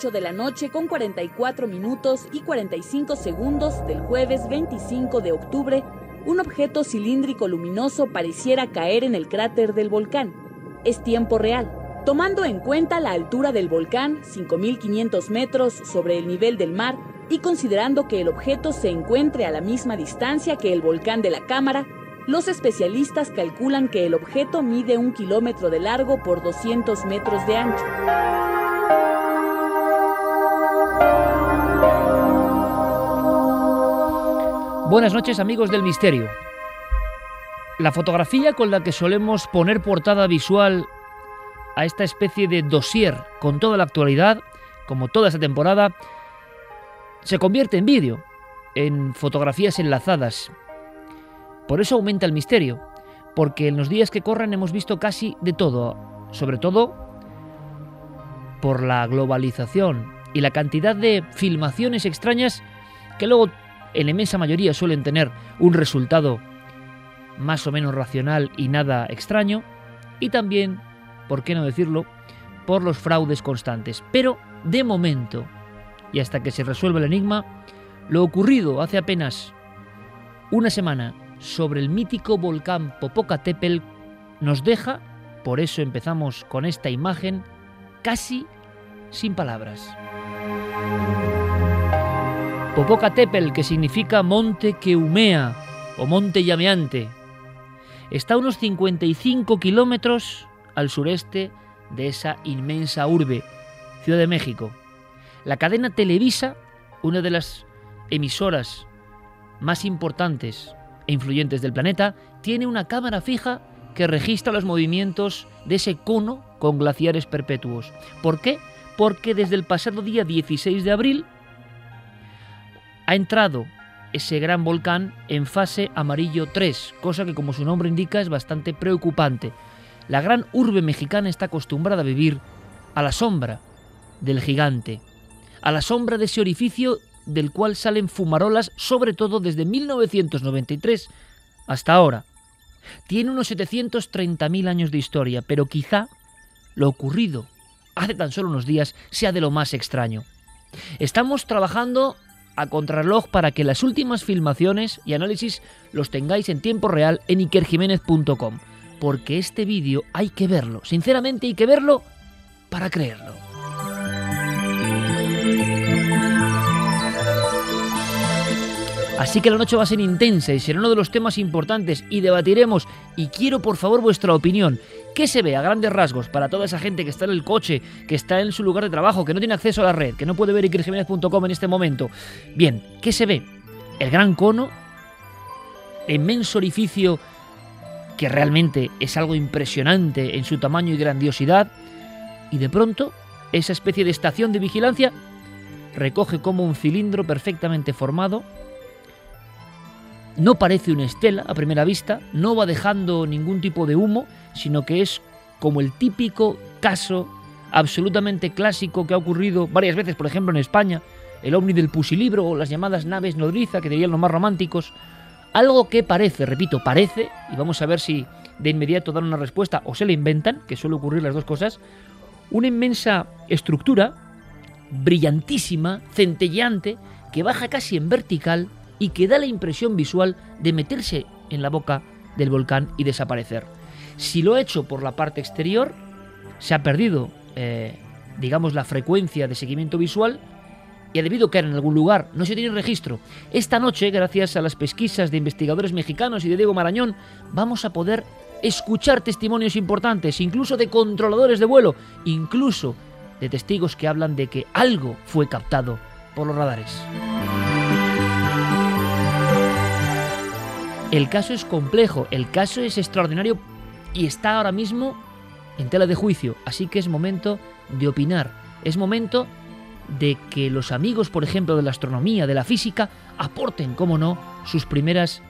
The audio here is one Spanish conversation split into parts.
8 de la noche con 44 minutos y 45 segundos del jueves 25 de octubre, un objeto cilíndrico luminoso pareciera caer en el cráter del volcán. Es tiempo real. Tomando en cuenta la altura del volcán, 5.500 metros sobre el nivel del mar, y considerando que el objeto se encuentre a la misma distancia que el volcán de la Cámara, los especialistas calculan que el objeto mide un kilómetro de largo por 200 metros de ancho. Buenas noches amigos del misterio. La fotografía con la que solemos poner portada visual a esta especie de dossier con toda la actualidad, como toda esta temporada, se convierte en vídeo, en fotografías enlazadas. Por eso aumenta el misterio, porque en los días que corren hemos visto casi de todo, sobre todo por la globalización y la cantidad de filmaciones extrañas que luego en la inmensa mayoría suelen tener un resultado más o menos racional y nada extraño, y también, por qué no decirlo, por los fraudes constantes. Pero, de momento, y hasta que se resuelva el enigma, lo ocurrido hace apenas una semana sobre el mítico volcán Popocatépetl nos deja, por eso empezamos con esta imagen, casi sin palabras. Popocatépetl, que significa monte que humea o monte llameante, está a unos 55 kilómetros al sureste de esa inmensa urbe, Ciudad de México. La cadena Televisa, una de las emisoras más importantes e influyentes del planeta, tiene una cámara fija que registra los movimientos de ese cono con glaciares perpetuos. ¿Por qué? Porque desde el pasado día 16 de abril ha entrado ese gran volcán en fase amarillo 3, cosa que como su nombre indica es bastante preocupante. La gran urbe mexicana está acostumbrada a vivir a la sombra del gigante, a la sombra de ese orificio del cual salen fumarolas sobre todo desde 1993 hasta ahora. Tiene unos 730.000 años de historia, pero quizá lo ocurrido hace tan solo unos días sea de lo más extraño. Estamos trabajando a contrarreloj para que las últimas filmaciones y análisis los tengáis en tiempo real en ikerjiménez.com, porque este vídeo hay que verlo, sinceramente hay que verlo para creerlo. Así que la noche va a ser intensa y será uno de los temas importantes y debatiremos y quiero por favor vuestra opinión. ¿Qué se ve a grandes rasgos para toda esa gente que está en el coche, que está en su lugar de trabajo, que no tiene acceso a la red, que no puede ver ikerjiménez.com en este momento? Bien, ¿qué se ve? El gran cono, el inmenso orificio que realmente es algo impresionante en su tamaño y grandiosidad, y de pronto esa especie de estación de vigilancia recoge como un cilindro perfectamente formado, no parece una estela a primera vista, no va dejando ningún tipo de humo, sino que es como el típico caso absolutamente clásico que ha ocurrido varias veces, por ejemplo, en España, el ovni del pusilibro o las llamadas naves nodriza, que dirían los más románticos, algo que parece, repito, parece, y vamos a ver si de inmediato dan una respuesta o se le inventan, que suele ocurrir las dos cosas, una inmensa estructura, brillantísima, centelleante, que baja casi en vertical y que da la impresión visual de meterse en la boca del volcán y desaparecer. Si lo ha hecho por la parte exterior, se ha perdido eh, digamos, la frecuencia de seguimiento visual y ha debido caer en algún lugar. No se tiene registro. Esta noche, gracias a las pesquisas de investigadores mexicanos y de Diego Marañón, vamos a poder escuchar testimonios importantes, incluso de controladores de vuelo, incluso de testigos que hablan de que algo fue captado por los radares. El caso es complejo, el caso es extraordinario y está ahora mismo en tela de juicio, así que es momento de opinar, es momento de que los amigos, por ejemplo, de la astronomía, de la física, aporten, como no, sus primeras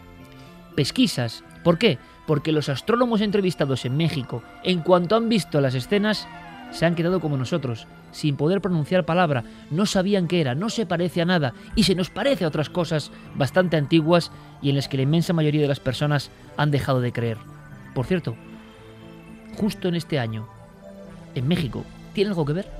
pesquisas. ¿Por qué? Porque los astrónomos entrevistados en México, en cuanto han visto las escenas, se han quedado como nosotros, sin poder pronunciar palabra, no sabían qué era, no se parece a nada y se nos parece a otras cosas bastante antiguas y en las que la inmensa mayoría de las personas han dejado de creer. Por cierto, justo en este año, en México, ¿tiene algo que ver?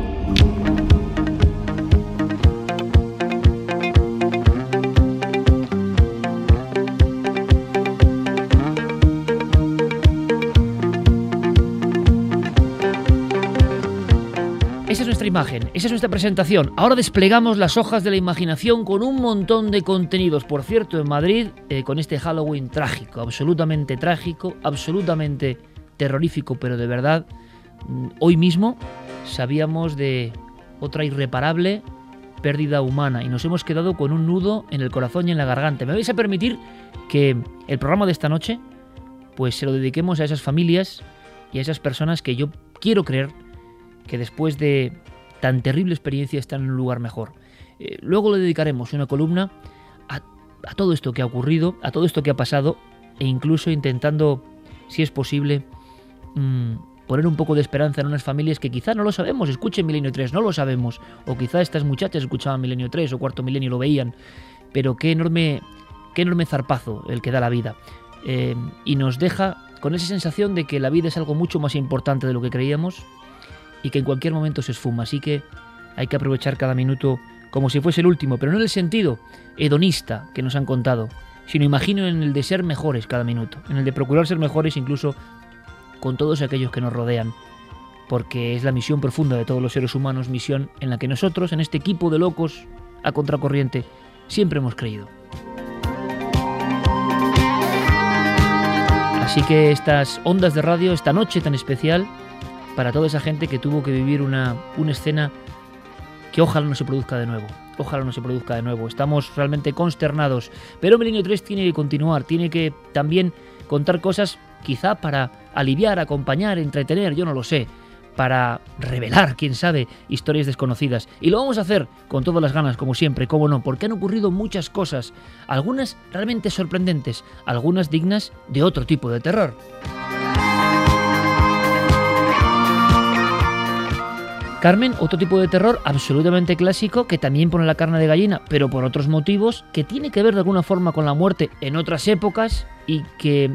Imagen, esa es nuestra presentación. Ahora desplegamos las hojas de la imaginación con un montón de contenidos. Por cierto, en Madrid, eh, con este Halloween trágico, absolutamente trágico, absolutamente terrorífico, pero de verdad, mm, hoy mismo sabíamos de otra irreparable pérdida humana y nos hemos quedado con un nudo en el corazón y en la garganta. ¿Me vais a permitir que el programa de esta noche pues se lo dediquemos a esas familias y a esas personas que yo quiero creer que después de tan terrible experiencia están en un lugar mejor. Eh, luego le dedicaremos una columna a, todo esto que ha ocurrido, a todo esto que ha pasado e incluso intentando, si es posible, mm, poner un poco de esperanza en unas familias que quizá no lo sabemos, escuchen Milenio 3, no lo sabemos, o quizá estas muchachas escuchaban Milenio 3 o Cuarto Milenio lo veían, pero qué enorme, qué enorme zarpazo el que da la vida. Eh, y nos deja con esa sensación de que la vida es algo mucho más importante de lo que creíamos, y que en cualquier momento se esfuma. Así que hay que aprovechar cada minuto como si fuese el último, pero no en el sentido hedonista que nos han contado, sino imagino en el de ser mejores cada minuto, en el de procurar ser mejores incluso con todos aquellos que nos rodean, porque es la misión profunda de todos los seres humanos, misión en la que nosotros, en este equipo de locos a contracorriente, siempre hemos creído. Así que estas ondas de radio, esta noche tan especial, para toda esa gente que tuvo que vivir una, una escena que ojalá no se produzca de nuevo. Ojalá no se produzca de nuevo. Estamos realmente consternados. Pero Milenio 3 tiene que continuar, tiene que también contar cosas quizá para aliviar, acompañar, entretener, yo no lo sé, para revelar, quién sabe, historias desconocidas. Y lo vamos a hacer con todas las ganas, como siempre, cómo no, porque han ocurrido muchas cosas, algunas realmente sorprendentes, algunas dignas de otro tipo de terror. Carmen, otro tipo de terror absolutamente clásico que también pone la carne de gallina, pero por otros motivos, que tiene que ver de alguna forma con la muerte en otras épocas y que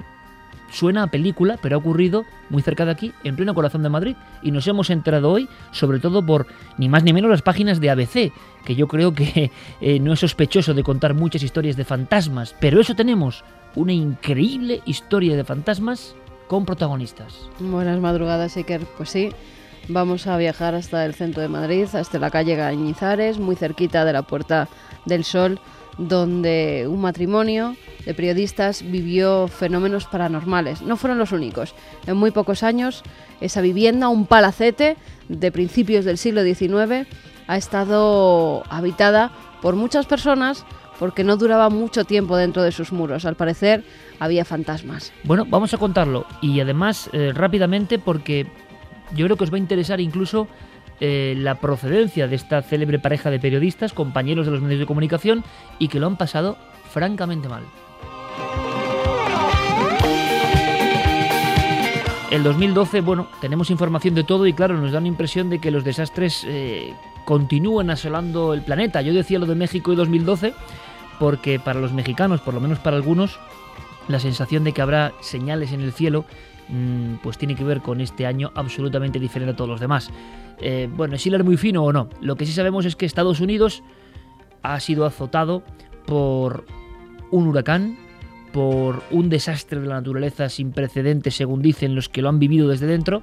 suena a película, pero ha ocurrido muy cerca de aquí, en pleno corazón de Madrid, y nos hemos enterado hoy, sobre todo por ni más ni menos las páginas de ABC, que yo creo que eh, no es sospechoso de contar muchas historias de fantasmas, pero eso tenemos, una increíble historia de fantasmas con protagonistas. Buenas madrugadas, Iker. Pues sí, Vamos a viajar hasta el centro de Madrid, hasta la calle Gañizares, muy cerquita de la Puerta del Sol, donde un matrimonio de periodistas vivió fenómenos paranormales. No fueron los únicos. En muy pocos años, esa vivienda, un palacete de principios del siglo XIX, ha estado habitada por muchas personas porque no duraba mucho tiempo dentro de sus muros. Al parecer había fantasmas. Bueno, vamos a contarlo y además eh, rápidamente porque yo creo que os va a interesar incluso eh, la procedencia de esta célebre pareja de periodistas, compañeros de los medios de comunicación, y que lo han pasado francamente mal. El 2012, bueno, tenemos información de todo y claro, nos da una impresión de que los desastres eh, continúan asolando el planeta. Yo decía lo de México y 2012 porque para los mexicanos, por lo menos para algunos, la sensación de que habrá señales en el cielo pues tiene que ver con este año absolutamente diferente a todos los demás. Eh, bueno, ¿es hilar muy fino o no? Lo que sí sabemos es que Estados Unidos ha sido azotado por un huracán, por un desastre de la naturaleza sin precedentes, según dicen los que lo han vivido desde dentro,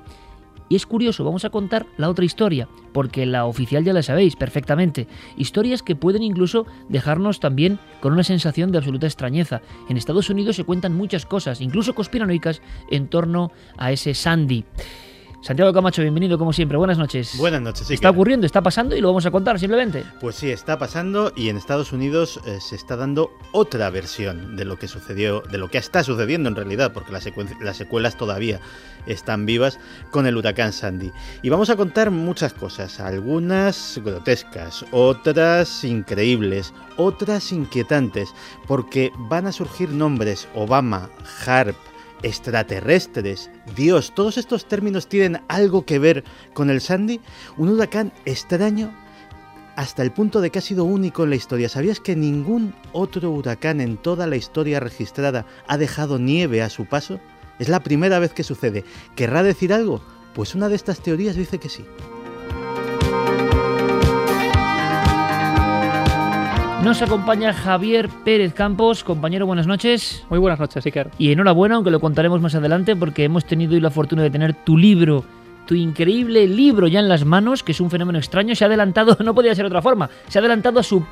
y es curioso, vamos a contar la otra historia, porque la oficial ya la sabéis perfectamente. Historias que pueden incluso dejarnos también con una sensación de absoluta extrañeza. En Estados Unidos se cuentan muchas cosas, incluso conspiranoicas, en torno a ese Sandy. Santiago Camacho, bienvenido como siempre. Buenas noches. Buenas noches. Sí está ocurriendo, está pasando y lo vamos a contar simplemente. Pues sí, está pasando y en Estados Unidos eh, se está dando otra versión de lo que sucedió, de lo que está sucediendo en realidad, porque las, las secuelas todavía están vivas con el huracán Sandy. Y vamos a contar muchas cosas, algunas grotescas, otras increíbles, otras inquietantes, porque van a surgir nombres Obama, Harp, extraterrestres, Dios, todos estos términos tienen algo que ver con el Sandy, un huracán extraño hasta el punto de que ha sido único en la historia. ¿Sabías que ningún otro huracán en toda la historia registrada ha dejado nieve a su paso? Es la primera vez que sucede. ¿Querrá decir algo? Pues una de estas teorías dice que sí. Nos acompaña Javier Pérez Campos. Compañero, buenas noches. Muy buenas noches, Iker. Y enhorabuena, aunque lo contaremos más adelante, porque hemos tenido hoy la fortuna de tener tu libro, tu increíble libro ya en las manos, que es un fenómeno extraño. Se ha adelantado, no podía ser de otra forma, se ha adelantado a su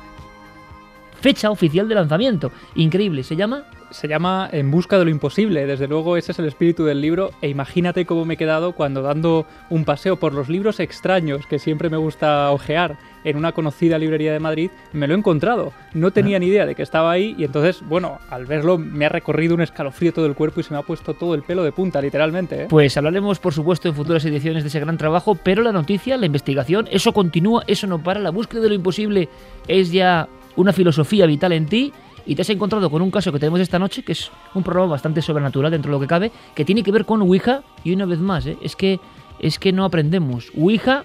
fecha oficial de lanzamiento. Increíble, ¿se llama? Se llama En busca de lo imposible, desde luego ese es el espíritu del libro e imagínate cómo me he quedado cuando dando un paseo por los libros extraños que siempre me gusta ojear en una conocida librería de Madrid, me lo he encontrado. No tenía ni idea de que estaba ahí y entonces, bueno, al verlo me ha recorrido un escalofrío todo el cuerpo y se me ha puesto todo el pelo de punta, literalmente. ¿eh? Pues hablaremos, por supuesto, en futuras ediciones de ese gran trabajo, pero la noticia, la investigación, eso continúa, eso no para, la búsqueda de lo imposible es ya una filosofía vital en ti y te has encontrado con un caso que tenemos esta noche, que es un programa bastante sobrenatural dentro de lo que cabe, que tiene que ver con Ouija y una vez más, ¿eh? es que es que no aprendemos. Ouija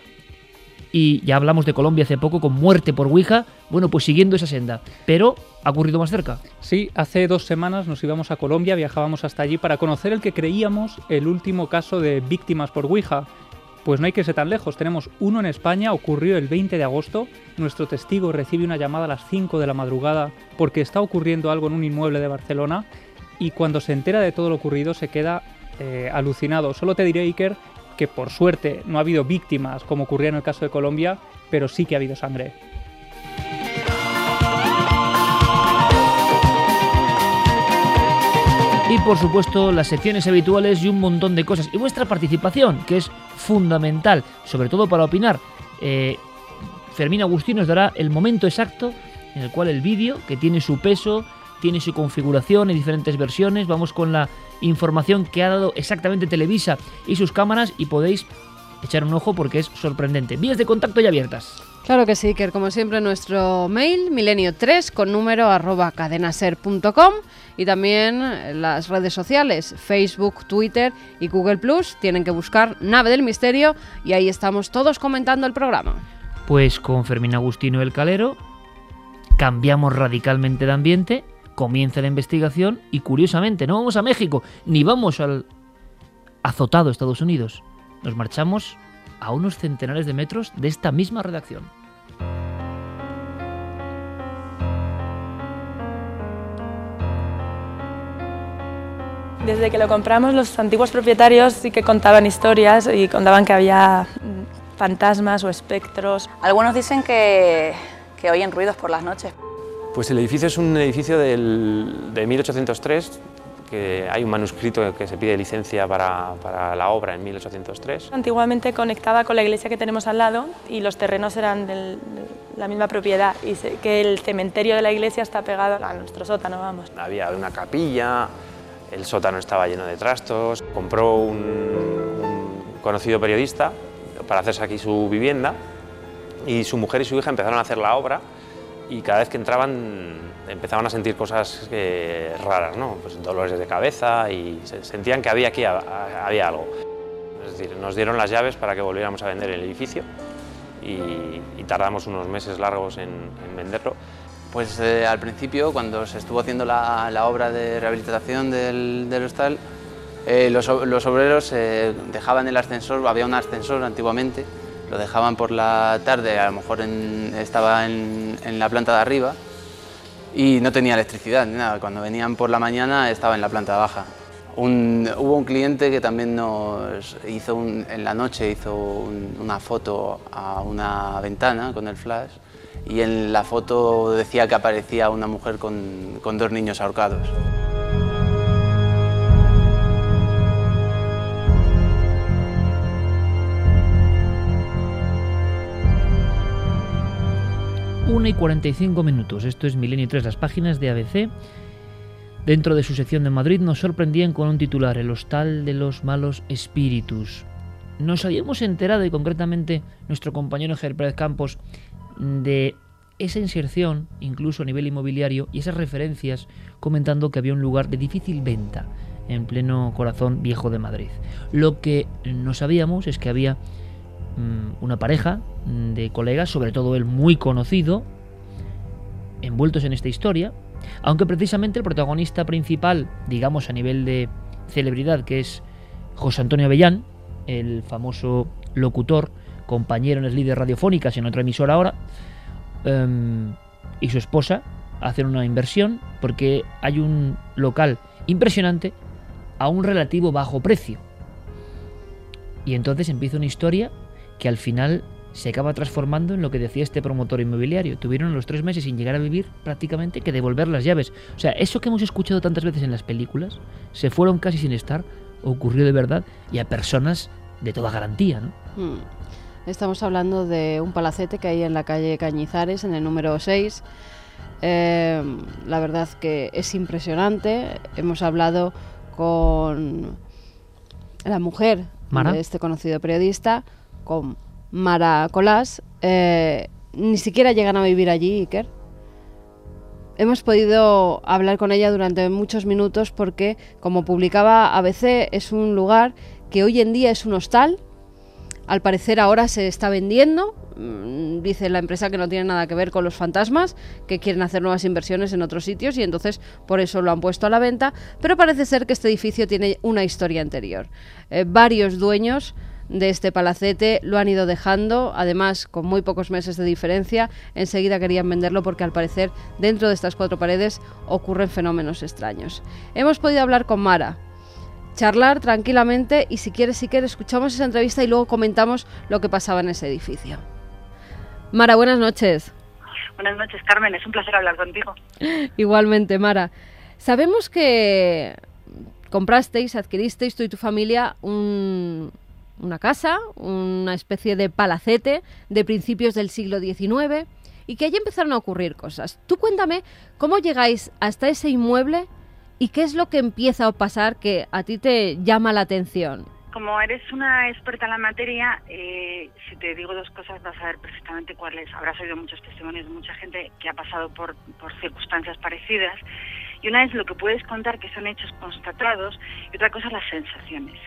y ya hablamos de Colombia hace poco con muerte por Ouija, bueno, pues siguiendo esa senda, pero ha ocurrido más cerca. Sí, hace dos semanas nos íbamos a Colombia, viajábamos hasta allí para conocer el que creíamos el último caso de víctimas por Ouija. Pues no hay que irse tan lejos, tenemos uno en España, ocurrió el 20 de agosto, nuestro testigo recibe una llamada a las 5 de la madrugada porque está ocurriendo algo en un inmueble de Barcelona y cuando se entera de todo lo ocurrido se queda eh, alucinado. Solo te diré, Iker, que por suerte no ha habido víctimas como ocurría en el caso de Colombia, pero sí que ha habido sangre. Y por supuesto las secciones habituales y un montón de cosas. Y vuestra participación, que es fundamental, sobre todo para opinar. Eh, Fermín Agustín nos dará el momento exacto en el cual el vídeo, que tiene su peso, tiene su configuración en diferentes versiones, vamos con la información que ha dado exactamente Televisa y sus cámaras y podéis echar un ojo porque es sorprendente. Vías de contacto ya abiertas. Claro que sí, que como siempre nuestro mail milenio3 con número arroba cadenaser.com y también las redes sociales Facebook, Twitter y Google Plus. Tienen que buscar Nave del Misterio y ahí estamos todos comentando el programa. Pues con Fermín Agustino El Calero cambiamos radicalmente de ambiente comienza la investigación y curiosamente no vamos a México ni vamos al azotado Estados Unidos. Nos marchamos a unos centenares de metros de esta misma redacción. Desde que lo compramos los antiguos propietarios sí que contaban historias y contaban que había fantasmas o espectros. Algunos dicen que, que oyen ruidos por las noches. Pues el edificio es un edificio del, de 1803, que hay un manuscrito que se pide licencia para, para, la obra en 1803. Antiguamente conectaba con la iglesia que tenemos al lado y los terrenos eran de la misma propiedad y que el cementerio de la iglesia está pegado a nuestro sótano, vamos. Había una capilla, el sótano estaba lleno de trastos, compró un, un conocido periodista para hacerse aquí su vivienda y su mujer y su hija empezaron a hacer la obra y cada vez que entraban empezaban a sentir cosas eh, raras, ¿no? pues dolores de cabeza y se, sentían que había aquí había algo. Es decir, nos dieron las llaves para que volviéramos a vender el edificio y, tardamos unos meses largos en, venderlo. Pues eh, al principio, cuando se estuvo haciendo la, obra de rehabilitación del, hostal, eh, los, obreros dejaban el ascensor, había un ascensor antiguamente, lo dejaban por la tarde, a lo mejor estaba en, la planta de arriba y no tenía electricidad ni nada. Cuando venían por la mañana estaba en la planta baja hubo un cliente que también nos hizo en la noche hizo una foto a una ventana con el flash y en la foto decía que aparecía una mujer con dos niños ahorcados. Una y 45 minutos. Esto es Milenio 3, las páginas de ABC Dentro de su sección de Madrid nos sorprendían con un titular, El hostal de los malos espíritus. Nos habíamos enterado, y concretamente nuestro compañero Ger Pérez Campos, de esa inserción, incluso a nivel inmobiliario, y esas referencias comentando que había un lugar de difícil venta en pleno corazón viejo de Madrid. Lo que no sabíamos es que había una pareja de colegas, sobre todo él muy conocido, envueltos en esta historia, aunque precisamente el protagonista principal, digamos a nivel de celebridad, que es José Antonio Avellán, el famoso locutor, compañero en las líderes radiofónicas en otra emisora ahora, em, y su esposa hacen una inversión porque hay un local impresionante a un relativo bajo precio. Y entonces empieza una historia que al final se acaba transformando en lo que decía este promotor inmobiliario. Tuvieron los tres meses sin llegar a vivir prácticamente que devolver las llaves. O sea, eso que hemos escuchado tantas veces en las películas, se fueron casi sin estar, ocurrió de verdad y a personas de toda garantía, ¿no? Hmm. Estamos hablando de un palacete que hay en la calle Cañizares, en el número 6. Eh, la verdad que es impresionante. Hemos hablado con la mujer de este conocido periodista, con Mara Colás, eh, ni siquiera llegan a vivir allí, Iker. Hemos podido hablar con ella durante muchos minutos porque, como publicaba ABC, es un lugar que hoy en día es un hostal. Al parecer ahora se está vendiendo. Mm, dice la empresa que no tiene nada que ver con los fantasmas, que quieren hacer nuevas inversiones en otros sitios y entonces por eso lo han puesto a la venta. Pero parece ser que este edificio tiene una historia anterior. Eh, varios dueños de este palacete, lo han ido dejando, además con muy pocos meses de diferencia, enseguida querían venderlo porque al parecer dentro de estas cuatro paredes ocurren fenómenos extraños. Hemos podido hablar con Mara, charlar tranquilamente y si quieres, si quieres, escuchamos esa entrevista y luego comentamos lo que pasaba en ese edificio. Mara, buenas noches. Buenas noches, Carmen, es un placer hablar contigo. Igualmente, Mara. Sabemos que comprasteis, adquiristeis tú y tu familia un, una casa, una especie de palacete de principios del siglo XIX y que allí empezaron a ocurrir cosas. Tú cuéntame cómo llegáis hasta ese inmueble y qué es lo que empieza a pasar que a ti te llama la atención. Como eres una experta en la materia, eh, si te digo dos cosas vas a ver perfectamente cuáles. Habrás oído muchos testimonios de mucha gente que ha pasado por, por circunstancias parecidas. Y una es lo que puedes contar que son hechos constatados y otra cosa las sensaciones.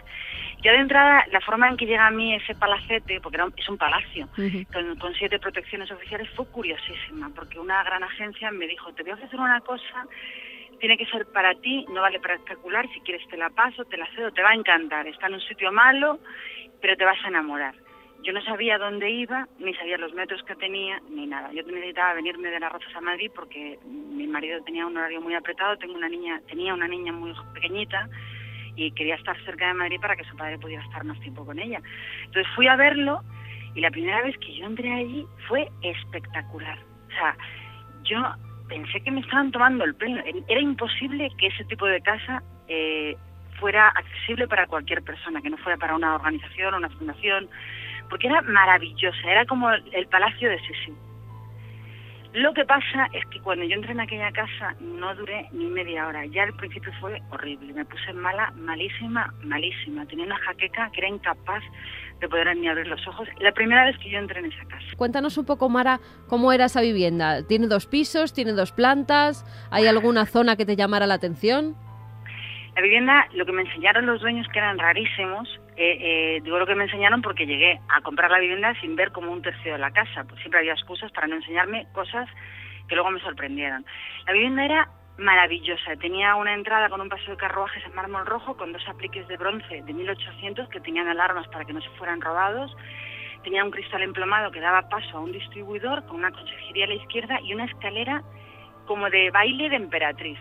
Ya de entrada, la forma en que llega a mí ese palacete, porque es un palacio, con, siete protecciones oficiales, fue curiosísima, porque una gran agencia me dijo, te voy a ofrecer una cosa, tiene que ser para ti, no vale para especular, si quieres te la paso, te la cedo, te va a encantar, está en un sitio malo, pero te vas a enamorar. Yo no sabía dónde iba, ni sabía los metros que tenía, ni nada. Yo necesitaba venirme de las Rozas a Madrid porque mi marido tenía un horario muy apretado, tengo una niña, tenía una niña muy pequeñita, y quería estar cerca de Madrid para que su padre pudiera estar más tiempo con ella. Entonces fui a verlo y la primera vez que yo entré allí fue espectacular. O sea, yo pensé que me estaban tomando el pelo. Era imposible que ese tipo de casa eh, fuera accesible para cualquier persona, que no fuera para una organización o una fundación, porque era maravillosa, era como el, palacio de Sisi. Lo que pasa es que cuando yo entré en aquella casa no duré ni media hora. Ya al principio fue horrible. Me puse mala, malísima, malísima. Tenía una jaqueca que era incapaz de poder ni abrir los ojos. La primera vez que yo entré en esa casa. Cuéntanos un poco, Mara, cómo era esa vivienda. ¿Tiene dos pisos? ¿Tiene dos plantas? ¿Hay alguna zona que te llamara la atención? La vivienda, lo que me enseñaron los dueños que eran rarísimos, Eh, digo lo que me enseñaron porque llegué a comprar la vivienda sin ver como un tercio de la casa. Pues siempre había excusas para no enseñarme cosas que luego me sorprendieron. La vivienda era maravillosa. Tenía una entrada con un paso de carruajes en mármol rojo con dos apliques de bronce de 1800 que tenían alarmas para que no se fueran robados. Tenía un cristal emplomado que daba paso a un distribuidor con una consejería a la izquierda y una escalera como de baile de emperatriz.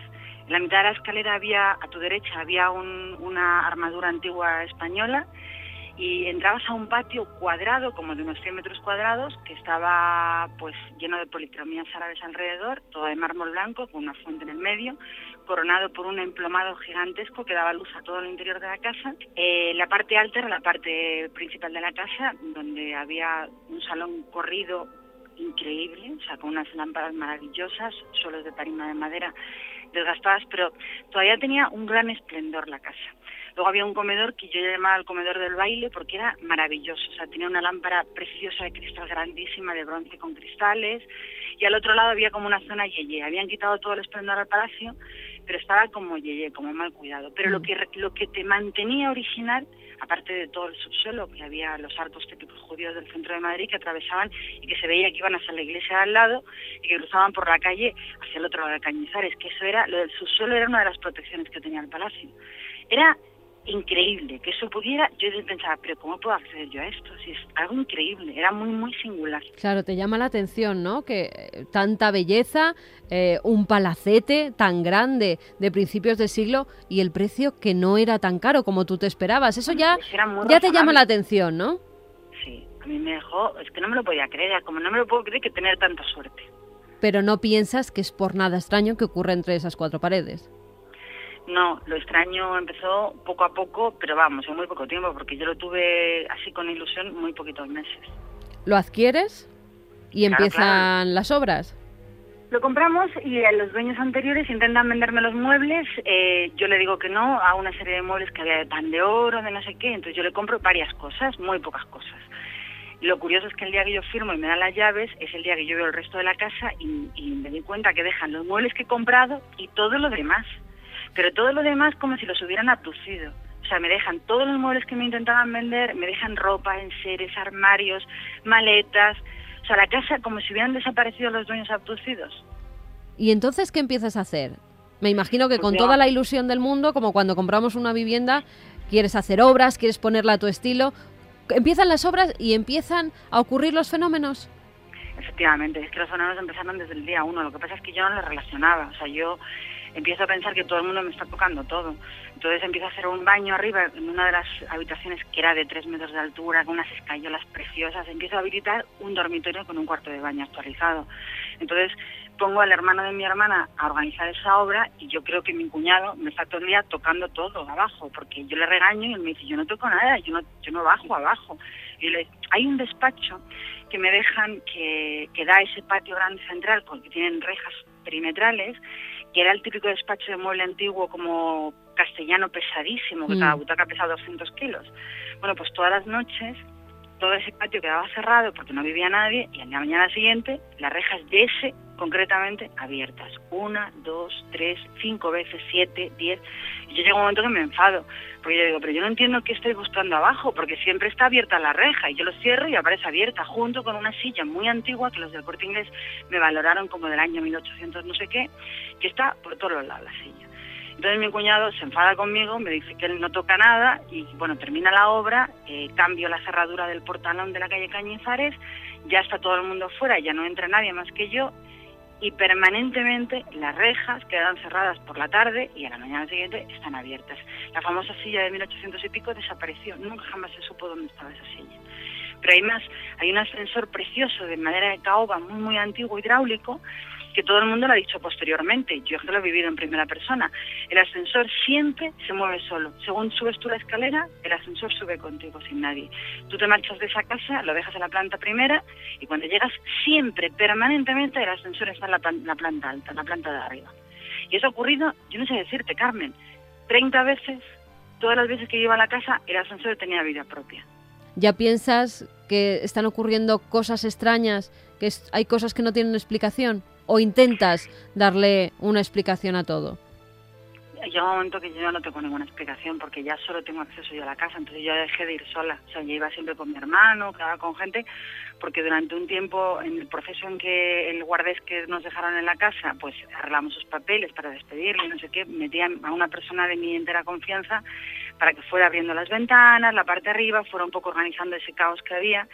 En la mitad de la escalera había, a tu derecha, había una armadura antigua española y entrabas a un patio cuadrado, como de unos 100 metros cuadrados, que estaba pues lleno de policromías árabes alrededor, todo de mármol blanco, con una fuente en el medio, coronado por un emplomado gigantesco que daba luz a todo el interior de la casa. Eh, la parte alta era la parte principal de la casa, donde había un salón corrido increíble, o sea, con unas lámparas maravillosas, suelos de tarima de madera desgastadas, pero todavía tenía un gran esplendor la casa. Luego había un comedor que yo llamaba el comedor del baile porque era maravilloso. O sea, tenía una lámpara preciosa de cristal grandísima, de bronce con cristales. Y al otro lado había como una zona yeye. Habían quitado todo el esplendor al palacio, pero estaba como yeye, como mal cuidado. Pero lo mm. que, lo que te mantenía original, aparte de todo el subsuelo, que había los arcos típicos judíos del centro de Madrid que atravesaban y que se veía que iban hacia la iglesia de al lado y que cruzaban por la calle hacia el otro lado de Cañizares, que eso era, lo del subsuelo era una de las protecciones que tenía el palacio. Era increíble que eso pudiera, yo pensaba, pero ¿cómo puedo acceder yo a esto? Si es algo increíble, era muy, muy singular. Claro, te llama la atención, ¿no? Que eh, tanta belleza, eh, un palacete tan grande de principios del siglo y el precio que no era tan caro como tú te esperabas. Eso ya, pues ya te llama la atención, ¿no? Sí, a mí me dejó, es que no me lo podía creer, como no me lo puedo creer que tener tanta suerte. Pero no piensas que es por nada extraño que ocurra entre esas cuatro paredes. No, lo extraño empezó poco a poco, pero vamos, en muy poco tiempo, porque yo lo tuve así con ilusión muy poquitos meses. ¿Lo adquieres y empiezan las obras? Lo compramos y a los dueños anteriores intentan venderme los muebles. Eh, yo le digo que no a una serie de muebles que había de pan de oro, de no sé qué. Entonces yo le compro varias cosas, muy pocas cosas. Lo curioso es que el día que yo firmo y me dan las llaves es el día que yo veo el resto de la casa y, y me di cuenta que dejan los muebles que he comprado y todo lo demás pero todo lo demás como si los hubieran abducido. O sea, me dejan todos los muebles que me intentaban vender, me dejan ropa, enseres, armarios, maletas. O sea, la casa como si hubieran desaparecido los dueños abducidos. ¿Y entonces qué empiezas a hacer? Me imagino que con toda la ilusión del mundo, como cuando compramos una vivienda, quieres hacer obras, quieres ponerla a tu estilo. Empiezan las obras y empiezan a ocurrir los fenómenos. Efectivamente, es que los fenómenos empezaron desde el día uno. Lo que pasa es que yo no los relacionaba. O sea, yo empiezo a pensar que todo el mundo me está tocando todo. Entonces empiezo a hacer un baño arriba en una de las habitaciones que era de tres metros de altura, con unas escayolas preciosas. Empiezo a habilitar un dormitorio con un cuarto de baño actualizado. Entonces pongo al hermano de mi hermana a organizar esa obra y yo creo que mi cuñado me está todo el día tocando todo abajo, porque yo le regaño y él me dice, yo no toco nada, yo no, yo no bajo abajo. Y le, hay un despacho que me dejan que, que da ese patio grande central, porque tienen rejas perimetrales, que era el típico despacho de mueble antiguo como castellano pesadísimo, que cada mm. butaca pesaba 200 kilos. Bueno, pues todas las noches todo ese patio quedaba cerrado porque no vivía nadie y al la mañana siguiente las rejas de ese concretamente abiertas. Una, dos, tres, cinco veces, siete, diez. Y yo llego un momento que me enfado, porque yo digo, pero yo no entiendo qué estoy buscando abajo, porque siempre está abierta la reja y yo lo cierro y aparece abierta, junto con una silla muy antigua que los del corte inglés me valoraron como del año 1800 no sé qué, que está por todos lados la silla. Entonces mi cuñado se enfada conmigo, me dice que él no toca nada y bueno, termina la obra, eh, cambio la cerradura del portalón de la calle Cañizares, ya está todo el mundo fuera, ya no entra nadie más que yo y permanentemente las rejas quedan cerradas por la tarde y a la mañana siguiente están abiertas. La famosa silla de 1800 y pico desapareció, nunca jamás se supo dónde estaba esa silla. Pero hay más, hay un ascensor precioso de madera de caoba muy muy antiguo hidráulico que todo el mundo lo ha dicho posteriormente, yo lo he vivido en primera persona. El ascensor siempre se mueve solo. Según subes tú la escalera, el ascensor sube contigo sin nadie. Tú te marchas de esa casa, lo dejas en la planta primera y cuando llegas siempre, permanentemente, el ascensor está en la, planta alta, en la planta de arriba. Y eso ha ocurrido, yo no sé decirte, Carmen, 30 veces, todas las veces que iba a la casa, el ascensor tenía vida propia. ¿Ya piensas que están ocurriendo cosas extrañas, que hay cosas que no tienen explicación? O intentas darle una explicación a todo? llega un momento que yo no tengo ninguna explicación porque ya solo tengo acceso yo a la casa, entonces yo dejé de ir sola. O sea, yo iba siempre con mi hermano, quedaba con gente, porque durante un tiempo, en el proceso en que el guardés que nos dejaron en la casa, pues arreglamos sus papeles para despedirle, no sé qué, metían a una persona de mi entera confianza para que fuera abriendo las ventanas, la parte de arriba, fuera un poco organizando ese caos que había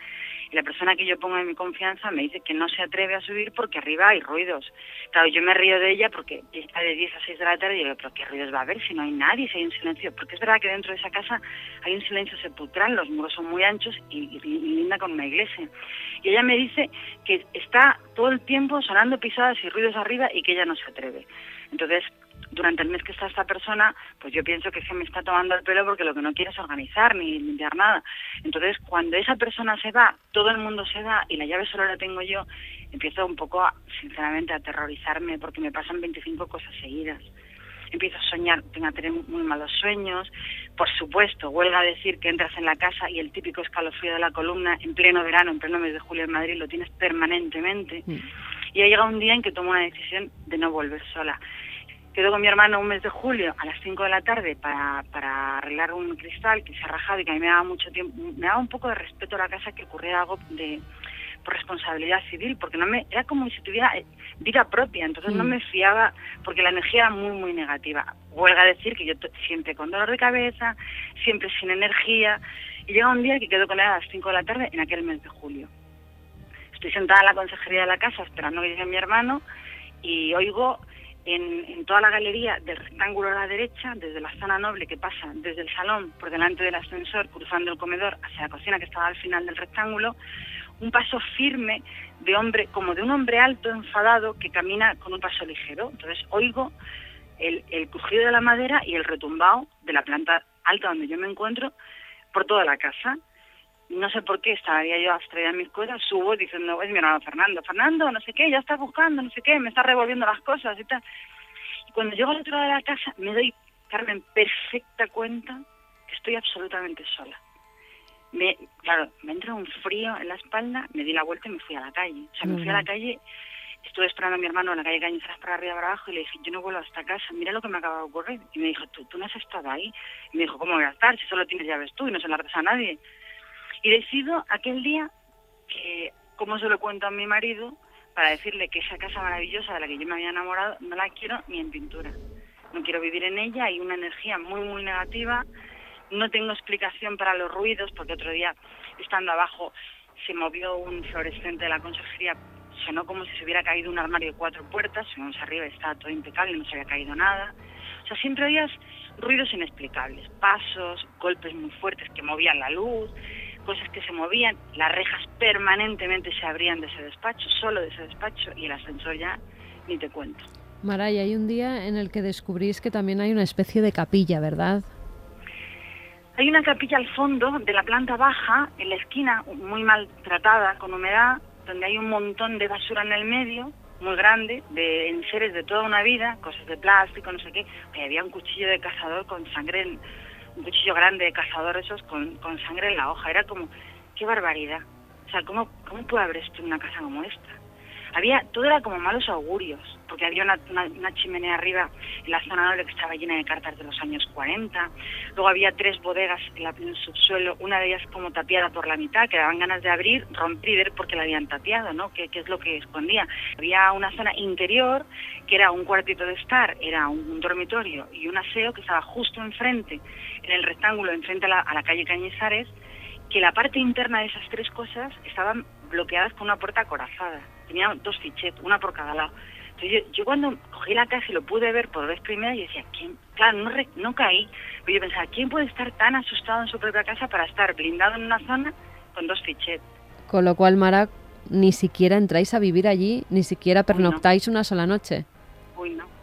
y la persona que yo pongo en mi confianza me dice que no se atreve a subir porque arriba hay ruidos. Claro, yo me río de ella porque está de 10 a 6 de la tarde y digo, pero ¿qué ruidos va a haber si no hay nadie, si hay un silencio? Porque es verdad que dentro de esa casa hay un silencio sepulcral, los muros son muy anchos y, y linda con una iglesia. Y ella me dice que está todo el tiempo sonando pisadas y ruidos arriba y que ella no se atreve. Entonces, durante el mes que está esta persona, pues yo pienso que se me está tomando el pelo porque lo que no quiere es organizar ni limpiar nada. Entonces, cuando esa persona se va, todo el mundo se va y la llave solo la tengo yo, empiezo un poco, sinceramente, a aterrorizarme porque me pasan 25 cosas seguidas. Empiezo a soñar, tengo a tener muy malos sueños. Por supuesto, huelga a decir que entras en la casa y el típico escalofrío de la columna en pleno verano, en pleno mes de julio en Madrid, lo tienes permanentemente. Mm. Y ha llegado un día en que tomo una decisión de no volver sola quedo con mi hermano un mes de julio a las 5 de la tarde para, para arreglar un cristal que se ha rajado y que a mí me daba mucho tiempo, me daba un poco de respeto a la casa que ocurriera algo de por responsabilidad civil, porque no me era como si tuviera eh, vida propia, entonces no mm. me fiaba, porque la energía era muy, muy negativa. Huelga a decir que yo siempre con dolor de cabeza, siempre sin energía, y llega un día que quedo con él a las 5 de la tarde en aquel mes de julio. Estoy sentada en la consejería de la casa esperando que llegue mi hermano y oigo en, toda la galería del rectángulo a la derecha, desde la zona noble que pasa desde el salón por delante del ascensor, cruzando el comedor hacia la cocina que estaba al final del rectángulo, un paso firme de hombre, como de un hombre alto, enfadado, que camina con un paso ligero. Entonces oigo el, el crujido de la madera y el retumbao de la planta alta donde yo me encuentro por toda la casa no sé por qué estaría yo abstraída en mis cosas, subo diciendo, es mi hermano Fernando, Fernando, no sé qué, ya está buscando, no sé qué, me está revolviendo las cosas y tal. Y cuando llego al otro lado de la casa me doy, Carmen, perfecta cuenta que estoy absolutamente sola. Me, claro, me entra un frío en la espalda, me di la vuelta y me fui a la calle. O sea, me fui a la calle, estuve esperando a mi hermano en la calle Cañizaras para arriba para abajo y le dije, yo no vuelvo a esta casa, mira lo que me acaba de ocurrir. Y me dijo, tú, tú no has estado ahí. Y me dijo, ¿cómo voy a estar si solo tienes llaves tú y no se las das a nadie? Y decido aquel día que, como se lo cuento a mi marido, para decirle que esa casa maravillosa de la que yo me había enamorado no la quiero ni en pintura. No quiero vivir en ella, hay una energía muy, muy negativa. No tengo explicación para los ruidos, porque otro día, estando abajo, se movió un fluorescente de la consejería, sonó como si se hubiera caído un armario de cuatro puertas, subimos arriba estaba todo impecable, no se había caído nada. O sea, siempre oías ruidos inexplicables, pasos, golpes muy fuertes que movían la luz, cosas que se movían, las rejas permanentemente se abrían de ese despacho, solo de ese despacho, y el ascensor ya ni te cuento. Maray, hay un día en el que descubrís que también hay una especie de capilla, ¿verdad? Hay una capilla al fondo de la planta baja, en la esquina, muy maltratada, con humedad, donde hay un montón de basura en el medio, muy grande, de enseres de toda una vida, cosas de plástico, no sé qué. había un cuchillo de cazador con sangre en, un cuchillo grande de cazador esos con, con sangre en la hoja. Era como, qué barbaridad. O sea, ¿cómo, cómo puede haber esto en una casa como esta? Había todo era como malos augurios, porque había una, chimenea arriba en la zona noble que estaba llena de cartas de los años 40, luego había tres bodegas en, la, el subsuelo, una de ellas como tapiada por la mitad, que daban ganas de abrir, romper y ver porque la habían tapiado, ¿no? ¿Qué, es lo que escondía? Había una zona interior que era un cuartito de estar, era un, dormitorio y un aseo que estaba justo enfrente, en el rectángulo, enfrente a la, a la calle Cañizares, que la parte interna de esas tres cosas estaban bloqueadas con una puerta acorazada tenía dos fichetes, una por cada lado. Entonces yo, cuando cogí la casa y lo pude ver por vez primera, yo decía, ¿quién? Claro, no, no caí, pero yo pensaba, ¿quién puede estar tan asustado en su propia casa para estar blindado en una zona con dos fichetes? Con lo cual, Mara, ni siquiera entráis a vivir allí, ni siquiera pernoctáis una sola noche. Uy, no.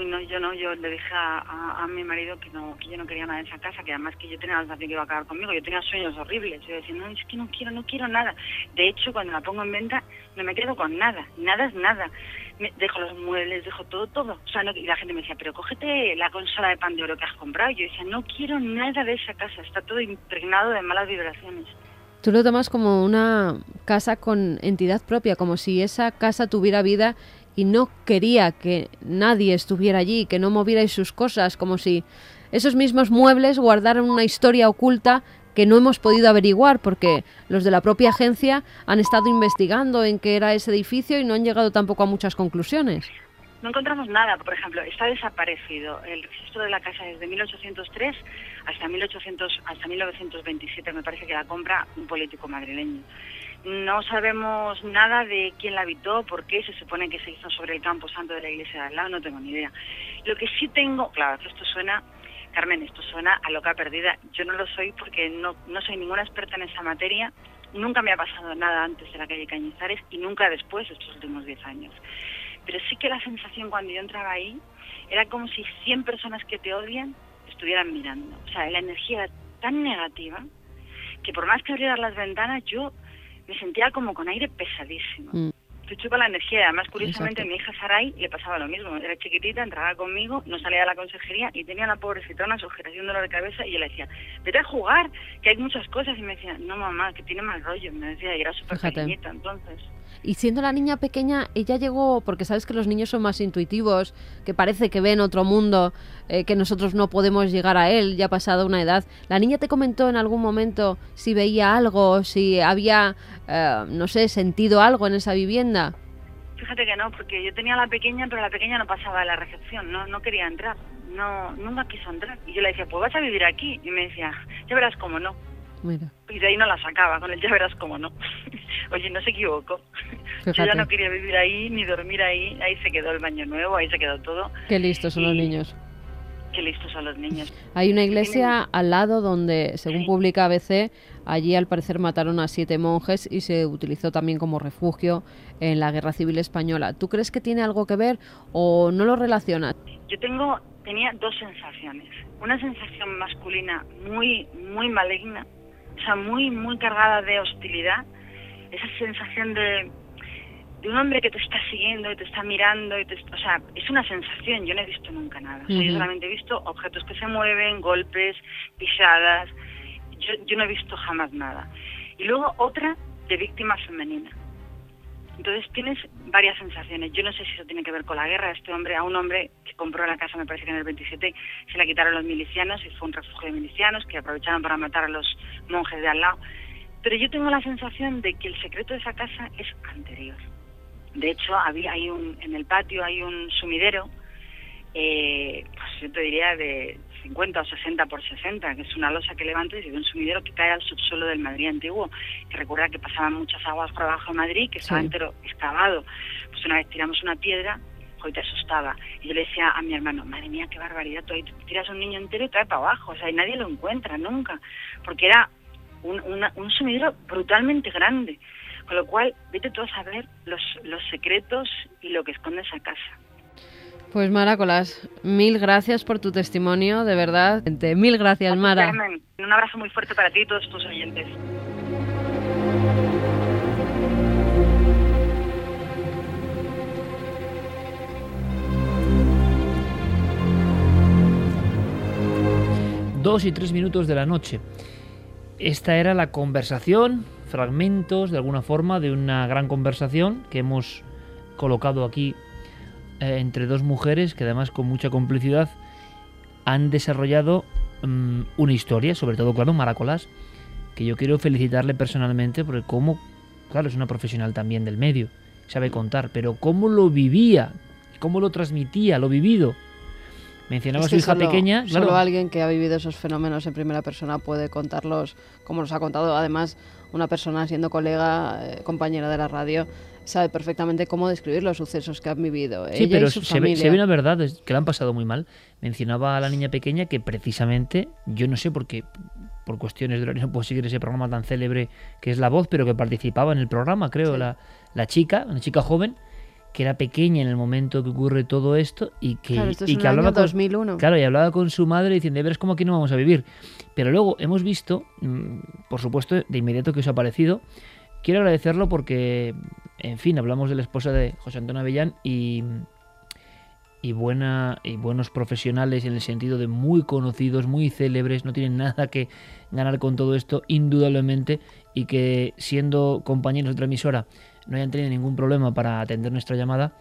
Uy, no, yo no, yo le dije a, a, mi marido que no que yo no quería nada en esa casa, que además que yo tenía la sensación que iba a acabar conmigo, yo tenía sueños horribles, yo decía, no, es que no quiero, no quiero nada. De hecho, cuando la pongo en venta, no me quedo con nada, nada es nada. Me, dejo los muebles, dejo todo, todo. O sea, no, y la gente me decía, pero cógete la consola de pan de oro que has comprado. Yo decía, no quiero nada de esa casa, está todo impregnado de malas vibraciones. Tú lo tomas como una casa con entidad propia, como si esa casa tuviera vida y no quería que nadie estuviera allí, que no movierais sus cosas, como si esos mismos muebles guardaran una historia oculta que no hemos podido averiguar porque los de la propia agencia han estado investigando en qué era ese edificio y no han llegado tampoco a muchas conclusiones. No encontramos nada, por ejemplo, está desaparecido el registro de la casa desde 1803 hasta 1800 hasta 1927, me parece que la compra un político madrileño. No sabemos nada de quién la habitó, por qué se supone que se hizo sobre el campo santo de la iglesia de al lado, no tengo ni idea. Lo que sí tengo, claro, esto suena Carmen, esto suena a loca perdida. Yo no lo soy porque no, no soy ninguna experta en esa materia. Nunca me ha pasado nada antes de la calle Cañizares y nunca después, estos últimos 10 años. Pero sí que la sensación cuando yo entraba ahí era como si 100 personas que te odian estuvieran mirando. O sea, la energía era tan negativa que por más que abrieras las ventanas yo me sentía como con aire pesadísimo. Mm te chupa la energía. Además, curiosamente, mi hija Sarai le pasaba lo mismo. Era chiquitita, entraba conmigo, no salía de la consejería y tenía la pobrecita una sujetación de dolor de cabeza y yo le decía, vete a jugar, que hay muchas cosas. Y me decía, no mamá, que tiene mal rollo. Me decía, y era súper pequeñita entonces. Y siendo la niña pequeña, ella llegó, porque sabes que los niños son más intuitivos, que parece que ven otro mundo, eh, que nosotros no podemos llegar a él, ya pasado una edad. ¿La niña te comentó en algún momento si veía algo, si había, eh, no sé, sentido algo en esa vivienda? Fíjate que no, porque yo tenía a la pequeña, pero la pequeña no pasaba de la recepción, no, no quería entrar, no, nunca quiso entrar. Y yo le decía, pues vas a vivir aquí. Y me decía, ya verás cómo no. Y de ahí no la sacaba, con el ya verás cómo no. Oye, no se equivocó. Yo ya no quería vivir ahí ni dormir ahí. Ahí se quedó el baño nuevo, ahí se quedó todo. Qué listos son los niños. Qué listos son los niños. Hay una iglesia al lado donde, según publica ABC, allí al parecer mataron a siete monjes y se utilizó también como refugio en la Guerra Civil Española. ¿Tú crees que tiene algo que ver o no lo relacionas? Yo tengo, tenía dos sensaciones. Una sensación masculina muy, muy maligna o sea, muy, muy cargada de hostilidad, esa sensación de, de un hombre que te está siguiendo y te está mirando, y te, o sea, es una sensación, yo no he visto nunca nada, yo solamente he visto objetos que se mueven, golpes, pisadas, yo, yo no he visto jamás nada. Y luego otra de víctima femenina. Entonces tienes varias sensaciones. Yo no sé si eso tiene que ver con la guerra. Este hombre, a un hombre que compró la casa, me parece que en el 27, se la quitaron los milicianos y fue un refugio de milicianos que aprovecharon para matar a los monjes de al lado. Pero yo tengo la sensación de que el secreto de esa casa es anterior. De hecho, había hay un, en el patio hay un sumidero, eh, pues yo te diría de 50 o 60 por 60, que es una losa que levantes y de un sumidero que cae al subsuelo del Madrid antiguo, que recuerda que pasaban muchas aguas por abajo de Madrid, que estaba entero excavado. Pues una vez tiramos una piedra, hoy te asustaba. Y yo le decía a mi hermano, madre mía, qué barbaridad, tú ahí tiras un niño entero y cae para abajo, o sea, y nadie lo encuentra nunca, porque era un, un sumidero brutalmente grande. Con lo cual, vete tú a saber los, los secretos y lo que esconde esa casa. Pues Maracolas, mil gracias por tu testimonio, de verdad. Mil gracias, Mara. un abrazo muy fuerte para ti y todos tus oyentes. Dos y tres minutos de la noche. Esta era la conversación, fragmentos de alguna forma de una gran conversación que hemos colocado aquí eh, entre dos mujeres que además con mucha complicidad han desarrollado mm, una historia, sobre todo, claro, Maracolás, que yo quiero felicitarle personalmente porque como, claro, es una profesional también del medio, sabe contar, pero cómo lo vivía, cómo lo transmitía, lo vivido. Mencionaba a su hija pequeña. Claro. Solo alguien que ha vivido esos fenómenos en primera persona puede contarlos como nos ha contado. Además, una persona siendo colega, eh, compañera de la radio, sabe perfectamente cómo describir los sucesos que han vivido. Sí, pero se, ve, una verdad, que le han pasado muy mal. Mencionaba a la niña pequeña que precisamente, yo no sé por qué, por cuestiones de horario no puedo seguir ese programa tan célebre que es La Voz, pero que participaba en el programa, creo, la, la chica, una chica joven, que era pequeña en el momento que ocurre todo esto y que, y que hablaba con, 2001. claro y hablaba con su madre diciendo veras como aquí no vamos a vivir pero luego hemos visto mm, por supuesto de inmediato que os ha parecido quiero agradecerlo porque, en fin, hablamos de la esposa de José Antonio Avellán y, y, buena, y buenos profesionales en el sentido de muy conocidos, muy célebres, no tienen nada que ganar con todo esto, indudablemente, y que siendo compañeros de otra emisora no hayan tenido ningún problema para atender nuestra llamada,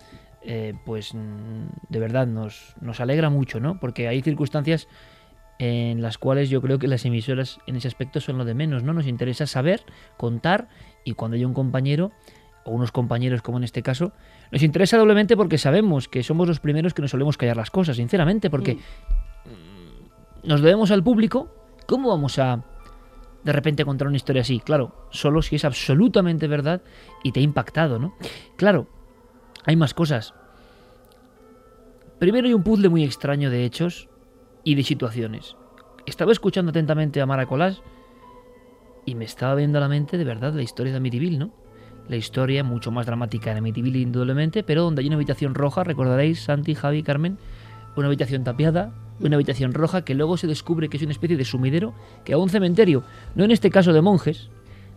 eh, pues de verdad nos, nos alegra mucho, ¿no? Porque hay circunstancias en las cuales yo creo que las emisoras en ese aspecto son lo de menos, ¿no? Nos interesa saber, contar y cuando hay un compañero o unos compañeros como en este caso, nos interesa doblemente porque sabemos que somos los primeros que nos solemos callar las cosas, sinceramente, porque mm, nos debemos al público, ¿cómo vamos a de repente contar una historia así? Claro, solo si es absolutamente verdad y te ha impactado, ¿no? Claro, hay más cosas. Primero hay un puzzle muy extraño de hechos y de situaciones. Estaba escuchando atentamente a Mara Colás y me estaba viendo a la mente de verdad la historia de Amityville, ¿no? La historia mucho más dramática en Amityville indudablemente, pero donde hay una habitación roja, recordaréis, Santi, Javi, Carmen, una habitación tapiada, una habitación roja que luego se descubre que es una especie de sumidero que a un cementerio, no en este caso de monjes,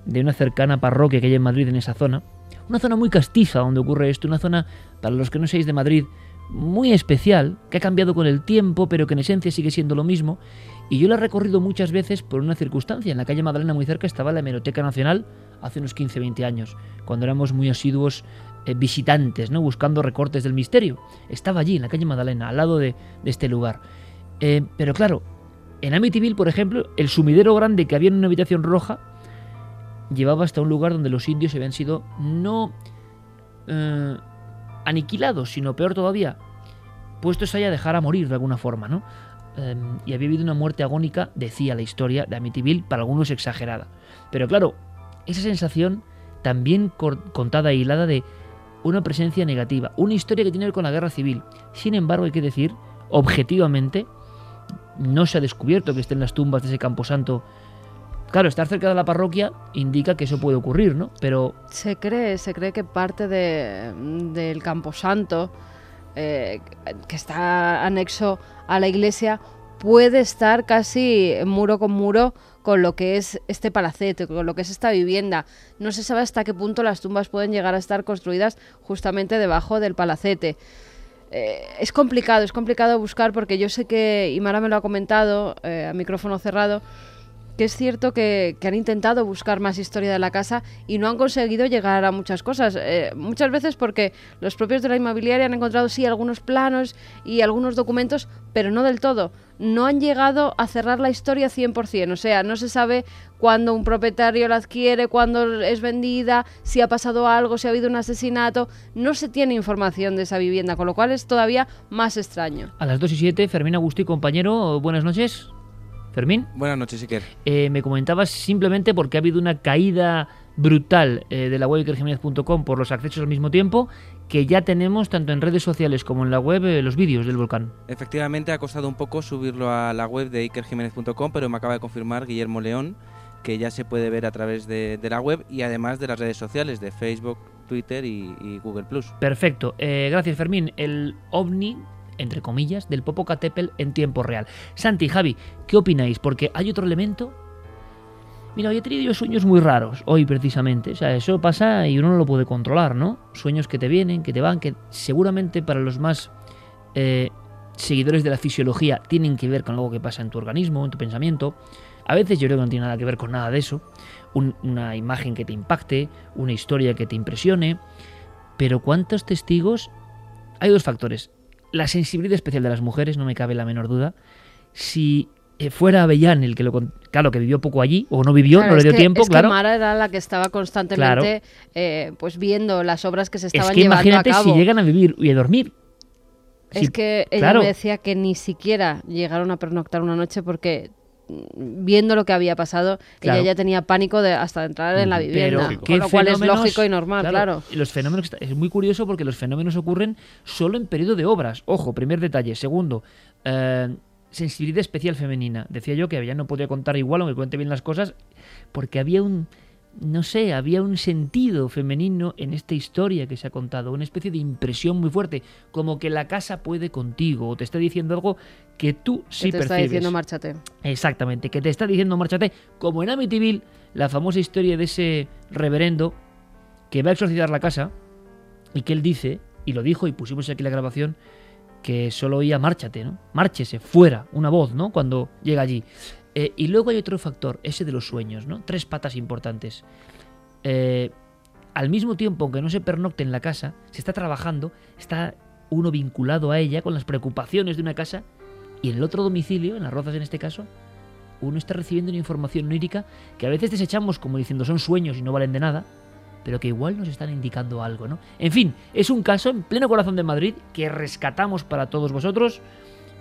de una cercana parroquia que hay en Madrid en esa zona, una zona muy castiza donde ocurre esto, una zona, para los que no seáis de Madrid, muy especial, que ha cambiado con el tiempo, pero que en esencia sigue siendo lo mismo. Y yo la he recorrido muchas veces por una circunstancia. En la calle Madalena, muy cerca, estaba la Hemeroteca Nacional hace unos 15-20 años, cuando éramos muy asiduos eh, visitantes, ¿no? buscando recortes del misterio. Estaba allí, en la calle Madalena, al lado de, este lugar. Eh, pero claro, en Amityville, por ejemplo, el sumidero grande que había en una habitación roja llevaba hasta un lugar donde los indios habían sido no eh, aniquilados, sino peor todavía, puestos ahí a dejar a morir de alguna forma, ¿no? Em, y había habido una muerte agónica, decía la historia de Amityville, para algunos exagerada. Pero claro, esa sensación también contada y hilada de una presencia negativa, una historia que tiene que ver con la guerra civil. Sin embargo, hay que decir, objetivamente, no se ha descubierto que estén las tumbas de ese camposanto Claro, estar cerca de la parroquia indica que eso puede ocurrir, ¿no? Pero... Se cree, se cree que parte de, del Camposanto, eh, que está anexo a la iglesia, puede estar casi muro con muro con lo que es este palacete, con lo que es esta vivienda. No se sabe hasta qué punto las tumbas pueden llegar a estar construidas justamente debajo del palacete. Eh, es complicado, es complicado buscar porque yo sé que, y Mara me lo ha comentado eh, a micrófono cerrado, que es cierto que, han intentado buscar más historia de la casa y no han conseguido llegar a muchas cosas. Eh, muchas veces porque los propios de la inmobiliaria han encontrado sí algunos planos y algunos documentos, pero no del todo. No han llegado a cerrar la historia 100%, o sea, no se sabe cuándo un propietario la adquiere, cuándo es vendida, si ha pasado algo, si ha habido un asesinato. No se tiene información de esa vivienda, con lo cual es todavía más extraño. A las 2 y 7, Fermín Agustí, compañero, buenas noches. Fermín. Buenas noches, Iker. Eh, me comentabas simplemente porque ha habido una caída brutal eh, de la web ikerjiménez.com por los accesos al mismo tiempo que ya tenemos tanto en redes sociales como en la web eh, los vídeos del volcán. Efectivamente ha costado un poco subirlo a la web de ikerjiménez.com pero me acaba de confirmar Guillermo León que ya se puede ver a través de, la web y además de las redes sociales de Facebook, Twitter y, Google Plus. Perfecto, gracias Fermín. El ovni entre comillas, del Popocatépetl en tiempo real. Santi, Javi, ¿qué opináis? Porque hay otro elemento. Mira, hoy he tenido sueños muy raros, hoy precisamente. O sea, eso pasa y uno no lo puede controlar, ¿no? Sueños que te vienen, que te van, que seguramente para los más eh, seguidores de la fisiología tienen que ver con algo que pasa en tu organismo, en tu pensamiento. A veces yo creo que no tiene nada que ver con nada de eso. una imagen que te impacte, una historia que te impresione. Pero ¿cuántos testigos? Hay dos factores la sensibilidad especial de las mujeres, no me cabe la menor duda. Si eh, fuera Avellán el que lo claro que vivió poco allí o no vivió no le dio tiempo es claro. Que Mara era la que estaba constantemente eh, pues viendo las obras que se estaban es que imagínate si llegan a vivir y a dormir. Es que ella me decía que ni siquiera llegaron a pernoctar una noche porque viendo lo que había pasado, ella ya tenía pánico de hasta entrar en la vivienda, lo cual es lógico y normal, claro. Los fenómenos es muy curioso porque los fenómenos ocurren solo en periodo de obras. Ojo, primer detalle. Segundo, eh, sensibilidad especial femenina. Decía yo que ella no podía contar igual, aunque cuente bien las cosas, porque había un no sé, había un sentido femenino en esta historia que se ha contado, una especie de impresión muy fuerte, como que la casa puede contigo, o te está diciendo algo que tú sí que te está diciendo márchate. Exactamente, que te está diciendo márchate, como en Amityville, la famosa historia de ese reverendo que va a exorcizar la casa y que él dice, y lo dijo y pusimos aquí la grabación, que solo oía márchate, ¿no? Márchese, fuera, una voz, ¿no? Cuando llega allí. Eh, y luego hay otro factor, ese de los sueños, ¿no? Tres patas importantes. Eh, al mismo tiempo, aunque no se pernocte en la casa, se está trabajando, está uno vinculado a ella con las preocupaciones de una casa y en el otro domicilio, en las rozas en este caso, uno está recibiendo una información onírica que a veces desechamos como diciendo son sueños y no valen de nada, pero que igual nos están indicando algo, ¿no? En fin, es un caso en pleno corazón de Madrid que rescatamos para todos vosotros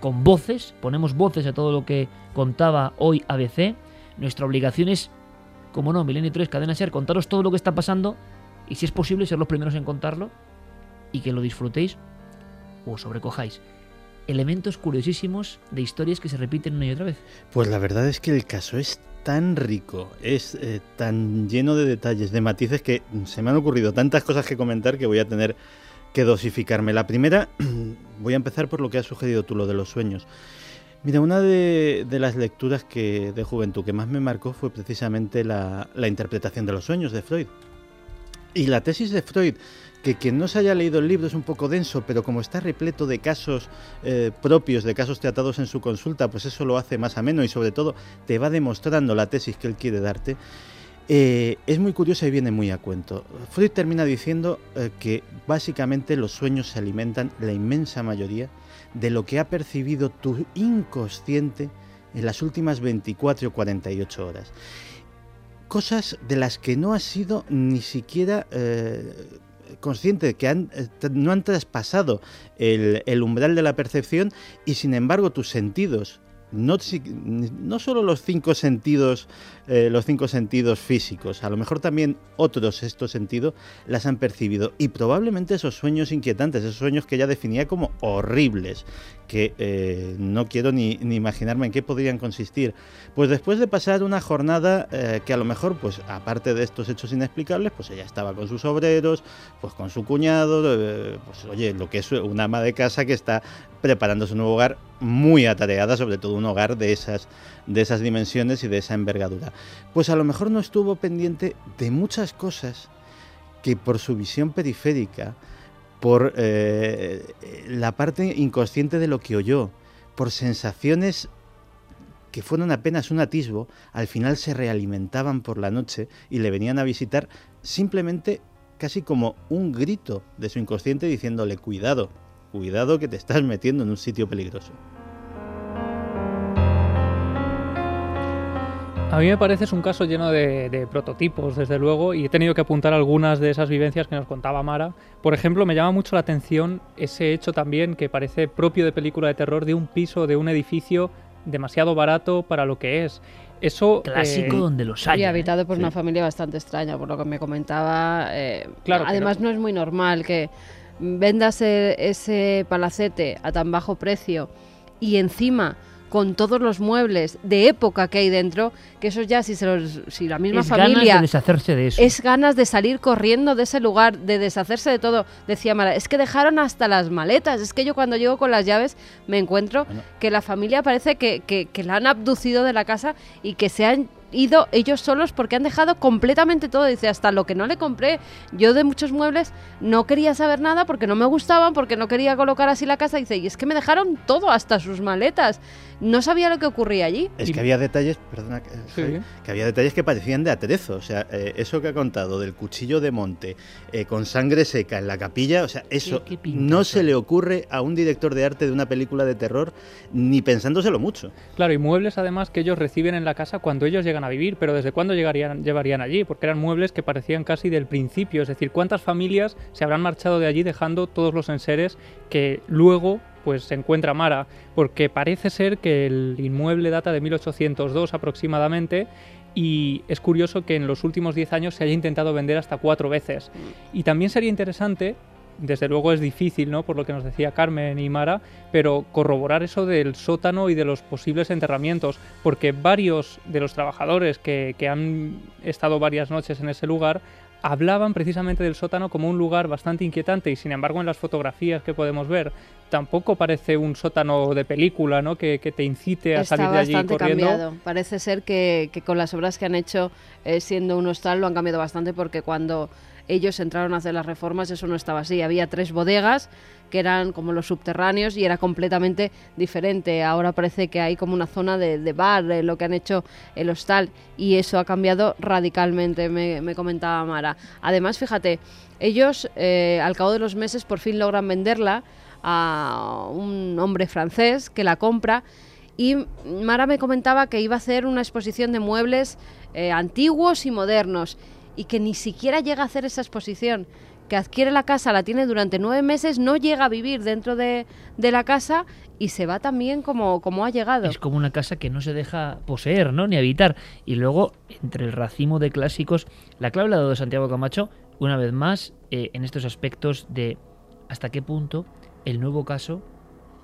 con voces, ponemos voces a todo lo que contaba hoy ABC. Nuestra obligación es, como no, Milenio 3, Cadena Ser, contaros todo lo que está pasando y si es posible ser los primeros en contarlo y que lo disfrutéis o sobrecojáis elementos curiosísimos de historias que se repiten una y otra vez. Pues la verdad es que el caso es tan rico, es eh, tan lleno de detalles, de matices, que se me han ocurrido tantas cosas que comentar que voy a tener que dosificarme. La primera, voy a empezar por lo que has sugerido tú, lo de los sueños. Mira, una de, las lecturas que, de juventud que más me marcó fue precisamente la, interpretación de los sueños de Freud. Y la tesis de Freud que quien no se haya leído el libro es un poco denso, pero como está repleto de casos eh, propios, de casos tratados en su consulta, pues eso lo hace más ameno y sobre todo te va demostrando la tesis que él quiere darte. Eh, es muy curiosa y viene muy a cuento. Freud termina diciendo eh, que básicamente los sueños se alimentan, la inmensa mayoría, de lo que ha percibido tu inconsciente en las últimas 24 o 48 horas. Cosas de las que no has sido ni siquiera consciente que eh, no han traspasado el umbral de la percepción y sin embargo tus sentidos no, solo los cinco sentidos eh, los cinco sentidos físicos, a lo mejor también otros estos sentidos las han percibido. Y probablemente esos sueños inquietantes, esos sueños que ya definía como horribles, que eh, no quiero ni, imaginarme en qué podrían consistir. Pues después de pasar una jornada eh, que a lo mejor, pues aparte de estos hechos inexplicables, pues ella estaba con sus obreros, pues con su cuñado, pues oye, lo que es una ama de casa que está preparando su nuevo hogar muy atareada, sobre todo un hogar de esas, de esas dimensiones y de esa envergadura pues a lo mejor no estuvo pendiente de muchas cosas que por su visión periférica, por eh, la parte inconsciente de lo que oyó, por sensaciones que fueron apenas un atisbo, al final se realimentaban por la noche y le venían a visitar simplemente casi como un grito de su inconsciente diciéndole cuidado, cuidado que te estás metiendo en un sitio peligroso. A mí me parece es un caso lleno de, prototipos, desde luego, y he tenido que apuntar algunas de esas vivencias que nos contaba Mara. Por ejemplo, me llama mucho la atención ese hecho también que parece propio de película de terror de un piso, de un edificio demasiado barato para lo que es. Eso clásico eh, donde los hay. Y habitado por una familia bastante extraña, por lo que me comentaba. Eh, claro. Además, no. es muy normal que vendas ese palacete a tan bajo precio y encima con todos los muebles de época que hay dentro, que eso ya si, se los, si la misma es familia... Ganas de deshacerse de eso. Es ganas de salir corriendo de ese lugar, de deshacerse de todo. Decía Mara, es que dejaron hasta las maletas. Es que yo cuando llego con las llaves me encuentro que la familia parece que, que, que la han abducido de la casa y que se han ido ellos solos porque han dejado completamente todo. Dice, hasta lo que no le compré. Yo de muchos muebles no quería saber nada porque no me gustaban, porque no quería colocar así la casa. Dice, y es que me dejaron todo, hasta sus maletas. No sabía lo que ocurría allí. Es que había detalles, perdona, que había detalles que parecían de atrezo. O sea, eh, eso que ha contado del cuchillo de monte eh, con sangre seca en la capilla, o sea, eso no se le ocurre a un director de arte de una película de terror ni pensándoselo mucho. Claro, y muebles además que ellos reciben en la casa cuando ellos llegan a vivir, pero ¿desde cuándo llegarían, llevarían allí? Porque eran muebles que parecían casi del principio, es decir, ¿cuántas familias se habrán marchado de allí dejando todos los enseres que luego pues se encuentra Mara? Porque parece ser que el inmueble data de 1802 aproximadamente y es curioso que en los últimos 10 años se haya intentado vender hasta cuatro veces. Y también sería interesante desde luego es difícil, ¿no? Por lo que nos decía Carmen y Mara, pero corroborar eso del sótano y de los posibles enterramientos, porque varios de los trabajadores que, que han estado varias noches en ese lugar hablaban precisamente del sótano como un lugar bastante inquietante y sin embargo en las fotografías que podemos ver tampoco parece un sótano de película, ¿no? Que, te incite a salir de allí bastante corriendo. cambiado. Parece ser que, con las obras que han hecho eh, siendo un hostal lo han cambiado bastante porque cuando ellos entraron a hacer las reformas, eso no estaba así. Había tres bodegas que eran como los subterráneos y era completamente diferente. Ahora parece que hay como una zona de, bar, lo que han hecho el hostal, y eso ha cambiado radicalmente, me, comentaba Mara. Además, fíjate, ellos eh, al cabo de los meses por fin logran venderla a un hombre francés que la compra y Mara me comentaba que iba a hacer una exposición de muebles eh, antiguos y modernos y que ni siquiera llega a hacer esa exposición que adquiere la casa, la tiene durante nueve meses, no llega a vivir dentro de, la casa y se va también como, como ha llegado. Es como una casa que no se deja poseer, ¿no? Ni habitar. Y luego, entre el racimo de clásicos, la clave la ha dado Santiago Camacho, una vez más, eh, en estos aspectos de hasta qué punto el nuevo caso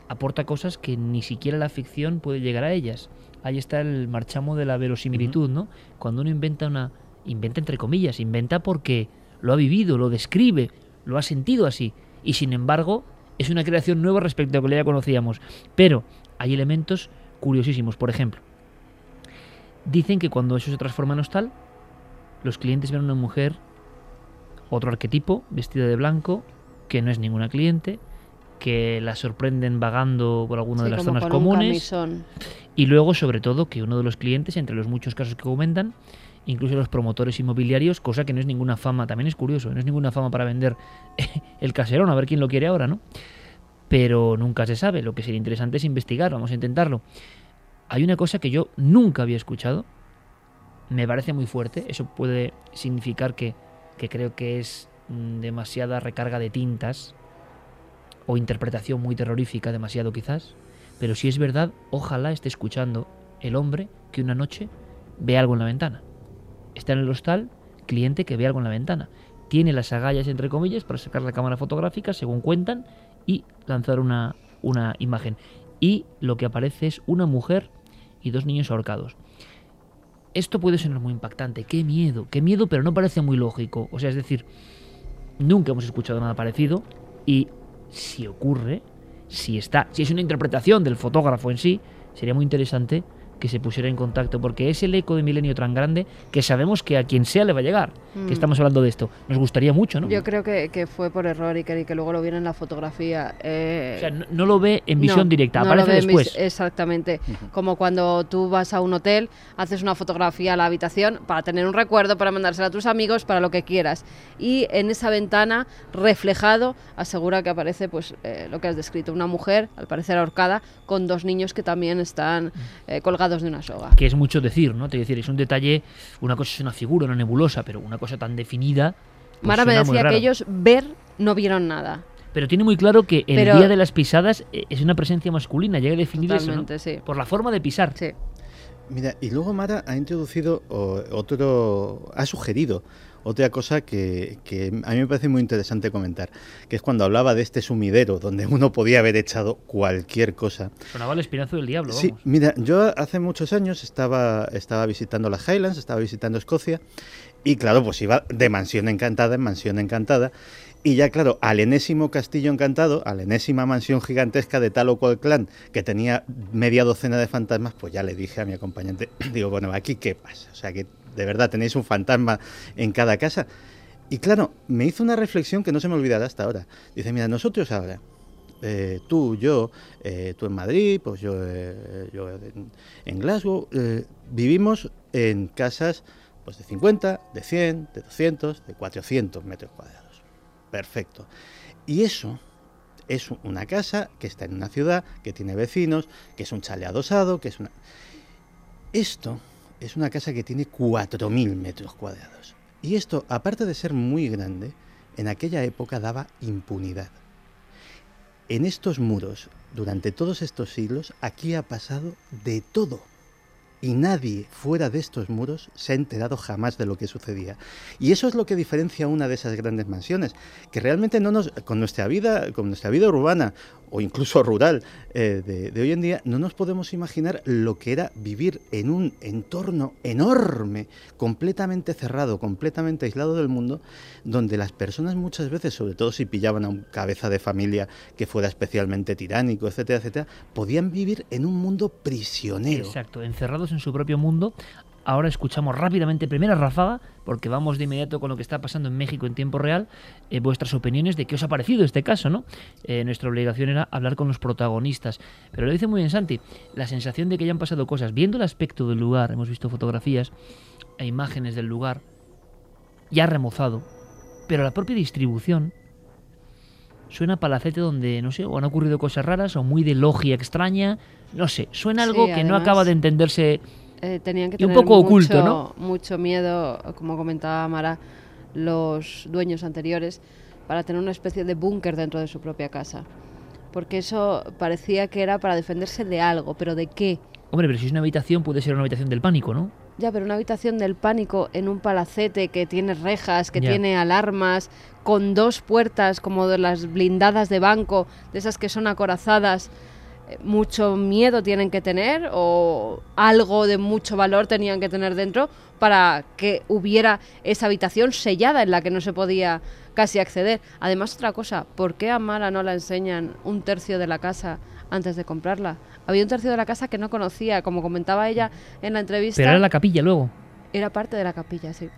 aporta cosas que ni siquiera la ficción puede llegar a ellas. Ahí está el marchamo de la verosimilitud, ¿no? Cuando uno inventa una... inventa entre comillas, inventa porque lo ha vivido, lo describe, lo ha sentido así. Y sin embargo, es una creación nueva respecto a lo que ya conocíamos. Pero hay elementos curiosísimos. Por ejemplo, dicen que cuando eso se transforma en hostal, los clientes ven a una mujer, otro arquetipo, vestida de blanco, que no es ninguna cliente, que la sorprenden vagando por alguna de las zonas comunes. Y luego, sobre todo, que uno de los clientes, entre los muchos casos que comentan, incluso los promotores inmobiliarios, cosa que no es ninguna fama, también es curioso, no es ninguna fama para vender el caserón, a ver quién lo quiere ahora, ¿no? Pero nunca se sabe, lo que sería interesante es investigar, vamos a intentarlo. Hay una cosa que yo nunca había escuchado, me parece muy fuerte, eso puede significar que, que creo que es mm, demasiada recarga de tintas o interpretación muy terrorífica, demasiado quizás, pero si es verdad, ojalá esté escuchando el hombre que una noche ve algo en la ventana está en el hostal, cliente que ve algo en la ventana. Tiene las agallas, entre comillas, para sacar la cámara fotográfica, según cuentan, y lanzar una, una imagen. Y lo que aparece es una mujer y dos niños ahorcados. Esto puede sonar muy impactante. Qué miedo, qué miedo, pero no parece muy lógico. O sea, es decir, nunca hemos escuchado nada parecido. Y si ocurre, si está, si es una interpretación del fotógrafo en sí, sería muy interesante que se pusiera en contacto, porque es el eco de Milenio tan grande que sabemos que a quien sea le va a llegar, que mm. estamos hablando de esto. Nos gustaría mucho, ¿no? Yo creo que, que fue por error y que, que, luego lo viene en la fotografía. Eh, o sea, no, lo ve en visión directa, aparece después. Exactamente. Como cuando tú vas a un hotel, haces una fotografía a la habitación para tener un recuerdo, para mandársela a tus amigos, para lo que quieras. Y en esa ventana, reflejado, asegura que aparece pues eh, lo que has descrito, una mujer, al parecer ahorcada, con dos niños que también están eh, colgados de una soga. Que es mucho decir, ¿no? Te decir, es un detalle, una cosa es una figura, una nebulosa, pero una cosa tan definida. Pues Mara me decía que ellos ver no vieron nada. Pero tiene muy claro que el día de las pisadas eh, es una presencia masculina, llega a definir eso, ¿no? sí. Por la forma de pisar. Sí. Mira, y luego Mara ha introducido otro, ha sugerido otra cosa que, a mí me parece muy interesante comentar, que es cuando hablaba de este sumidero donde uno podía haber echado cualquier cosa. Sonaba el espinazo del diablo. Sí, mira, yo hace muchos años estaba, estaba visitando las Highlands, estaba visitando Escocia y claro, pues iba de mansión encantada en mansión encantada. Y ya, claro, al enésimo castillo encantado, a la enésima mansión gigantesca de tal o cual clan que tenía media docena de fantasmas, pues ya le dije a mi acompañante, digo, bueno, aquí qué pasa. O sea, que de verdad tenéis un fantasma en cada casa. Y claro, me hizo una reflexión que no se me olvidará hasta ahora. Dice, mira, nosotros ahora, eh, tú, yo, eh, tú en Madrid, pues yo, eh, yo en, Glasgow, vivimos en casas pues de 50, de 100, de 200, de 400 metros cuadrados. Perfecto. Y eso es una casa que está en una ciudad, que tiene vecinos, que es un chale adosado, que es una... Esto es una casa que tiene 4.000 metros cuadrados. Y esto, aparte de ser muy grande, en aquella época daba impunidad. En estos muros, durante todos estos siglos, aquí ha pasado de todo y nadie fuera de estos muros se ha enterado jamás de lo que sucedía. Y eso es lo que diferencia una de esas grandes mansiones, que realmente no nos, con nuestra vida, con nuestra vida urbana o incluso rural eh, de, hoy en día, no nos podemos imaginar lo que era vivir en un entorno enorme, completamente cerrado, completamente aislado del mundo, donde las personas muchas veces, sobre todo si pillaban a un cabeza de familia que fuera especialmente tiránico, etcétera, etcétera, podían vivir en un mundo prisionero. Exacto, encerrados en su propio mundo, Ahora escuchamos rápidamente primera ráfaga, porque vamos de inmediato con lo que está pasando en México en tiempo real, eh, vuestras opiniones de qué os ha parecido este caso, ¿no? Eh, nuestra obligación era hablar con los protagonistas. Pero lo dice muy bien Santi, la sensación de que hayan pasado cosas, viendo el aspecto del lugar, hemos visto fotografías e imágenes del lugar, ya remozado, pero la propia distribución suena a palacete donde, no sé, o han ocurrido cosas raras o muy de logia extraña, no sé, suena algo Sí, que no acaba de entenderse Eh, tenían que y un tener poco mucho, oculto, ¿no? mucho miedo, como comentaba Mara, los dueños anteriores, para tener una especie de búnker dentro de su propia casa. Porque eso parecía que era para defenderse de algo, pero ¿de qué? Hombre, pero si es una habitación puede ser una habitación del pánico, ¿no? Ya, pero una habitación del pánico en un palacete que tiene rejas, que tiene alarmas, con dos puertas como de las blindadas de banco, de esas que son acorazadas, mucho miedo tienen que tener o algo de mucho valor tenían que tener dentro para que hubiera esa habitación sellada en la que no se podía casi acceder. Además, otra cosa, ¿por qué a Mara no la enseñan un tercio de la casa antes de comprarla? Había un tercio de la casa que no conocía, como comentaba ella en la entrevista. Pero era la capilla luego. Era parte de la capilla, sí.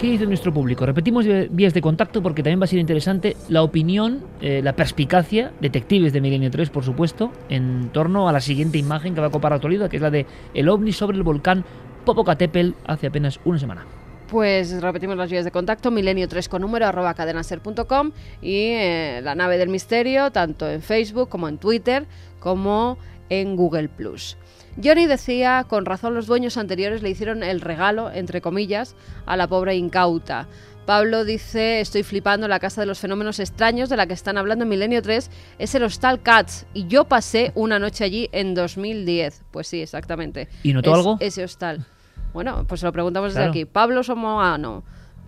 ¿Qué dice nuestro público? Repetimos vi- vías de contacto porque también va a ser interesante la opinión, eh, la perspicacia, detectives de Milenio 3, por supuesto, en torno a la siguiente imagen que va a copar la actualidad, que es la de el ovni sobre el volcán Popocatépetl hace apenas una semana. Pues repetimos las vías de contacto, milenio 3 con número arroba cadenaser.com y eh, la nave del misterio, tanto en Facebook como en Twitter, como en Google Plus. Johnny decía, con razón los dueños anteriores le hicieron el regalo, entre comillas, a la pobre incauta. Pablo dice, estoy flipando, la casa de los fenómenos extraños de la que están hablando en Milenio 3 es el Hostal Cats y yo pasé una noche allí en 2010. Pues sí, exactamente. ¿Y notó Es algo? Ese hostal. Bueno, pues se lo preguntamos desde aquí. Pablo Somoano,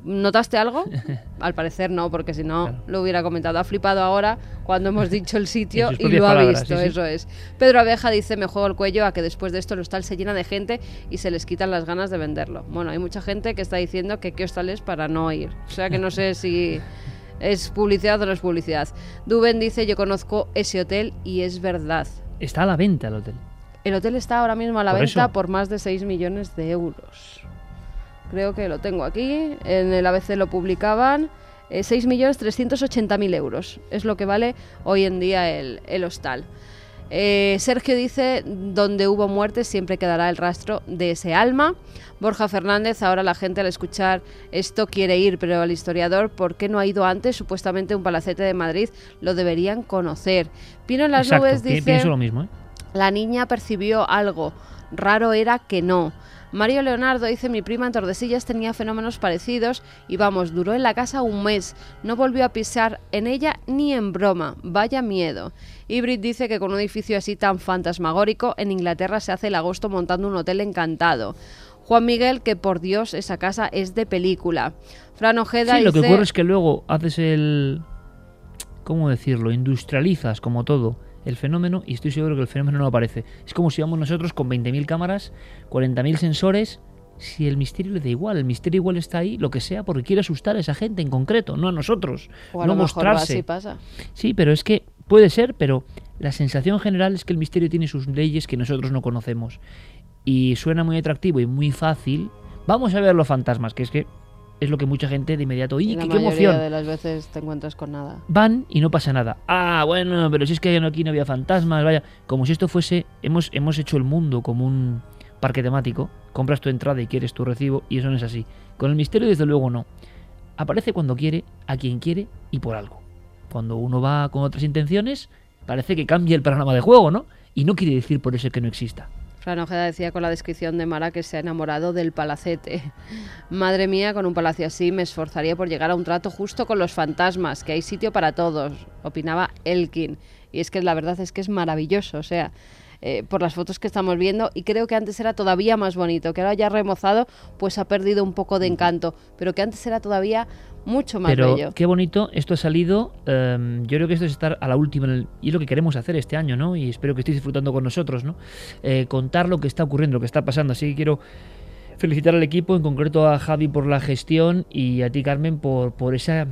¿notaste algo? Al parecer no, porque si no lo hubiera comentado. Ha flipado ahora cuando hemos dicho el sitio y lo ha palabras, visto, sí, sí. eso es. Pedro Abeja dice, me juego el cuello a que después de esto el hostal se llena de gente y se les quitan las ganas de venderlo. Bueno, hay mucha gente que está diciendo que qué hostal es para no ir. O sea que no sé si es publicidad o no es publicidad. Duben dice, yo conozco ese hotel y es verdad. Está a la venta el hotel. El hotel está ahora mismo a la Por venta eso. por más de 6 millones de euros. Creo que lo tengo aquí. En el ABC lo publicaban. Eh, 6.380.000 euros es lo que vale hoy en día el, el hostal. Eh, Sergio dice, donde hubo muerte siempre quedará el rastro de ese alma. Borja Fernández, ahora la gente al escuchar esto quiere ir, pero el historiador, ¿por qué no ha ido antes? Supuestamente un palacete de Madrid lo deberían conocer. Pino en las Exacto, nubes dice... pienso lo mismo, ¿eh? La niña percibió algo. Raro era que no. Mario Leonardo dice, mi prima en Tordesillas tenía fenómenos parecidos y vamos, duró en la casa un mes. No volvió a pisar en ella ni en broma. Vaya miedo. Ibrid dice que con un edificio así tan fantasmagórico, en Inglaterra se hace el agosto montando un hotel encantado. Juan Miguel, que por Dios esa casa es de película. Fran Ojeda Sí, lo que ocurre es que luego haces el... ¿Cómo decirlo? Industrializas como todo el fenómeno y estoy seguro que el fenómeno no aparece. Es como si vamos nosotros con 20.000 cámaras, 40.000 sensores, si el misterio le da igual, el misterio igual está ahí, lo que sea, porque quiere asustar a esa gente en concreto, no a nosotros, O a no lo mejor mostrarse. así pasa. Sí, pero es que puede ser, pero la sensación general es que el misterio tiene sus leyes que nosotros no conocemos. Y suena muy atractivo y muy fácil. Vamos a ver los fantasmas, que es que es lo que mucha gente de inmediato, ¡y Y la qué, emoción! de las veces te encuentras con nada. Van y no pasa nada. Ah, bueno, pero si es que aquí no había fantasmas, vaya. Como si esto fuese. Hemos, hemos hecho el mundo como un parque temático. Compras tu entrada y quieres tu recibo, y eso no es así. Con el misterio, desde luego, no. Aparece cuando quiere, a quien quiere y por algo. Cuando uno va con otras intenciones, parece que cambia el panorama de juego, ¿no? Y no quiere decir por eso que no exista. Fran Ojeda decía con la descripción de Mara que se ha enamorado del palacete. Madre mía, con un palacio así me esforzaría por llegar a un trato justo con los fantasmas, que hay sitio para todos, opinaba Elkin. Y es que la verdad es que es maravilloso, o sea, eh, por las fotos que estamos viendo, y creo que antes era todavía más bonito, que ahora ya remozado, pues ha perdido un poco de encanto, pero que antes era todavía mucho más Pero bello. qué bonito, esto ha salido. em, yo creo que esto es estar a la última el- y es lo que queremos hacer este año, ¿no? Y espero que estéis disfrutando con nosotros, ¿no? Eh, contar lo que está ocurriendo, lo que está pasando. Así que quiero felicitar al equipo, en concreto a Javi por la gestión y a ti, Carmen, por, por esa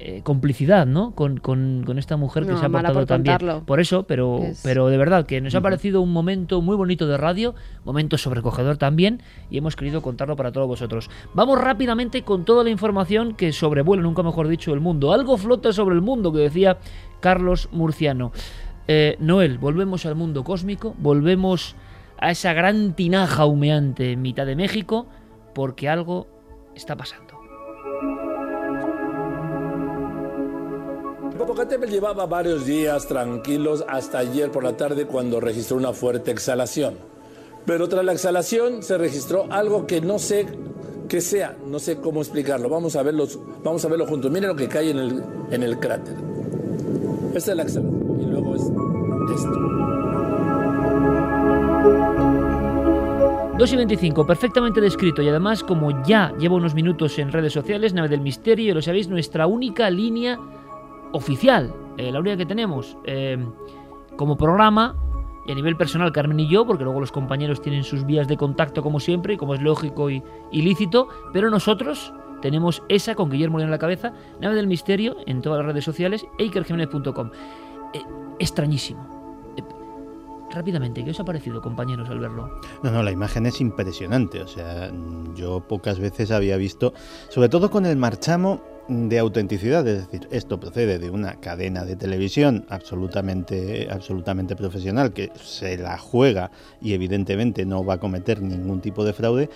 eh, complicidad, ¿no? Con, con- con esta mujer que se ha portado por también. contarlo. Por eso, pero, Es- pero de verdad que nos ha parecido un momento muy bonito de radio, momento sobrecogedor también, y hemos querido contarlo para todos vosotros. Vamos rápidamente con toda la información que sobrevuela, nunca mejor dicho, el mundo. Algo flota sobre el mundo, que decía Carlos Murciano. Eh, Noel, volvemos al mundo cósmico, volvemos a esa gran tinaja humeante en mitad de México, porque algo está pasando. Popocatépetl llevaba varios días tranquilos hasta ayer por la tarde cuando registró una fuerte exhalación. Pero tras la exhalación se registró algo que no sé qué sea, no sé cómo explicarlo. Vamos a verlo, vamos a verlo juntos. Miren lo que cae en el, en el cráter. Esta es la exhalación y luego es esto. 2 y 25, perfectamente descrito y además como ya lleva unos minutos en redes sociales, Nave del Misterio, lo sabéis, nuestra única línea oficial, eh, la única que tenemos eh, como programa y a nivel personal Carmen y yo, porque luego los compañeros tienen sus vías de contacto como siempre, y como es lógico y ilícito, pero nosotros tenemos esa con Guillermo León en la cabeza, Nave del Misterio en todas las redes sociales, eikerjimenez.com. Eh, extrañísimo. Eh, rápidamente, ¿qué os ha parecido, compañeros, al verlo? No, no, la imagen es impresionante. O sea, yo pocas veces había visto, sobre todo con el marchamo de autenticidad, es decir, esto procede de una cadena de televisión absolutamente, absolutamente profesional que se la juega y evidentemente no va a cometer ningún tipo de fraude.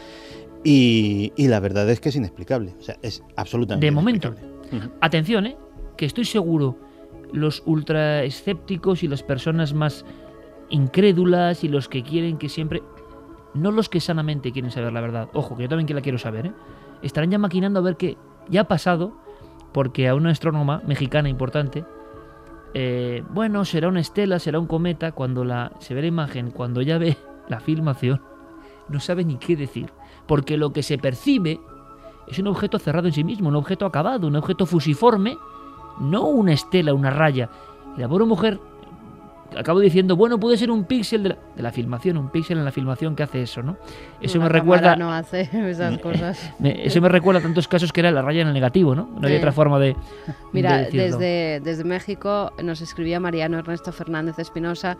Y, y la verdad es que es inexplicable. O sea, es absolutamente De momento. Atención, ¿eh? que estoy seguro los ultra escépticos y las personas más incrédulas y los que quieren que siempre... No los que sanamente quieren saber la verdad. Ojo, que yo también que la quiero saber. ¿eh? Estarán ya maquinando a ver qué ya ha pasado, porque a una astrónoma mexicana importante, eh, bueno, será una estela, será un cometa, cuando la, se ve la imagen, cuando ya ve la filmación, no sabe ni qué decir. Porque lo que se percibe es un objeto cerrado en sí mismo, un objeto acabado, un objeto fusiforme, no una estela, una raya. Y la pobre mujer acabo diciendo, bueno, puede ser un píxel de la, de la filmación, un píxel en la filmación que hace eso, ¿no? Eso Una me recuerda... no hace esas cosas. me- eso me recuerda a tantos casos que era la raya en el negativo, ¿no? No Sí. otra forma de... Mira, de desde, desde México nos escribía Mariano Ernesto Fernández Espinosa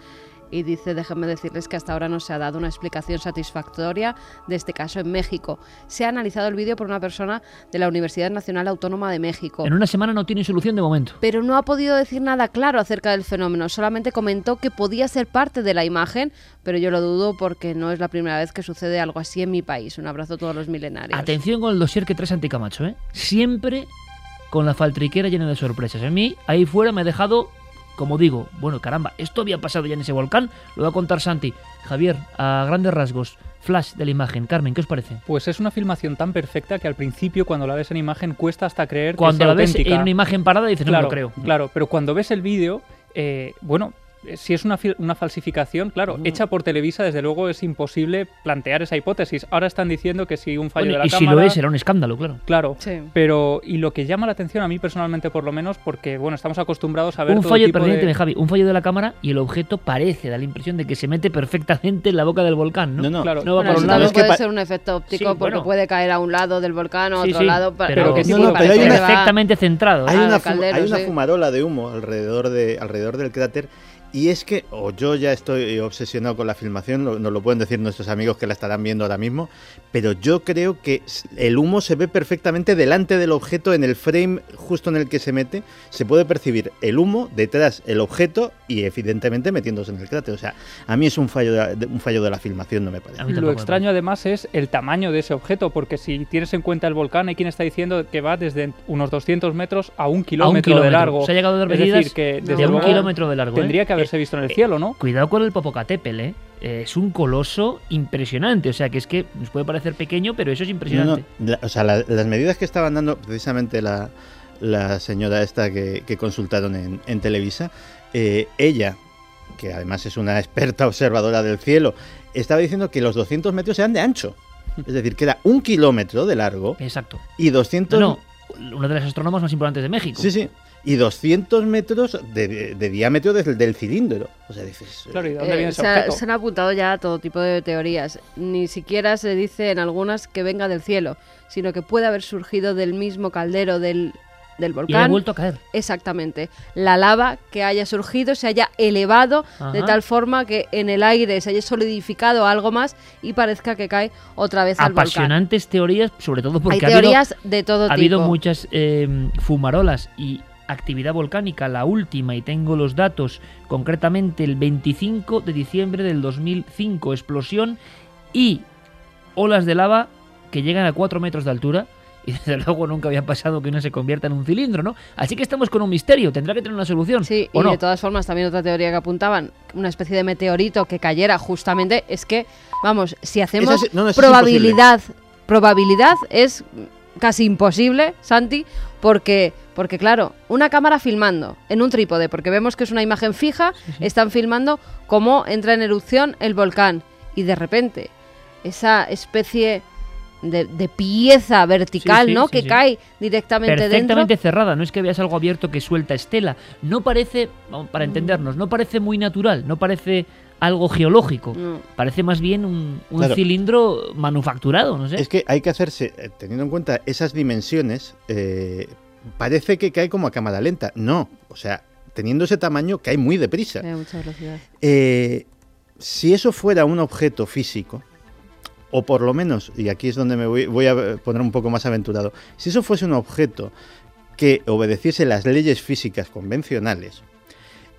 y dice, déjenme decirles que hasta ahora no se ha dado una explicación satisfactoria de este caso en México. Se ha analizado el vídeo por una persona de la Universidad Nacional Autónoma de México. En una semana no tiene solución de momento. Pero no ha podido decir nada claro acerca del fenómeno, solamente comentó que podía ser parte de la imagen, pero yo lo dudo porque no es la primera vez que sucede algo así en mi país. Un abrazo a todos los milenarios. Atención con el dossier que traes Anticamacho, ¿eh? Siempre con la faltriquera llena de sorpresas. A mí, ahí fuera me ha dejado, como digo, bueno, caramba, esto había pasado ya en ese volcán, lo va a contar Santi. Javier, a grandes rasgos, flash de la imagen. Carmen, ¿qué os parece? Pues es una filmación tan perfecta que al principio cuando la ves en imagen cuesta hasta creer Cuando que sea la ves en una imagen parada dices, no me claro, lo creo. Claro, pero cuando ves el vídeo, eh, bueno, si es una, fil- una falsificación, claro, hecha por Televisa, desde luego es imposible plantear esa hipótesis. Ahora están diciendo que si un fallo Bueno, de la y si cámara... lo es, será un escándalo, claro. Claro, Sí. pero y lo que llama la atención a mí personalmente por lo menos, porque bueno, estamos acostumbrados a ver Un todo fallo, tipo de... Javi, un fallo de la cámara y el objeto parece, da la impresión de que se mete perfectamente en la boca del volcán, ¿no? No, no. Claro. No va Bueno, por eso un lado. que puede pa- ser un efecto óptico Sí, porque bueno. puede caer a un lado del volcán o a Sí, otro sí, lado, pa- pero que sí, No, no, pero hay una- perfectamente centrado. Hay Ah, una, caldero, hay una fumarola de humo alrededor, de, alrededor del cráter y es que, o yo ya estoy obsesionado con la filmación, lo- nos lo pueden decir nuestros amigos que la estarán viendo ahora mismo, pero yo creo que el humo se ve perfectamente delante del objeto en el frame justo en el que se mete, se puede percibir el humo detrás el objeto y evidentemente metiéndose en el cráter. O sea, a mí es un fallo de, la- de- un fallo de la filmación, no me parece. Lo extraño además es el tamaño de ese objeto, porque si tienes en cuenta el volcán, hay quien está diciendo que va desde unos 200 metros a un kilómetro, de kilómetro. largo. Se ha llegado a dar es medidas decir, que de desde un luego kilómetro de largo, ¿eh? Tendría que haberse visto en el eh, cielo, ¿no? Cuidado con el Popocatépetl, ¿eh? Eh, Es un coloso impresionante. O sea, que es que nos puede parecer pequeño, pero eso es No, impresionante. no, la- o sea, la- las medidas que estaban dando precisamente la, la señora esta que, que consultaron en, en Televisa, eh, ella, que además es una experta observadora del cielo, estaba diciendo que los 200 metros eran de ancho. Es decir, que era un kilómetro de largo Exacto. y 200... No, no, una de las astrónomas más importantes de México. Sí, sí. Y 200 metros de, de- de diámetro desde el del cilindro. O sea, dices... Claro, ¿y dónde Eh, viene ese se, ha- objeto? se han apuntado ya todo tipo de teorías. Ni siquiera se dice en algunas que venga del cielo, sino que puede haber surgido del mismo caldero del del Y volcán. ha vuelto a caer. Exactamente. La lava que haya surgido se haya elevado de tal forma que en el aire se haya solidificado algo más y parezca que cae otra vez al volcán. Apasionantes teorías, sobre todo porque Hay ha habido- teorías de todo ha habido tipo. muchas eh, fumarolas y actividad volcánica, la última, y tengo los datos, concretamente el 25 de diciembre del 2005, explosión y olas de lava que llegan a 4 metros de altura. Y desde luego nunca había pasado que una se convierta en un cilindro, ¿no? Así que estamos con un misterio, tendrá que tener una solución. Sí, ¿o y no? de todas formas, también otra teoría que apuntaban, una especie de meteorito que cayera justamente, es que, vamos, si hacemos Eso es- no, no, eso es probabilidad, probabilidad es casi imposible, Santi, porque, porque claro, una cámara filmando en un trípode, porque vemos que es una imagen fija, están filmando cómo entra en erupción el volcán y de repente esa especie de, de pieza vertical, Sí, sí, ¿no? sí, que sí. cae directamente perfectamente dentro. cerrada, no es que veas algo abierto que suelta estela. No parece, vamos, para entendernos, no parece muy natural, no parece algo geológico. No. Parece más bien un, un Claro. cilindro manufacturado, no sé. Es que hay que hacerse, eh, teniendo en cuenta esas dimensiones, eh, parece que cae como a cámara lenta. No, o sea, teniendo ese tamaño, cae muy deprisa. Mucha velocidad. Eh, si eso fuera un objeto físico, o por lo menos, y aquí es donde me voy, voy a poner un poco más aventurado, si eso fuese un objeto que obedeciese las leyes físicas convencionales,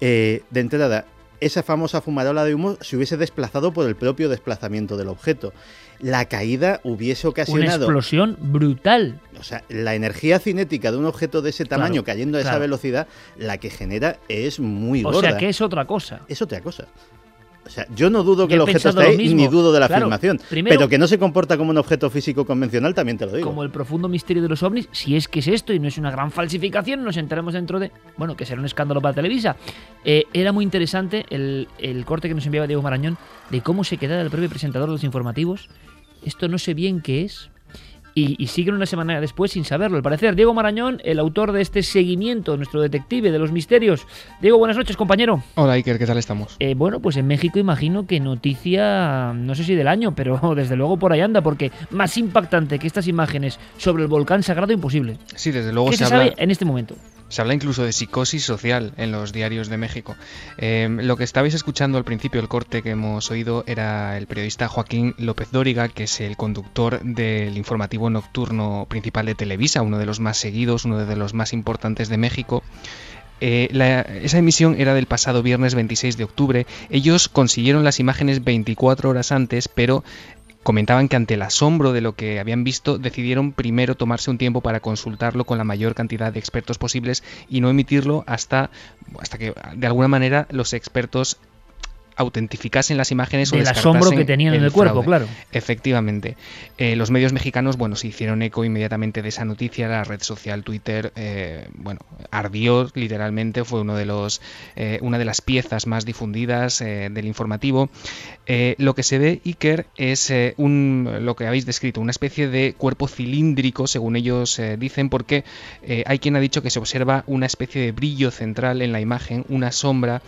eh, de entrada, esa famosa fumarola de humo se hubiese desplazado por el propio desplazamiento del objeto. La caída hubiese Una ocasionado explosión brutal. o sea, la energía cinética de un objeto de ese Claro, tamaño cayendo a esa velocidad, la que genera es muy O gorda. sea que es otra cosa. Es otra cosa. O sea, yo no dudo que el objeto esté ahí, mismo. ni dudo de la Claro, afirmación. primero- pero que no se comporta como un objeto físico convencional, también te lo digo. Como el profundo misterio de los ovnis, si es que es esto y no es una gran falsificación, nos enteramos dentro de. Bueno, que será un escándalo para Televisa. Eh, era muy interesante el, el corte que nos enviaba Diego Marañón de cómo se quedaba el propio presentador de los informativos. Esto no sé bien qué es. Y, y siguen una semana después sin saberlo. Al parecer, Diego Marañón, el autor de este seguimiento, nuestro detective de los misterios. Diego, buenas noches, compañero. Hola Iker, ¿qué tal estamos? Eh, bueno, pues en México imagino que noticia, no sé si del año, pero desde luego por ahí anda, porque más impactante que estas imágenes sobre el volcán sagrado, imposible. Sí, desde luego ¿Qué se se, habla, sabe en este momento? Se habla incluso de psicosis social en los diarios de México. Eh, lo que estabais escuchando al principio, el corte que hemos oído, era el periodista Joaquín López Dóriga, que es el conductor del informativo nocturno principal de Televisa, uno de los más seguidos, uno de los más importantes de México. Eh, esa emisión era del pasado viernes 26 de octubre. Ellos consiguieron las imágenes 24 horas antes, pero comentaban que ante el asombro de lo que habían visto decidieron primero tomarse un tiempo para consultarlo con la mayor cantidad de expertos posibles y no emitirlo hasta, hasta que de alguna manera los expertos autentificasen las imágenes o Del asombro descartasen que tenían en el cuerpo, fraude. claro. Efectivamente. Eh, los medios mexicanos, bueno, se hicieron eco inmediatamente de esa noticia. La red social Twitter, eh, bueno, ardió literalmente. Fue uno de los, eh, una de las piezas más difundidas del informativo. Lo que se ve, Iker, es un, lo que habéis descrito, una especie de cuerpo cilíndrico, según ellos dicen, porque hay quien ha dicho que se observa una especie de brillo central en la imagen, una sombra.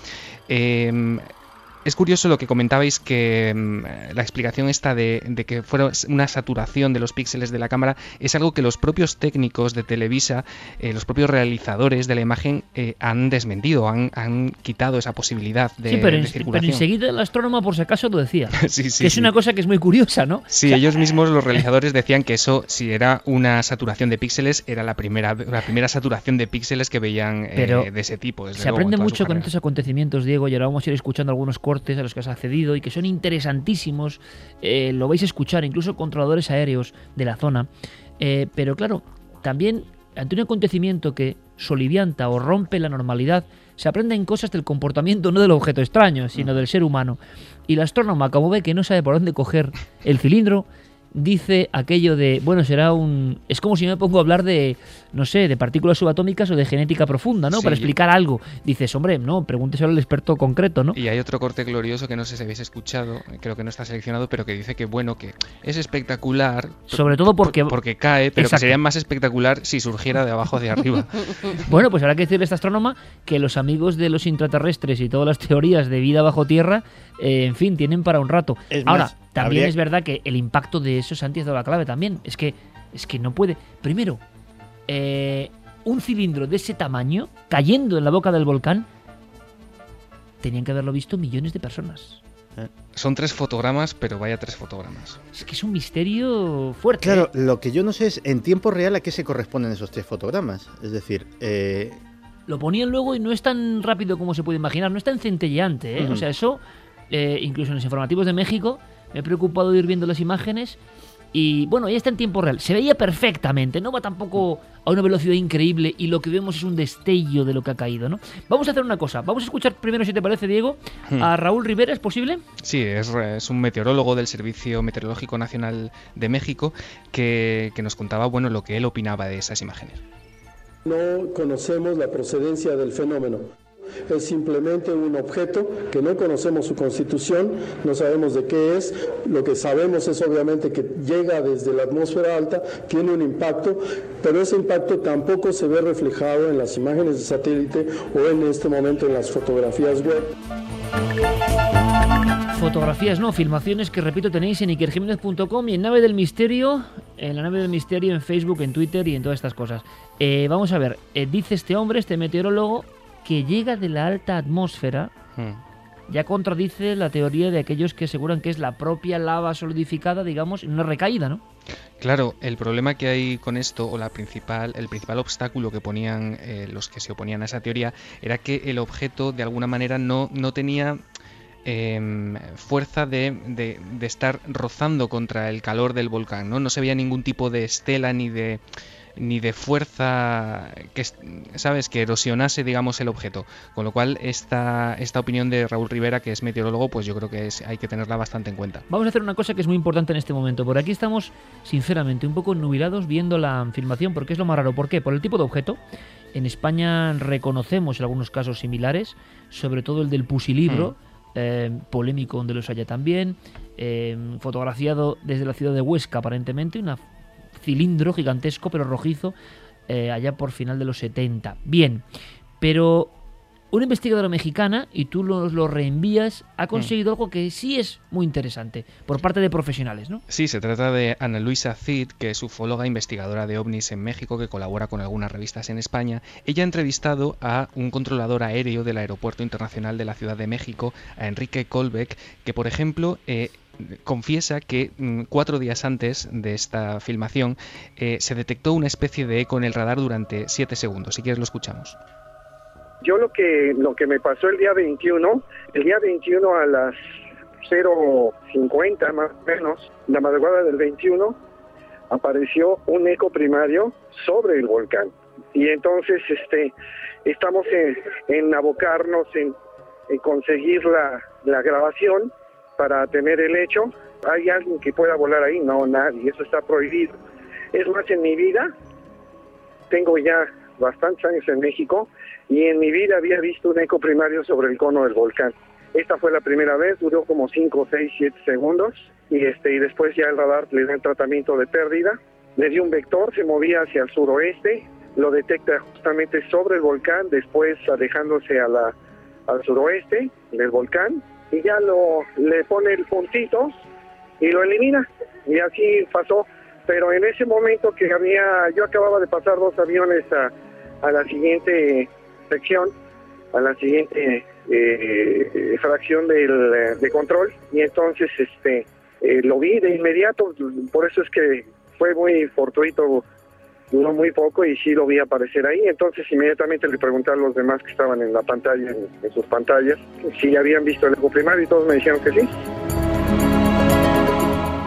Es curioso lo que comentabais que mm, la explicación esta de, de que fuera una saturación de los píxeles de la cámara es algo que los propios técnicos de Televisa, eh, los propios realizadores de la imagen eh, han desmentido, han, han quitado esa posibilidad de, sí, pero, de en- pero circulación. enseguida el astrónomo, por si acaso, lo decía. Sí, sí, que es una cosa que es muy curiosa, ¿no? Sí, ellos mismos, los realizadores, decían que eso, si era una saturación de píxeles, era la primera, la primera saturación de píxeles que veían eh, de ese tipo. desde Se luego, aprende mucho con estos acontecimientos, Diego, y ahora vamos a ir escuchando algunos cortes a los que has accedido y que son interesantísimos. Eh, lo vais a escuchar, incluso controladores aéreos de la zona. Eh, pero claro, también ante un acontecimiento que solivianta o rompe la normalidad, se aprenden cosas del comportamiento no del objeto extraño, sino del ser humano. Y el astrónoma, como ve que no sabe por dónde coger el cilindro, dice aquello de, bueno, será un... Es como si me pongo a hablar de, no sé, de partículas subatómicas o de genética profunda, ¿no? Sí. Para explicar algo. Dices, hombre, no, pregúnteselo al experto concreto, ¿no? Y hay otro corte glorioso que no sé si habéis escuchado, creo que no está seleccionado, pero que dice que bueno, que es espectacular. Sobre todo porque- por- porque cae, pero Exacto. que sería más espectacular si surgiera de abajo hacia arriba. Bueno, pues habrá que decirle a esta astrónoma que los amigos de los intraterrestres y todas las teorías de vida bajo tierra, eh, en fin, tienen para un rato. Es Ahora, más, también habría- es verdad que el impacto de eso, Santi, ha dado la clave también. Es que, es que no puede. Primero, eh, un cilindro de ese tamaño cayendo en la boca del volcán, tenían que haberlo visto millones de personas. Son tres fotogramas, pero vaya tres fotogramas. Es que es un misterio fuerte. Claro, ¿eh? lo que yo no sé es en tiempo real a qué se corresponden esos tres fotogramas. Es decir, eh, Lo ponían luego y no es tan rápido como se puede imaginar, no es tan centelleante. ¿eh? O sea, eso, eh, incluso en los informativos de México, me he preocupado de ir viendo las imágenes y bueno, ya está en tiempo real. Se veía perfectamente, no va tampoco a una velocidad increíble y lo que vemos es un destello de lo que ha caído, ¿no? Vamos a hacer una cosa, vamos a escuchar primero, si te parece, Diego, Hmm. a Raúl Rivera, ¿es posible? Sí, es, es un meteorólogo del Servicio Meteorológico Nacional de México que, que nos contaba bueno, lo que él opinaba de esas imágenes. No conocemos la procedencia del fenómeno. Es simplemente un objeto que no conocemos su constitución, no sabemos de qué es. Lo que sabemos es obviamente que llega desde la atmósfera alta, tiene un impacto, pero ese impacto tampoco se ve reflejado en las imágenes de satélite o en este momento en las fotografías web. Fotografías, no, filmaciones que repito tenéis en ikerjiménez.com y en Nave del Misterio, en la Nave del Misterio, en Facebook, en Twitter y en todas estas cosas. Eh, vamos a ver, eh, dice este hombre, este meteorólogo, que llega de la alta atmósfera, ya contradice la teoría de aquellos que aseguran que es la propia lava solidificada, digamos, en una recaída, ¿no? Claro, el problema que hay con esto, o la principal, el principal obstáculo que ponían eh, los que se oponían a esa teoría, era que el objeto de alguna manera no, no tenía em, fuerza de, de- de estar rozando contra el calor del volcán, ¿no? No se veía ningún tipo de estela ni de ni de fuerza que es- sabes que erosionase digamos el objeto con lo cual esta esta opinión de Raúl Rivera que es meteorólogo pues yo creo que es, hay que tenerla bastante en cuenta Vamos a hacer una cosa que es muy importante en este momento. Por aquí estamos, sinceramente, un poco nubilados viendo la filmación, porque es lo más raro. ¿Por qué? Por el tipo de objeto. En España reconocemos algunos casos similares, sobre todo el del pusilibro, eh, polémico donde los haya también, eh, fotografiado desde la ciudad de Huesca aparentemente, un cilindro gigantesco pero rojizo, eh, allá por final de los 70. Bien, pero una investigadora mexicana, y tú nos lo reenvías, ha conseguido algo que sí es muy interesante, por parte de profesionales, ¿no? Sí, se trata de Ana Luisa Cid, que es ufóloga investigadora de ovnis en México, que colabora con algunas revistas en España. Ella ha entrevistado a un controlador aéreo del Aeropuerto Internacional de la Ciudad de México, a Enrique Colbeck, que por ejemplo eh, confiesa que mm, cuatro días antes de esta filmación eh, se detectó una especie de eco en el radar durante siete segundos. Si quieres lo escuchamos. Yo lo que lo que me pasó el día 21, el día 21 a las 0.50 más o menos, la madrugada del 21, apareció un eco primario sobre el volcán. Y entonces este estamos en, en abocarnos en, en conseguir la, la grabación para tener el hecho. ¿Hay alguien que pueda volar ahí? No, nadie, eso está prohibido. Es más, en mi vida tengo ya bastantes años en México y en mi vida había visto un eco primario sobre el cono del volcán. Esta fue la primera vez, duró como 5, 6, 7 segundos y este y después ya el radar le da el tratamiento de pérdida. Le dio un vector, se movía hacia el suroeste, lo detecta justamente sobre el volcán, después alejándose a al suroeste del volcán y ya lo le pone el puntito y lo elimina. Y así pasó. Pero en ese momento que había, yo acababa de pasar dos aviones a, a la siguiente sección, a la siguiente eh, fracción del, de control, y entonces este eh, lo vi de inmediato, por eso es que fue muy fortuito, duró muy poco y sí lo vi aparecer ahí, entonces inmediatamente le pregunté a los demás que estaban en la pantalla, en, sus pantallas, si habían visto el eco primario y todos me dijeron que sí.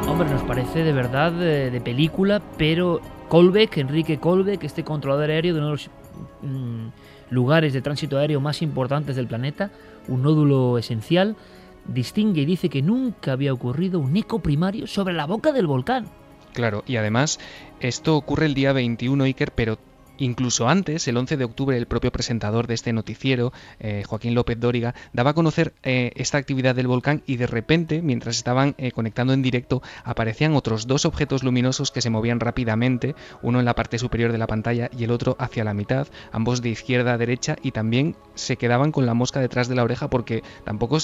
Hombre, nos parece de verdad de, de película, pero Colbeck, Enrique Colbeck, este controlador aéreo de uno de los mm, lugares de tránsito aéreo más importantes del planeta, un nódulo esencial, distingue y dice que nunca había ocurrido un eco primario sobre la boca del volcán. Claro, y además esto ocurre el día 21, Iker, pero incluso antes, el 11 de octubre, el propio presentador de este noticiero, eh, Joaquín López Dóriga, daba a conocer eh, esta actividad del volcán y de repente, mientras estaban eh, conectando en directo, aparecían otros dos objetos luminosos que se movían rápidamente, uno en la parte superior de la pantalla y el otro hacia la mitad, ambos de izquierda a derecha y también se quedaban con la mosca detrás de la oreja porque tampoco,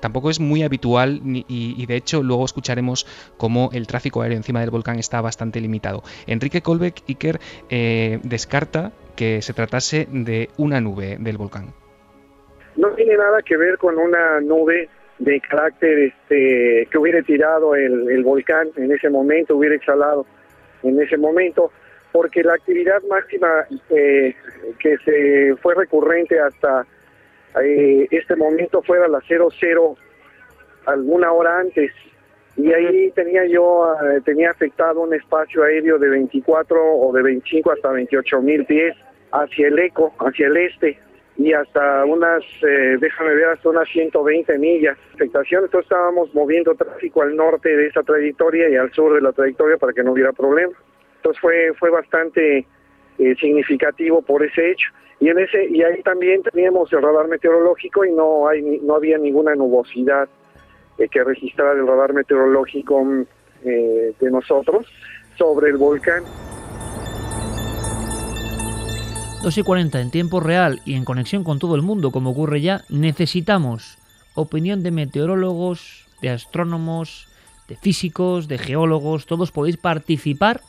tampoco es muy habitual y, de hecho luego escucharemos cómo el tráfico aéreo encima del volcán está bastante limitado. Enrique Colbeck Iker eh, descarta que se tratase de una nube del volcán. No tiene nada que ver con una nube de carácter este, que hubiera tirado el, volcán en ese momento, hubiera exhalado en ese momento, porque la actividad máxima eh, que se fue recurrente hasta eh, este momento fue a las 00 alguna hora antes y ahí tenía yo eh, tenía afectado un espacio aéreo de 24 o de 25 hasta 28 mil pies hacia el eco, hacia el este y hasta unas, eh, déjame ver, hasta unas 120 millas afectación. Entonces estábamos moviendo tráfico al norte de esa trayectoria y al sur de la trayectoria para que no hubiera problema. Entonces fue, fue bastante eh, significativo por ese hecho. Y en ese y ahí también teníamos el radar meteorológico y no hay no había ninguna nubosidad eh, que registrara el radar meteorológico eh, de nosotros sobre el volcán. 2 y 40 en tiempo real y en conexión con todo el mundo, como ocurre ya, necesitamos opinión de meteorólogos, de astrónomos, de físicos, de geólogos, todos podéis participar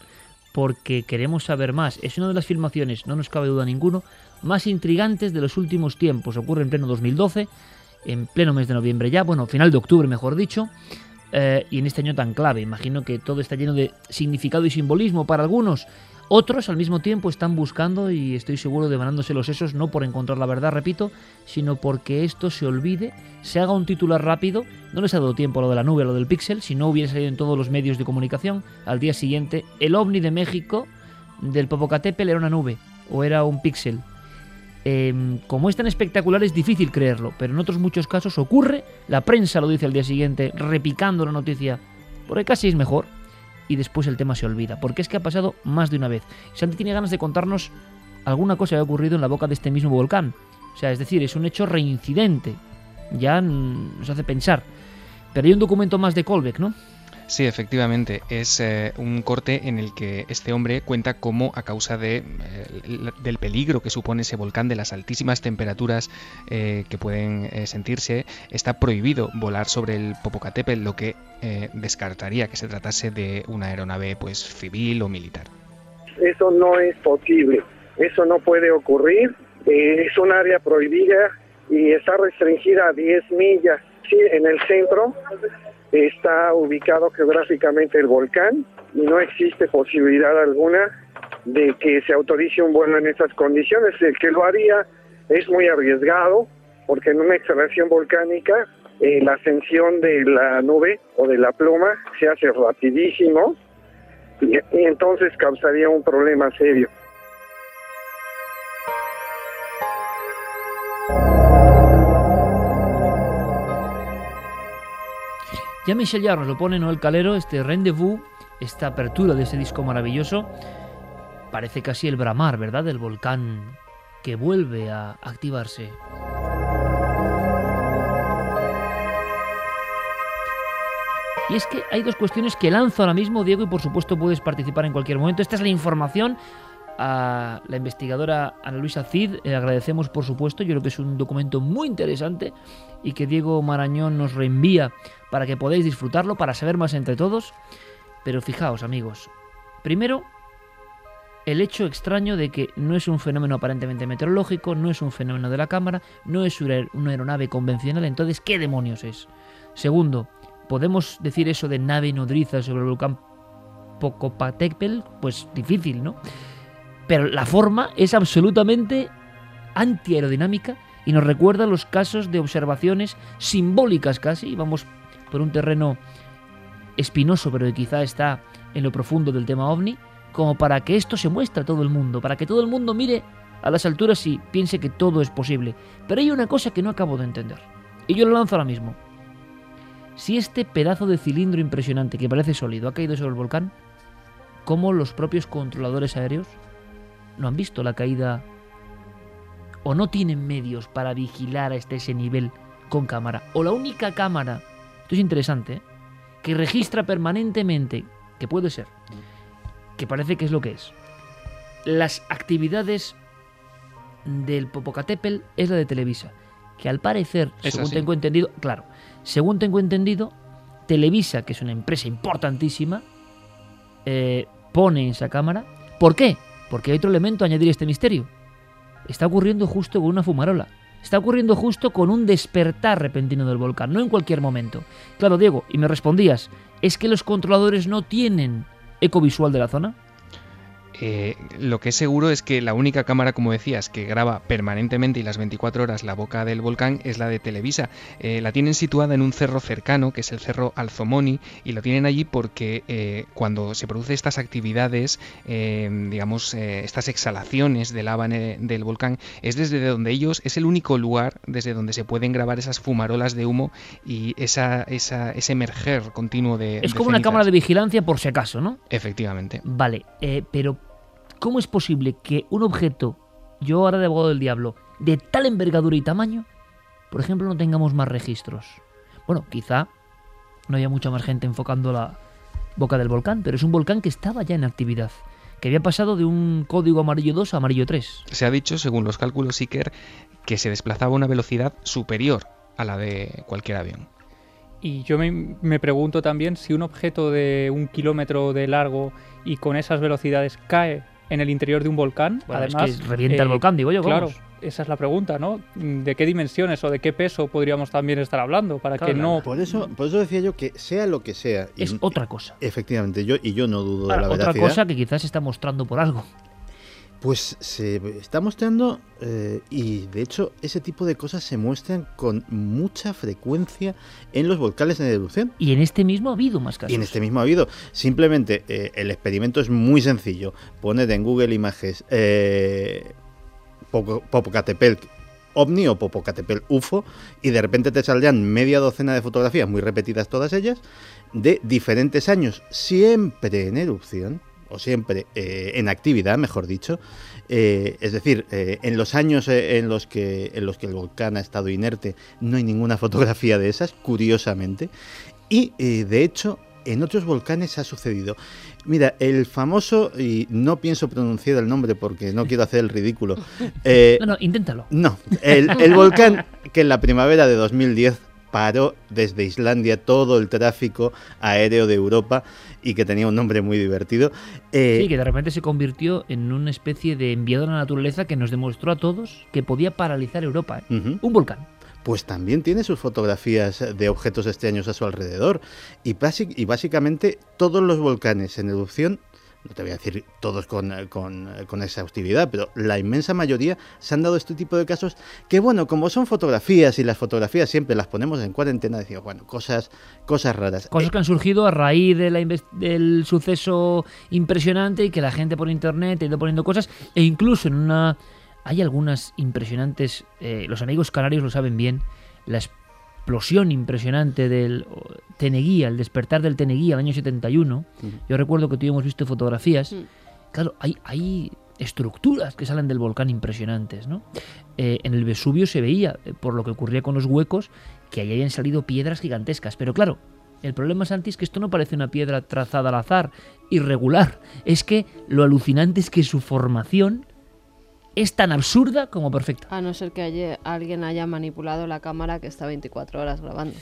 porque queremos saber más. Es una de las filmaciones, no nos cabe duda ninguno, más intrigantes de los últimos tiempos. Ocurre en pleno 2012, en pleno mes de noviembre ya, bueno, final de octubre mejor dicho, eh, y en este año tan clave. Imagino que todo está lleno de significado y simbolismo para algunos. Otros al mismo tiempo están buscando y estoy seguro devanándose los sesos no por encontrar la verdad, repito, sino porque esto se olvide, se haga un titular rápido. No les ha dado tiempo a lo de la nube, lo del píxel, si no hubiera salido en todos los medios de comunicación. Al día siguiente, el ovni de México del Popocatépetl era una nube o era un píxel. Eh, como es tan espectacular es difícil creerlo, pero en otros muchos casos ocurre, la prensa lo dice al día siguiente, repicando la noticia, porque casi es mejor, y después el tema se olvida, porque es que ha pasado más de una vez. Santi tiene ganas de contarnos alguna cosa que ha ocurrido en la boca de este mismo volcán. O sea, es decir, es un hecho reincidente. Ya nos hace pensar. Pero hay un documento más de Colbeck, ¿no? Sí, efectivamente, es eh, un corte en el que este hombre cuenta cómo a causa de, eh, del peligro que supone ese volcán, de las altísimas temperaturas eh, que pueden eh, sentirse, está prohibido volar sobre el Popocatépetl, lo que eh, descartaría que se tratase de una aeronave pues civil o militar. Eso no es posible, eso no puede ocurrir, es un área prohibida y está restringida a 10 millas. Sí, en el centro está ubicado geográficamente el volcán y no existe posibilidad alguna de que se autorice un vuelo en esas condiciones. El que lo haría es muy arriesgado porque en una exhalación volcánica eh, la ascensión de la nube o de la pluma se hace rapidísimo y entonces causaría un problema serio. Ya Michel Jarre nos lo pone Noel Calero, este rendezvous, esta apertura de ese disco maravilloso. Parece casi el bramar, ¿verdad? Del volcán que vuelve a activarse. Y es que hay dos cuestiones que lanzo ahora mismo, Diego, y por supuesto puedes participar en cualquier momento. Esta es la información a la investigadora Ana Luisa Cid. Eh, agradecemos, por supuesto, yo creo que es un documento muy interesante y que Diego Marañón nos reenvía para que podáis disfrutarlo, para saber más entre todos. Pero fijaos, amigos, primero, el hecho extraño de que no es un fenómeno aparentemente meteorológico, no es un fenómeno de la cámara, no es una una aeronave convencional, entonces, ¿qué demonios es? Segundo, ¿podemos decir eso de nave nodriza sobre el volcán Popocatépetl? Pues difícil, ¿no? Pero la forma es absolutamente antiaerodinámica y nos recuerda los casos de observaciones simbólicas casi, vamos por un terreno espinoso, pero que quizá está en lo profundo del tema ovni, como para que esto se muestre a todo el mundo, para que todo el mundo mire a las alturas y piense que todo es posible. Pero hay una cosa que no acabo de entender, y yo lo lanzo ahora mismo. Si este pedazo de cilindro impresionante que parece sólido ha caído sobre el volcán, ¿cómo los propios controladores aéreos no han visto la caída o no tienen medios para vigilar hasta ese nivel con cámara? O la única cámara, esto es interesante, ¿eh? que registra permanentemente, que puede ser, que parece que es lo que es, las actividades del Popocatépetl es la de Televisa, que al parecer, Es según así. tengo entendido, claro, según tengo entendido, Televisa, que es una empresa importantísima, eh, pone esa cámara. ¿Por qué? Porque hay otro elemento a añadir este misterio. está ocurriendo justo con una fumarola. Está ocurriendo justo con un despertar repentino del volcán, no en cualquier momento. Claro, Diego, y me respondías, ¿es que los controladores no tienen eco visual de la zona? Eh, lo que es seguro es que la única cámara, como decías, que graba permanentemente y las 24 horas la boca del volcán es la de Televisa. Eh, la tienen situada en un cerro cercano, que es el cerro Alzomoni, y lo tienen allí porque eh, cuando se producen estas actividades, digamos, estas exhalaciones de lava del volcán, es desde donde ellos, es el único lugar desde donde se pueden grabar esas fumarolas de humo y esa, ese emerger continuo de... Es como una cámara de vigilancia por si acaso, ¿no? Efectivamente. Vale, pero ¿cómo es posible que un objeto, yo ahora de abogado del diablo, de tal envergadura y tamaño, por ejemplo, no tengamos más registros? Bueno, quizá no haya mucha más gente enfocando la boca del volcán, pero es un volcán que estaba ya en actividad, que había pasado de un código amarillo 2 a amarillo 3. Se ha dicho, según los cálculos Iker, que se desplazaba a una velocidad superior a la de cualquier avión. Y yo me, pregunto también si un objeto de un kilómetro de largo y con esas velocidades cae en el interior de un volcán. Además, es que revienta el eh, volcán, digo yo. Claro, esa es la pregunta, ¿no? ¿De qué dimensiones o de qué peso podríamos también estar hablando? Para que no. Por eso, por eso decía yo que sea lo que sea. Es otra cosa. Efectivamente, yo y yo no dudo de la otra Otra cosa que quizás se está mostrando por algo. Pues se está mostrando eh, y de hecho ese tipo de cosas se muestran con mucha frecuencia en los volcanes en erupción. Y en este mismo ha habido más casos. Y en este mismo ha habido. Simplemente eh, el experimento es muy sencillo. Poned en Google Images eh, Popocatépetl ovni o Popocatépetl UFO y de repente te saldrán media docena de fotografías, muy repetidas todas ellas, de diferentes años, siempre en erupción o siempre eh, en actividad, mejor dicho. Eh, es decir, eh, en los años en, los que, en los que el volcán ha estado inerte no hay ninguna fotografía de esas, curiosamente. Y de hecho, en otros volcanes ha sucedido. Mira, el famoso, y no pienso pronunciar el nombre porque no quiero hacer el ridículo. no, no, inténtalo. No, el, el volcán que en la primavera de 2010 paró desde Islandia todo el tráfico aéreo de Europa y que tenía un nombre muy divertido. Eh, sí, que de repente se convirtió en una especie de enviado a la naturaleza que nos demostró a todos que podía paralizar Europa. ¿eh? Un volcán pues también tiene sus fotografías de objetos extraños a su alrededor. Y, y, básicamente todos los volcanes en erupción no te voy a decir todos con, con, con, exhaustividad, pero la inmensa mayoría se han dado este tipo de casos que, bueno, como son fotografías y las fotografías siempre las ponemos en cuarentena, decimos, bueno, cosas, cosas raras. Cosas que han surgido a raíz de la del suceso impresionante y que la gente por internet ha ido poniendo cosas, e incluso en una... Hay algunas impresionantes, eh, los amigos canarios lo saben bien, las explosión impresionante del Teneguía, el despertar del Teneguía el año 71. Yo recuerdo que tuvimos visto fotografías. Mm. Claro, hay, hay estructuras que salen del volcán impresionantes, ¿no? Eh, en el Vesubio se veía, eh, por lo que ocurría con los huecos, que ahí habían salido piedras gigantescas. Pero claro, el problema, Santi, es que esto no parece una piedra trazada al azar, irregular. Es que lo alucinante es que su formación es tan absurda como perfecta. A no ser que alguien haya manipulado la cámara que está 24 horas grabando.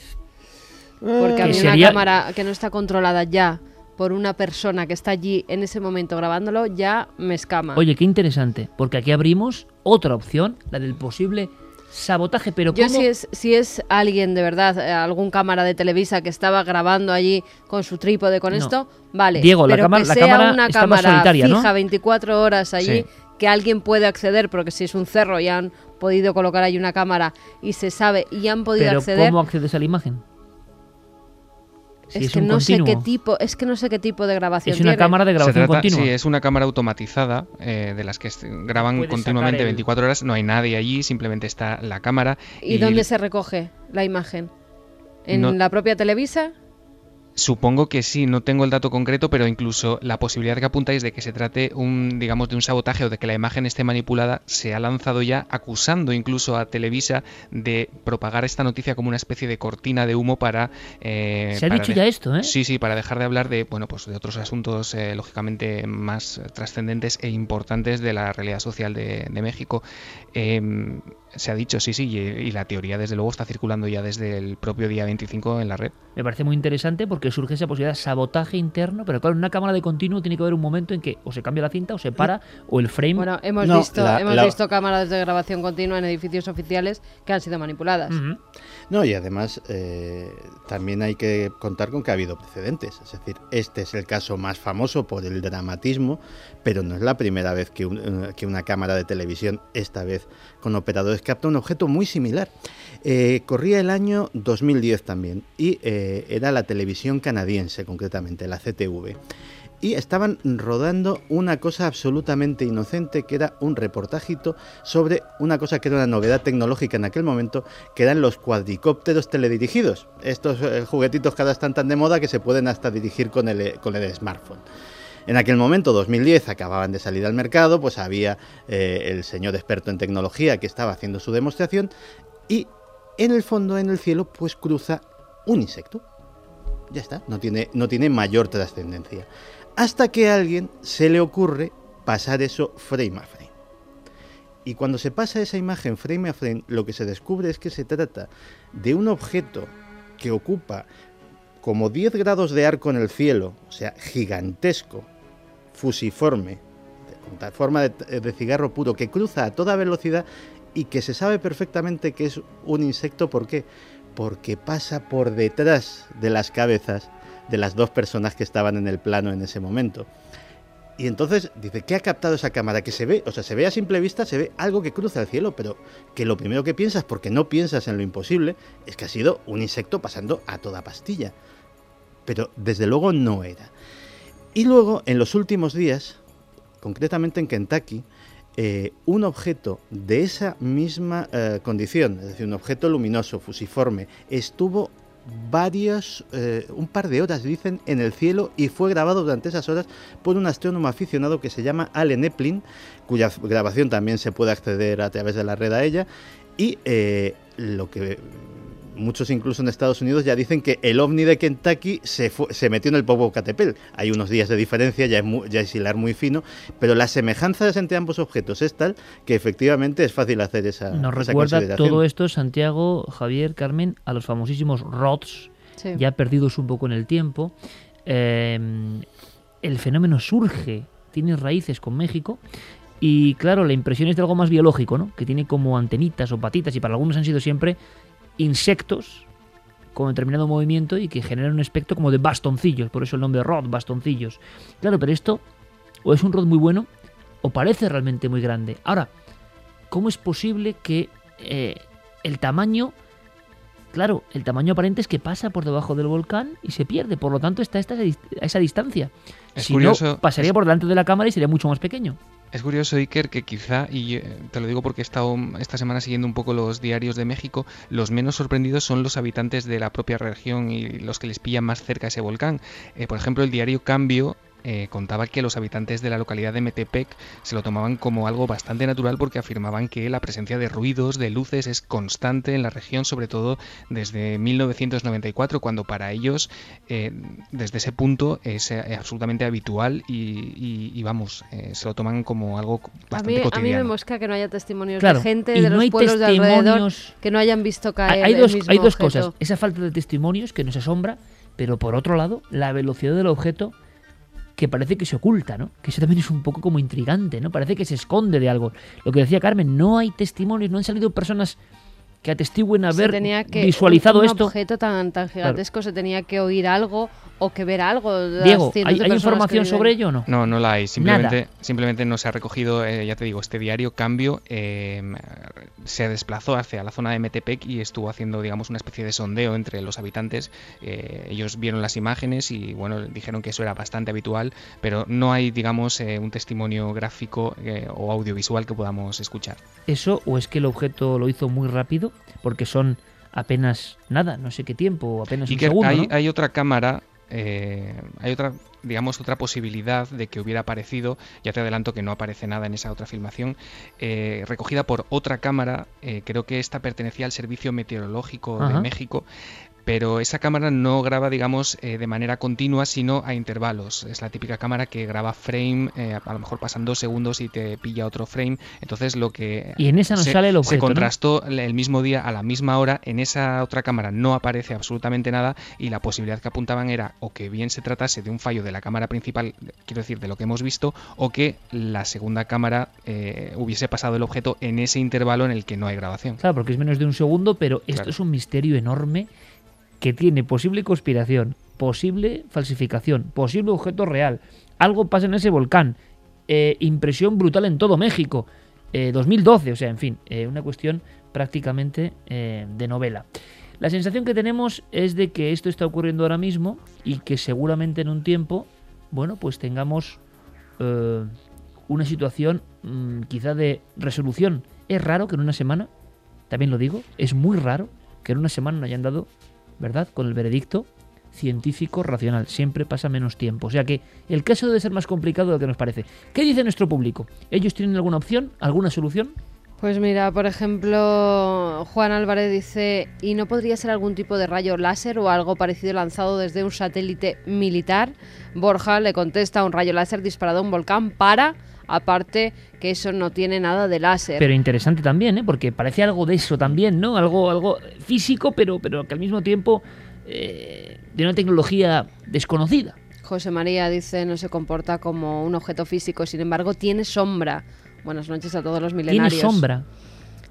Porque a mí una cámara que no está controlada ya por una persona que está allí en ese momento grabándolo ya me escama. Oye, qué interesante, porque aquí abrimos otra opción, la del posible sabotaje, pero Yo si es, si es alguien de verdad, eh, algún cámara de Televisa que estaba grabando allí con su trípode con esto, vale. Diego, pero la cámara, que la sea cámara una está cámara solitaria, fija 24 horas allí que alguien puede acceder, porque si es un cerro y han podido colocar ahí una cámara y se sabe y han podido Pero acceder. ¿Cómo accedes a la imagen? es, que no sé qué tipo, es que no sé qué tipo de grabación. Es una cámara de grabación continua. Sí, es una cámara automatizada eh, de las que graban continuamente 24 horas. No hay nadie allí, simplemente está la cámara. ¿Y, dónde se recoge la imagen? ¿En la propia Televisa? Supongo que sí, no tengo el dato concreto, pero incluso la posibilidad que apuntáis de que se trate un, digamos, de un sabotaje o de que la imagen esté manipulada se ha lanzado ya acusando incluso a Televisa de propagar esta noticia como una especie de cortina de humo para. Eh, se ha dicho ya esto, ¿eh? Sí, sí, para dejar de hablar de, bueno, pues de otros asuntos eh, lógicamente más trascendentes e importantes de la realidad social de, de México. Eh, se ha dicho, sí, sí, y, la teoría desde luego está circulando ya desde el propio día 25 en la red. Me parece muy interesante porque porque surge esa posibilidad de sabotaje interno, pero claro, en una cámara de continuo tiene que haber un momento en que o se cambia la cinta o se para o el frame... Bueno, hemos, visto, hemos visto cámaras de grabación continua en edificios oficiales que han sido manipuladas. No, y además eh, también hay que contar con que ha habido precedentes. Es decir, este es el caso más famoso por el dramatismo, pero no es la primera vez que, eh, una cámara de televisión, esta vez con operadores, capta un objeto muy similar. Eh, corría el año 2010 también y era la televisión canadiense concretamente, la CTV. Y estaban rodando una cosa absolutamente inocente que era un reportajito sobre una cosa que era una novedad tecnológica en aquel momento, que eran los cuadricópteros teledirigidos. Estos eh, juguetitos que ahora están tan de moda que se pueden hasta dirigir con el, con el smartphone. En aquel momento, 2010, acababan de salir al mercado, pues había el señor experto en tecnología que estaba haciendo su demostración y en el fondo, en el cielo, pues cruza un insecto. Ya está, no tiene, no tiene mayor trascendencia. Hasta que a alguien se le ocurre pasar eso frame a frame. Y cuando se pasa esa imagen frame a frame, lo que se descubre es que se trata de un objeto que ocupa como 10 grados de arco en el cielo, o sea, gigantesco, fusiforme, con forma de, de cigarro puro, que cruza a toda velocidad y que se sabe perfectamente que es un insecto. ¿Por qué? Porque pasa por detrás de las cabezas de las dos personas que estaban en el plano en ese momento. Y entonces dice, ¿qué ha captado esa cámara? Que se ve, o sea, se ve a simple vista, se ve algo que cruza el cielo, pero que lo primero que piensas, porque no piensas en lo imposible, es que ha sido un insecto pasando a toda pastilla. Pero desde luego no era. Y luego, en los últimos días, concretamente en Kentucky, eh, un objeto de esa misma eh, condición, es decir, un objeto luminoso, fusiforme, estuvo varios, eh, un par de horas, dicen, en el cielo y fue grabado durante esas horas por un astrónomo aficionado que se llama Allen Eplin, cuya grabación también se puede acceder a través de la red a ella. Y lo que muchos incluso en Estados Unidos ya dicen que el ovni de Kentucky se, se metió en el Popocatépetl. Hay unos días de diferencia, ya es, ya es hilar muy fino, pero las semejanzas entre ambos objetos es tal que efectivamente es fácil hacer esa Nos recuerda todo esto, Santiago, Javier, Carmen, a los famosísimos ROTS, ya perdidos un poco en el tiempo. Eh, el fenómeno surge, tiene raíces con México y claro, la impresión es de algo más biológico, ¿no? Que tiene como antenitas o patitas y para algunos han sido siempre insectos con determinado movimiento y que generan un aspecto como de bastoncillos, por eso el nombre rod, bastoncillos. Claro, pero esto o es un rod muy bueno o parece realmente muy grande. Ahora, ¿cómo es posible que eh, el tamaño, claro, el tamaño aparente es que pasa por debajo del volcán y se pierde, por lo tanto está a esa distancia. Si no, pasaría por delante de la cámara y sería mucho más pequeño. Es curioso, Iker, que quizá, y eh, te lo digo porque he estado esta semana siguiendo un poco los diarios de México, los menos sorprendidos son los habitantes de la propia región y los que les pillan más cerca ese volcán. Eh, por ejemplo, el diario Cambio eh, contaba que los habitantes de la localidad de Metepec se lo tomaban como algo bastante natural porque afirmaban que la presencia de ruidos, de luces, es constante en la región, sobre todo desde 1994, cuando para ellos, eh, desde ese punto, es eh, absolutamente habitual y, vamos, se lo toman como algo bastante cotidiano. A mí me mosca que no haya testimonios de gente de los pueblos de alrededor que no hayan visto caer hay, dos, el mismo hay dos objeto. cosas. Esa falta de testimonios que nos asombra, pero por otro lado, la velocidad del objeto que parece que se oculta, ¿no? Que eso también es un poco como intrigante, ¿no? Parece que se esconde de algo. Lo que decía Carmen, no hay testimonios, no han salido personas que atestiguen haber visualizado un, esto. objeto tan, tan gigantesco se tenía que oír algo o que ver algo. Diego, ¿hay, información sobre ello o no? No, no la hay. Simplemente, simplemente no se ha recogido, eh, ya te digo, este diario Cambio eh, se desplazó hacia la zona de Metepec y estuvo haciendo, digamos, una especie de sondeo entre los habitantes. Eh, ellos vieron las imágenes y, bueno, dijeron que eso era bastante habitual, pero no hay, digamos, un testimonio gráfico o audiovisual que podamos escuchar. ¿Eso o es que el objeto lo hizo muy rápido? porque son apenas nada, no sé qué tiempo, apenas y un que segundo. Hay, ¿no? hay otra cámara, eh, hay otra, digamos, otra posibilidad de que hubiera aparecido, ya te adelanto que no aparece nada en esa otra filmación, eh, recogida por otra cámara, eh, creo que esta pertenecía al Servicio Meteorológico Ajá. de México, pero esa cámara no graba, digamos, eh, de manera continua, sino a intervalos. Es la típica cámara que graba frame, eh, a lo mejor pasan dos segundos y te pilla otro frame. Entonces lo que... Y en esa no se, sale el objeto, Se ¿no? contrastó el mismo día, a la misma hora, en esa otra cámara no aparece absolutamente nada y la posibilidad que apuntaban era o que bien se tratase de un fallo de la cámara principal, quiero decir, de lo que hemos visto, o que la segunda cámara eh, hubiese pasado el objeto en ese intervalo en el que no hay grabación. Claro, porque es menos de un segundo, pero esto Claro. es un misterio enorme que tiene posible conspiración, posible falsificación, posible objeto real. Algo pasa en ese volcán. eh, impresión brutal en todo México. eh, 2012, o sea, en fin, eh, una cuestión prácticamente eh, de novela. La sensación que tenemos es de que esto está ocurriendo ahora mismo y que seguramente en un tiempo, bueno, pues tengamos eh, una situación mm, quizá de resolución. Es raro que en una semana, también lo digo, es muy raro que en una semana no hayan dado, ¿verdad?, con el veredicto científico racional. Siempre pasa menos tiempo. O sea que el caso debe ser más complicado de lo que nos parece. ¿Qué dice nuestro público? ¿Ellos tienen alguna opción? ¿Alguna solución? Pues mira, por ejemplo, Juan Álvarez dice, ¿y no podría ser algún tipo de rayo láser o algo parecido lanzado desde un satélite militar? Borja le contesta, un rayo láser disparado a un volcán para, aparte que eso no tiene nada de láser. Pero interesante también, ¿eh? Porque parece algo de eso también, ¿no? Algo, algo físico, pero, pero que al mismo tiempo eh, de una tecnología desconocida. José María dice, no se comporta como un objeto físico, sin embargo tiene sombra. Buenas noches a todos los milenarios. Tiene sombra.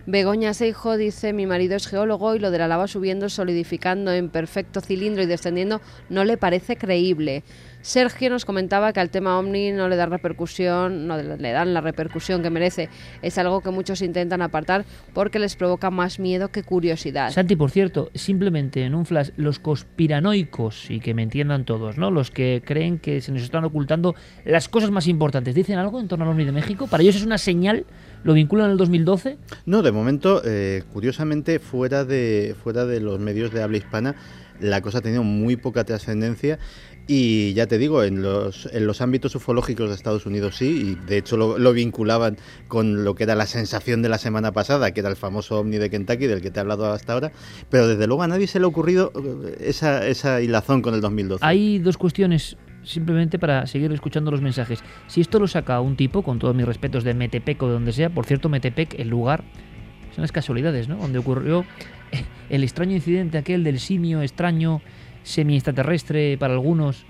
Begoña Seijo dice, mi marido es geólogo y lo de la lava subiendo, solidificando en perfecto cilindro y descendiendo no le parece creíble. Sergio nos comentaba que al tema Omni no le da repercusión, no le dan la repercusión que merece. Es algo que muchos intentan apartar porque les provoca más miedo que curiosidad. Santi, por cierto, simplemente en un flash, los conspiranoicos, y que me entiendan todos, ¿no? Los que creen que se nos están ocultando las cosas más importantes, ¿dicen algo en torno al OVNI de México? ¿Para ellos es una señal? ¿Lo vinculan al 2012? No, de momento, eh, curiosamente, fuera de, fuera de los medios de habla hispana, la cosa ha tenido muy poca trascendencia. Y ya te digo, en los, en los ámbitos ufológicos de Estados Unidos sí, y de hecho lo, lo, vinculaban con lo que era la sensación de la semana pasada, que era el famoso ovni de Kentucky, del que te he hablado hasta ahora, pero desde luego a nadie se le ha ocurrido esa, esa hilazón con el 2012. Hay dos cuestiones simplemente para seguir escuchando los mensajes. Si esto lo saca un tipo, con todos mis respetos, de Metepec o de donde sea, por cierto, Metepec, el lugar, son las casualidades, ¿no? Donde ocurrió el extraño incidente aquel del simio extraño semi-extraterrestre para algunos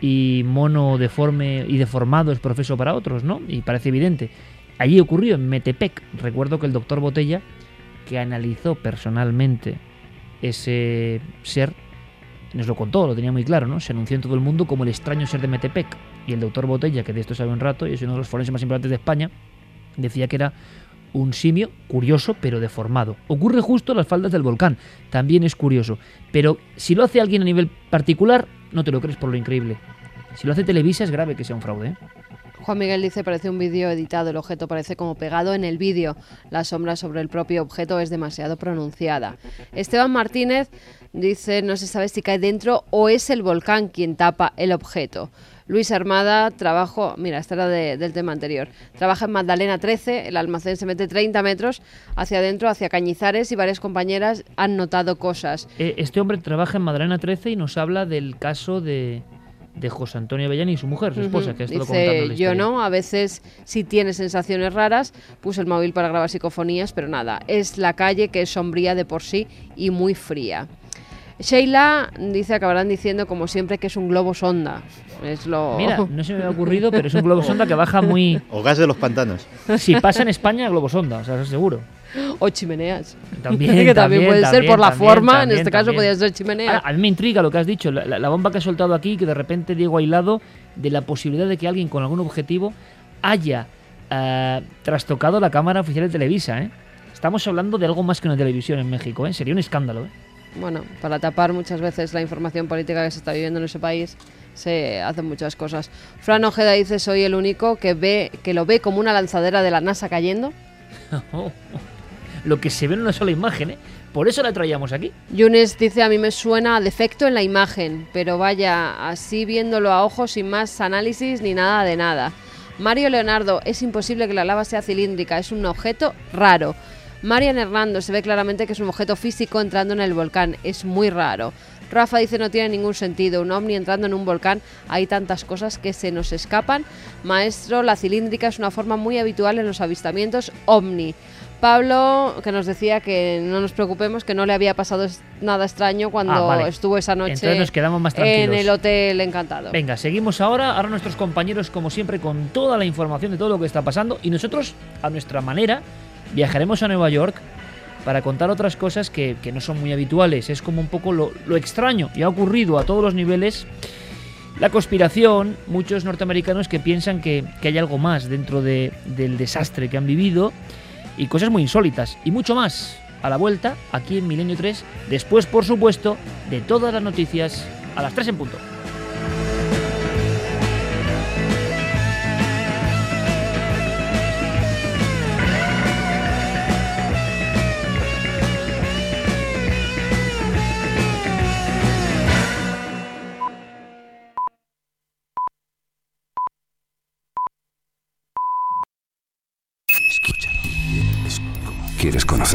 y mono deforme y deformado es profeso para otros, ¿no? Y parece evidente. Allí ocurrió en Metepec. Recuerdo que el doctor Botella, que analizó personalmente ese ser, nos lo contó, lo tenía muy claro, ¿no? Se anunció en todo el mundo como el extraño ser de Metepec. Y el doctor Botella, que de esto sabe un rato y es uno de los forenses más importantes de España, decía que era un simio curioso pero deformado. Ocurre justo en las faldas del volcán, también es curioso. Pero si lo hace alguien a nivel particular, no te lo crees por lo increíble. Si lo hace Televisa es grave que sea un fraude. ¿eh? Juan Miguel dice, parece un vídeo editado, el objeto parece como pegado en el vídeo. La sombra sobre el propio objeto es demasiado pronunciada. Esteban Martínez dice, no se sabe si cae dentro o es el volcán quien tapa el objeto. Luis Armada, trabajo, mira, esta era de, del tema anterior, trabaja en Magdalena 13, el almacén se mete 30 metros hacia adentro, hacia Cañizares y varias compañeras han notado cosas. Eh, este hombre trabaja en Magdalena 13 y nos habla del caso de, de José Antonio Avellani y su mujer, su esposa, uh -huh. que ha estado Dice, la Yo no, a veces sí tiene sensaciones raras, puse el móvil para grabar psicofonías, pero nada, es la calle que es sombría de por sí y muy fría. Sheila dice, acabarán diciendo como siempre que es un globo sonda. Es lo... Mira, no se me había ocurrido, pero es un globo sonda que baja muy... O gas de los pantanos. Si pasa en España, globo sonda, o sea, eso seguro. O chimeneas. También, que también, también puede también, ser por la forma, en este caso podría ser chimenea. Ahora, a mí me intriga lo que has dicho, la, la, la, bomba que has soltado aquí, que de repente Diego aislado de la posibilidad de que alguien con algún objetivo haya uh, trastocado la cámara oficial de Televisa, ¿eh? Estamos hablando de algo más que una televisión en México, ¿eh? Sería un escándalo, ¿eh? bueno, para tapar muchas veces la información política que se está viviendo en ese país, se hacen muchas cosas. Fran Ojeda dice, soy el único que ve que lo ve como una lanzadera de la NASA cayendo. lo que se ve en una sola imagen, ¿eh? Por eso la traíamos aquí. Yunes dice, a mí me suena defecto en la imagen, pero vaya, así viéndolo a ojos sin más análisis ni nada de nada. Mario Leonardo, es imposible que la lava sea cilíndrica, es un objeto raro. Marian Hernando se ve claramente que es un objeto físico entrando en el volcán. Es muy raro. Rafa dice no tiene ningún sentido. Un ovni entrando en un volcán. Hay tantas cosas que se nos escapan. Maestro, la cilíndrica es una forma muy habitual en los avistamientos ovni. Pablo, que nos decía que no nos preocupemos, que no le había pasado nada extraño cuando Ah, vale. estuvo esa noche Entonces nos quedamos más en tranquilos. el Hotel Encantado. Venga, seguimos ahora. Ahora nuestros compañeros, como siempre, con toda la información de todo lo que está pasando. Y nosotros, a nuestra manera, viajaremos a Nueva York para contar otras cosas que, que no son muy habituales. Es como un poco lo, lo extraño y ha ocurrido a todos los niveles. La conspiración, muchos norteamericanos que piensan que, que hay algo más dentro de- del desastre que han vivido y cosas muy insólitas y mucho más a la vuelta aquí en Milenio 3, después por supuesto de todas las noticias a las 3 en punto.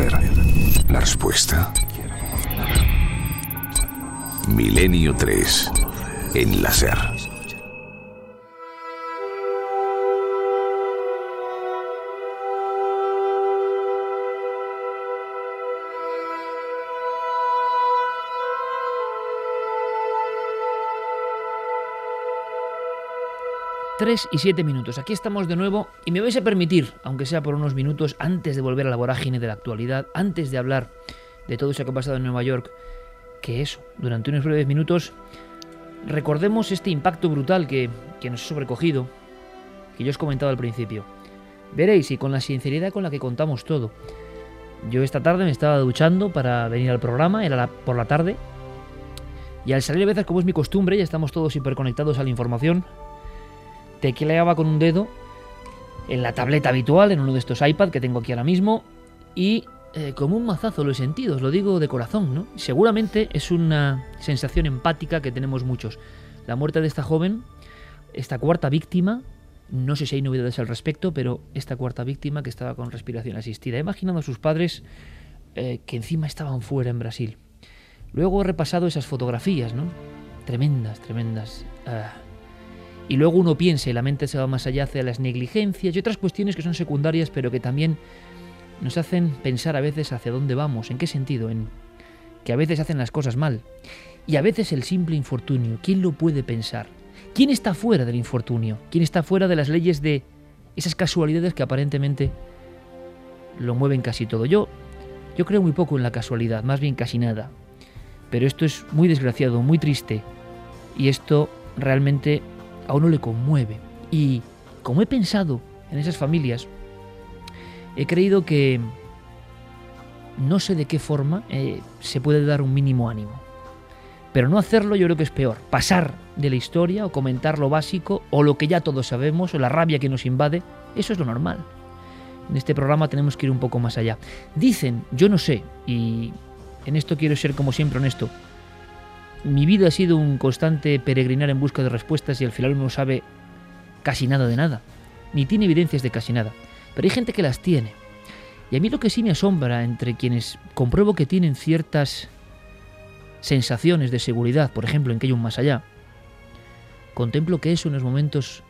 la respuesta? Milenio 3. Enlacer. 3 y 7 minutos. Aquí estamos de nuevo y me vais a permitir, aunque sea por unos minutos, antes de volver a la vorágine de la actualidad, antes de hablar de todo eso que ha pasado en Nueva York, que eso, durante unos breves minutos, recordemos este impacto brutal que, que nos ha sobrecogido, que yo os comentaba al principio. Veréis, y con la sinceridad con la que contamos todo. Yo esta tarde me estaba duchando para venir al programa, era por la tarde, y al salir a veces, como es mi costumbre, ya estamos todos hiperconectados a la información, tecleaba con un dedo en la tableta habitual, en uno de estos iPad que tengo aquí ahora mismo, y eh, como un mazazo lo he sentido, os lo digo de corazón, ¿no? Seguramente es una sensación empática que tenemos muchos. La muerte de esta joven, esta cuarta víctima, no sé si hay novedades al respecto, pero esta cuarta víctima que estaba con respiración asistida, he imaginado a sus padres eh, que encima estaban fuera en Brasil. Luego he repasado esas fotografías, ¿no? Tremendas, tremendas. Ah, y luego uno piensa y la mente se va más allá hacia las negligencias y otras cuestiones que son secundarias pero que también nos hacen pensar a veces hacia dónde vamos, en qué sentido, en que a veces hacen las cosas mal y a veces el simple infortunio, ¿quién lo puede pensar? ¿Quién está fuera del infortunio? ¿Quién está fuera de las leyes de esas casualidades que aparentemente lo mueven casi todo? Yo yo creo muy poco en la casualidad, más bien casi nada. Pero esto es muy desgraciado, muy triste y esto realmente a uno le conmueve. Y como he pensado en esas familias, he creído que no sé de qué forma eh, se puede dar un mínimo ánimo. Pero no hacerlo yo creo que es peor. Pasar de la historia o comentar lo básico o lo que ya todos sabemos o la rabia que nos invade, eso es lo normal. En este programa tenemos que ir un poco más allá. Dicen, yo no sé, y en esto quiero ser como siempre honesto, mi vida ha sido un constante peregrinar en busca de respuestas y al final uno no sabe casi nada de nada, ni tiene evidencias de casi nada. Pero hay gente que las tiene. Y a mí lo que sí me asombra entre quienes compruebo que tienen ciertas sensaciones de seguridad, por ejemplo, en que hay un más allá, contemplo que eso en los momentos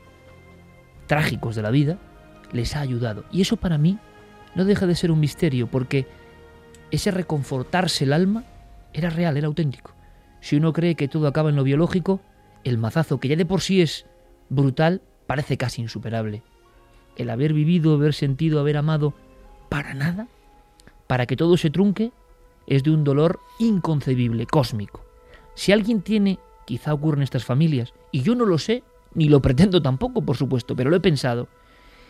trágicos de la vida les ha ayudado. Y eso para mí no deja de ser un misterio, porque ese reconfortarse el alma era real, era auténtico. Si uno cree que todo acaba en lo biológico, el mazazo, que ya de por sí es brutal, parece casi insuperable. El haber vivido, haber sentido, haber amado, para nada, para que todo se trunque, es de un dolor inconcebible, cósmico. Si alguien tiene, quizá ocurre en estas familias, y yo no lo sé, ni lo pretendo tampoco, por supuesto, pero lo he pensado,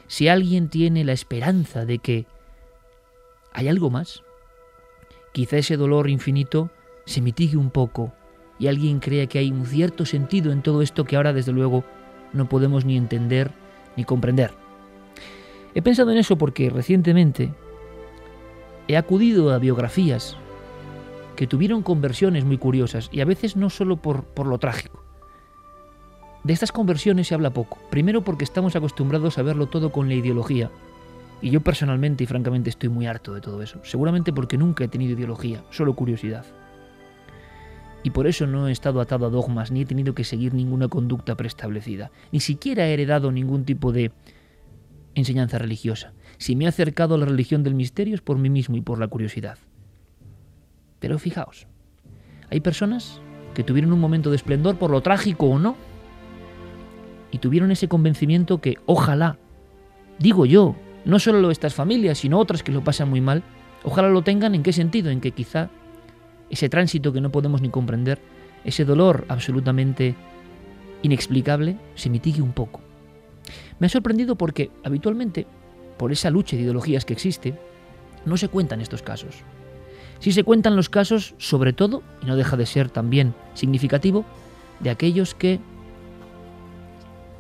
si alguien tiene la esperanza de que hay algo más, quizá ese dolor infinito se mitigue un poco y alguien crea que hay un cierto sentido en todo esto que ahora desde luego no podemos ni entender ni comprender. He pensado en eso porque recientemente he acudido a biografías que tuvieron conversiones muy curiosas y a veces no solo por, por lo trágico. De estas conversiones se habla poco, primero porque estamos acostumbrados a verlo todo con la ideología Y yo personalmente y francamente estoy muy harto de todo eso. Seguramente porque nunca he tenido ideología, solo curiosidad. Y por eso no he estado atado a dogmas ni he tenido que seguir ninguna conducta preestablecida. Ni siquiera he heredado ningún tipo de enseñanza religiosa. Si me he acercado a la religión del misterio es por mí mismo y por la curiosidad. Pero fijaos, hay personas que tuvieron un momento de esplendor por lo trágico o no, y tuvieron ese convencimiento que ojalá, digo yo, no solo estas familias, sino otras que lo pasan muy mal, ojalá lo tengan en qué sentido, en que quizá ese tránsito que no podemos ni comprender, ese dolor absolutamente inexplicable, se mitigue un poco. Me ha sorprendido porque habitualmente, por esa lucha de ideologías que existe, no se cuentan estos casos. Sí se cuentan los casos, sobre todo, y no deja de ser también significativo, de aquellos que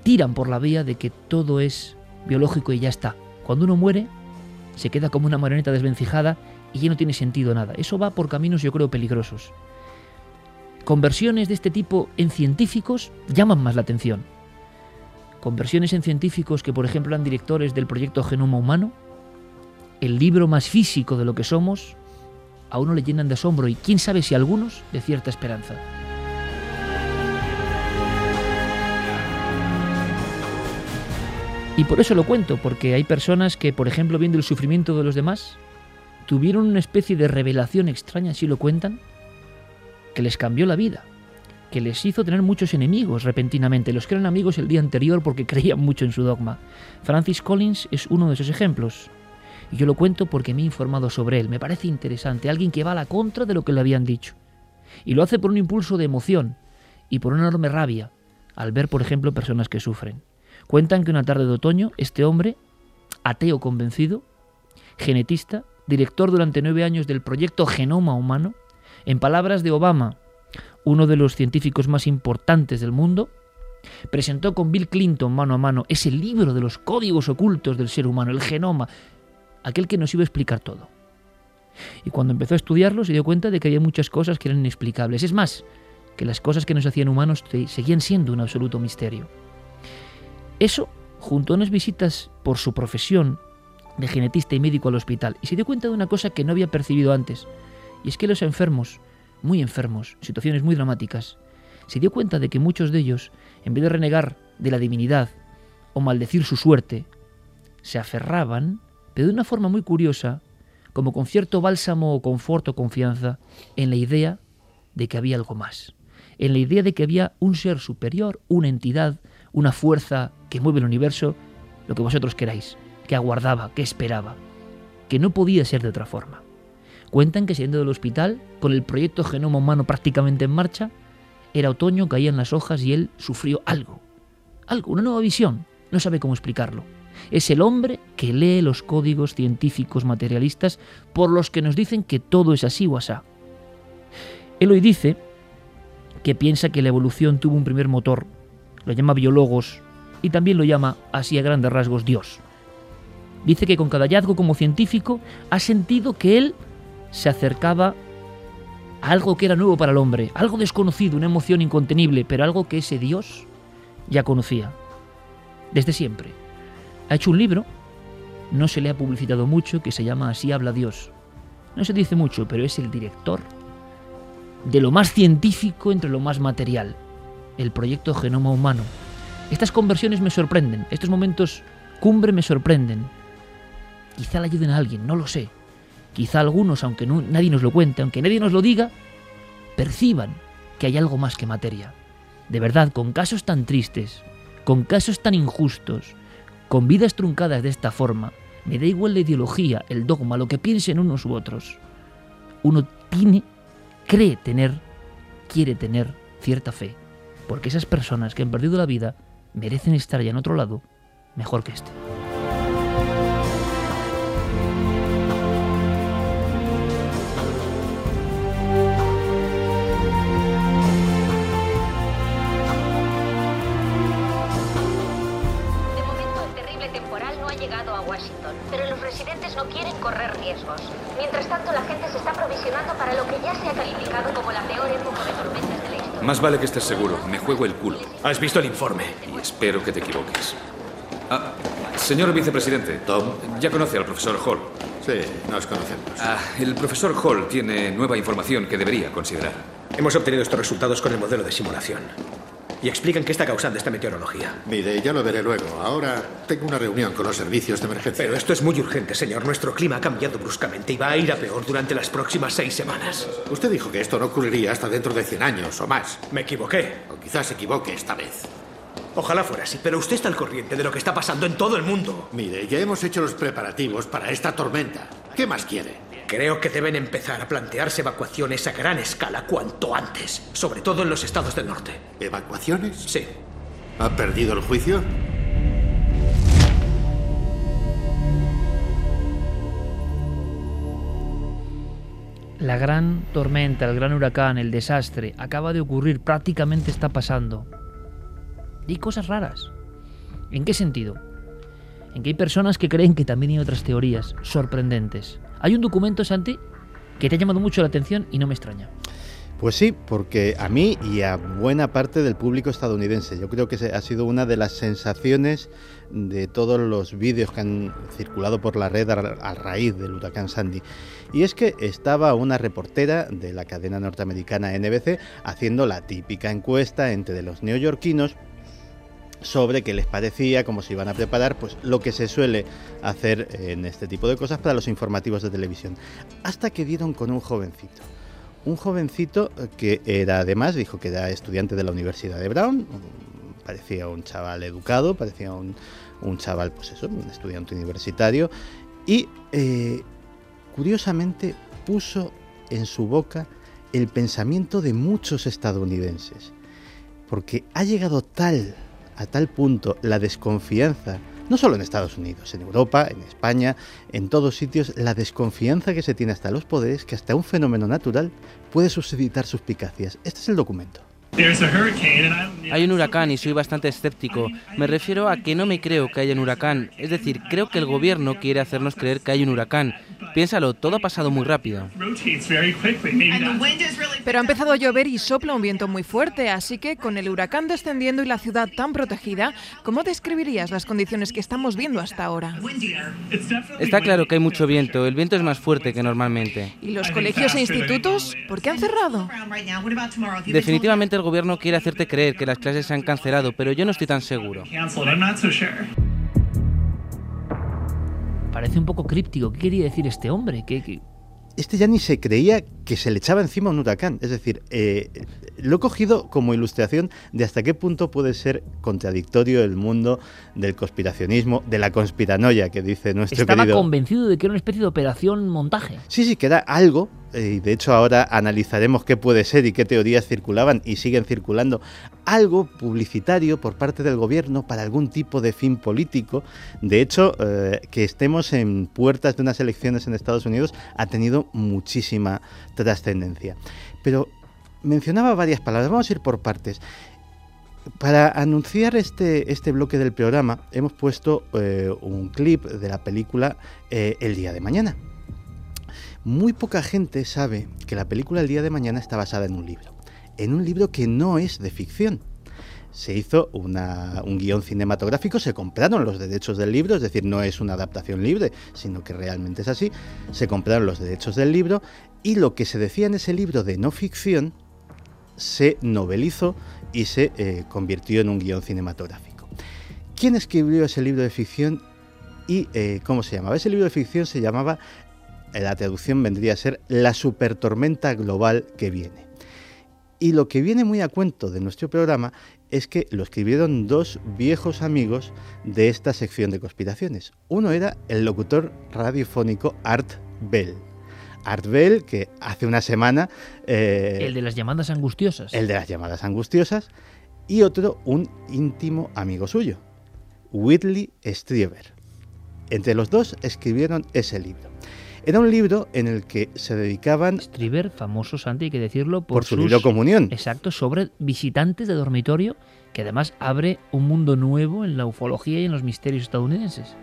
tiran por la vía de que todo es biológico y ya está. Cuando uno muere, se queda como una marioneta desvencijada y ya no tiene sentido nada. Eso va por caminos, yo creo, peligrosos. Conversiones de este tipo en científicos llaman más la atención. Conversiones en científicos que, por ejemplo, eran directores del proyecto Genoma Humano, el libro más físico de lo que somos, a uno le llenan de asombro y quién sabe si algunos de cierta esperanza. Y por eso lo cuento, porque hay personas que, por ejemplo, viendo el sufrimiento de los demás, tuvieron una especie de revelación extraña, así lo cuentan, que les cambió la vida, que les hizo tener muchos enemigos repentinamente, los que eran amigos el día anterior porque creían mucho en su dogma. Francis Collins es uno de esos ejemplos. Y yo lo cuento porque me he informado sobre él, me parece interesante, alguien que va a la contra de lo que le habían dicho. Y lo hace por un impulso de emoción y por una enorme rabia al ver, por ejemplo, personas que sufren. Cuentan que una tarde de otoño, este hombre, ateo convencido, genetista, director durante nueve años del proyecto Genoma Humano, en palabras de Obama, uno de los científicos más importantes del mundo, presentó con Bill Clinton mano a mano ese libro de los códigos ocultos del ser humano, el genoma, aquel que nos iba a explicar todo. Y cuando empezó a estudiarlo se dio cuenta de que había muchas cosas que eran inexplicables. Es más, que las cosas que nos hacían humanos seguían siendo un absoluto misterio. Eso, junto a unas visitas por su profesión de genetista y médico al hospital, y se dio cuenta de una cosa que no había percibido antes, y es que los enfermos, muy enfermos, situaciones muy dramáticas, se dio cuenta de que muchos de ellos, en vez de renegar de la divinidad o maldecir su suerte, se aferraban, pero de una forma muy curiosa, como con cierto bálsamo o confort o confianza, en la idea de que había algo más, en la idea de que había un ser superior, una entidad, una fuerza que mueve el universo, lo que vosotros queráis, que aguardaba, que esperaba, que no podía ser de otra forma. Cuentan que saliendo del hospital, con el proyecto Genoma Humano prácticamente en marcha, era otoño, caían las hojas y él sufrió algo, algo, una nueva visión, no sabe cómo explicarlo. Es el hombre que lee los códigos científicos materialistas por los que nos dicen que todo es así o asá. Él hoy dice que piensa que la evolución tuvo un primer motor lo llama biólogos y también lo llama, así a grandes rasgos, Dios. Dice que con cada hallazgo como científico ha sentido que él se acercaba a algo que era nuevo para el hombre, algo desconocido, una emoción incontenible, pero algo que ese Dios ya conocía, desde siempre. Ha hecho un libro, no se le ha publicitado mucho, que se llama Así habla Dios. No se dice mucho, pero es el director de lo más científico entre lo más material el proyecto Genoma Humano. Estas conversiones me sorprenden, estos momentos cumbre me sorprenden. Quizá le ayuden a alguien, no lo sé. Quizá algunos, aunque nadie nos lo cuente, aunque nadie nos lo diga, perciban que hay algo más que materia. De verdad, con casos tan tristes, con casos tan injustos, con vidas truncadas de esta forma, me da igual la ideología, el dogma, lo que piensen unos u otros. Uno tiene, cree tener, quiere tener cierta fe porque esas personas que han perdido la vida merecen estar ya en otro lado mejor que este. A Washington, pero los residentes no quieren correr riesgos. Mientras tanto, la gente se está provisionando para lo que ya se ha calificado como la peor época de tormentas de la historia. Más vale que estés seguro. Me juego el culo. ¿Has visto el informe? Y espero que te equivoques. Ah, Señor vicepresidente, Tom, ya conoce al profesor Hall. Sí, nos conocemos. Ah, el profesor Hall tiene nueva información que debería considerar. Hemos obtenido estos resultados con el modelo de simulación. Y explican qué está causando esta meteorología. Mire, ya lo veré luego. Ahora tengo una reunión con los servicios de emergencia. Pero esto es muy urgente, señor. Nuestro clima ha cambiado bruscamente y va a ir a peor durante las próximas seis semanas. Usted dijo que esto no ocurriría hasta dentro de 100 años o más. Me equivoqué. O quizás se equivoque esta vez. Ojalá fuera así, pero usted está al corriente de lo que está pasando en todo el mundo. Mire, ya hemos hecho los preparativos para esta tormenta. ¿Qué más quiere? Creo que deben empezar a plantearse evacuaciones a gran escala cuanto antes, sobre todo en los estados del norte. ¿Evacuaciones? Sí. ¿Ha perdido el juicio? La gran tormenta, el gran huracán, el desastre, acaba de ocurrir, prácticamente está pasando. Y hay cosas raras. ¿En qué sentido? En que hay personas que creen que también hay otras teorías sorprendentes. Hay un documento, Santi, que te ha llamado mucho la atención y no me extraña. Pues sí, porque a mí y a buena parte del público estadounidense, yo creo que ha sido una de las sensaciones de todos los vídeos que han circulado por la red a raíz del huracán Sandy. Y es que estaba una reportera de la cadena norteamericana NBC haciendo la típica encuesta entre los neoyorquinos sobre qué les parecía, cómo se iban a preparar, pues lo que se suele hacer en este tipo de cosas para los informativos de televisión. Hasta que dieron con un jovencito. Un jovencito que era además, dijo que era estudiante de la Universidad de Brown, parecía un chaval educado, parecía un, chaval, pues eso, un estudiante universitario, y eh, curiosamente puso en su boca el pensamiento de muchos estadounidenses, porque ha llegado tal a tal punto la desconfianza, no solo en Estados Unidos, en Europa, en España, en todos sitios, la desconfianza que se tiene hasta los poderes que hasta un fenómeno natural puede suscitar suspicacias. Este es el documento. Hay un huracán y soy bastante escéptico. Me refiero a que no me creo que haya un huracán. Es decir, creo que el gobierno quiere hacernos creer que hay un huracán. Piénsalo, todo ha pasado muy rápido. Pero ha empezado a llover y sopla un viento muy fuerte, así que con el huracán descendiendo y la ciudad tan protegida, ¿cómo describirías las condiciones que estamos viendo hasta ahora? Está claro que hay mucho viento, el viento es más fuerte que normalmente. ¿Y los colegios e institutos? ¿Por qué han cerrado? Definitivamente el gobierno quiere hacerte creer que las clases se han cancelado, pero yo no estoy tan seguro. Parece un poco críptico. ¿Qué quería decir este hombre? ¿Qué, Este ya ni se creía que se le echaba encima un huracán. Es decir, eh, lo he cogido como ilustración de hasta qué punto puede ser contradictorio el mundo del conspiracionismo, de la conspiranoia que dice nuestro Estaba convencido de que era una especie de operación montaje. Sí, sí, que era algo y de hecho ahora analizaremos qué puede ser y qué teorías circulaban y siguen circulando, algo publicitario por parte del gobierno para algún tipo de fin político. De hecho, eh, que estemos en puertas de unas elecciones en Estados Unidos ha tenido muchísima trascendencia. Pero mencionaba varias palabras, vamos a ir por partes. Para anunciar este, este bloque del programa hemos puesto eh, un clip de la película eh, El día de mañana. Muy poca gente sabe que la película El día de mañana está basada en un libro, en un libro que no es de ficción. Se hizo un guion cinematográfico, se compraron los derechos del libro, es decir, no es una adaptación libre, sino que realmente es así. Se compraron los derechos del libro y lo que se decía en ese libro de no ficción se novelizó y se eh, convirtió en un guion cinematográfico. ¿Quién escribió ese libro de ficción y eh, cómo se llamaba? Ese libro de ficción se llamaba la traducción vendría a ser la supertormenta global que viene. Y lo que viene muy a cuento de nuestro programa es que lo escribieron dos viejos amigos de esta sección de conspiraciones. Uno era el locutor radiofónico Art Bell. Art Bell, que hace una semana... Eh, el de las llamadas angustiosas. El de las llamadas angustiosas. Y otro, un íntimo amigo suyo, Whitley Strieber. Entre los dos escribieron ese libro. Era un libro en el que se dedicaban... Striver, famoso Santi, hay que decirlo, por, su libro Comunión. Exacto, sobre visitantes de dormitorio, que además abre un mundo nuevo en la ufología y en los misterios estadounidenses.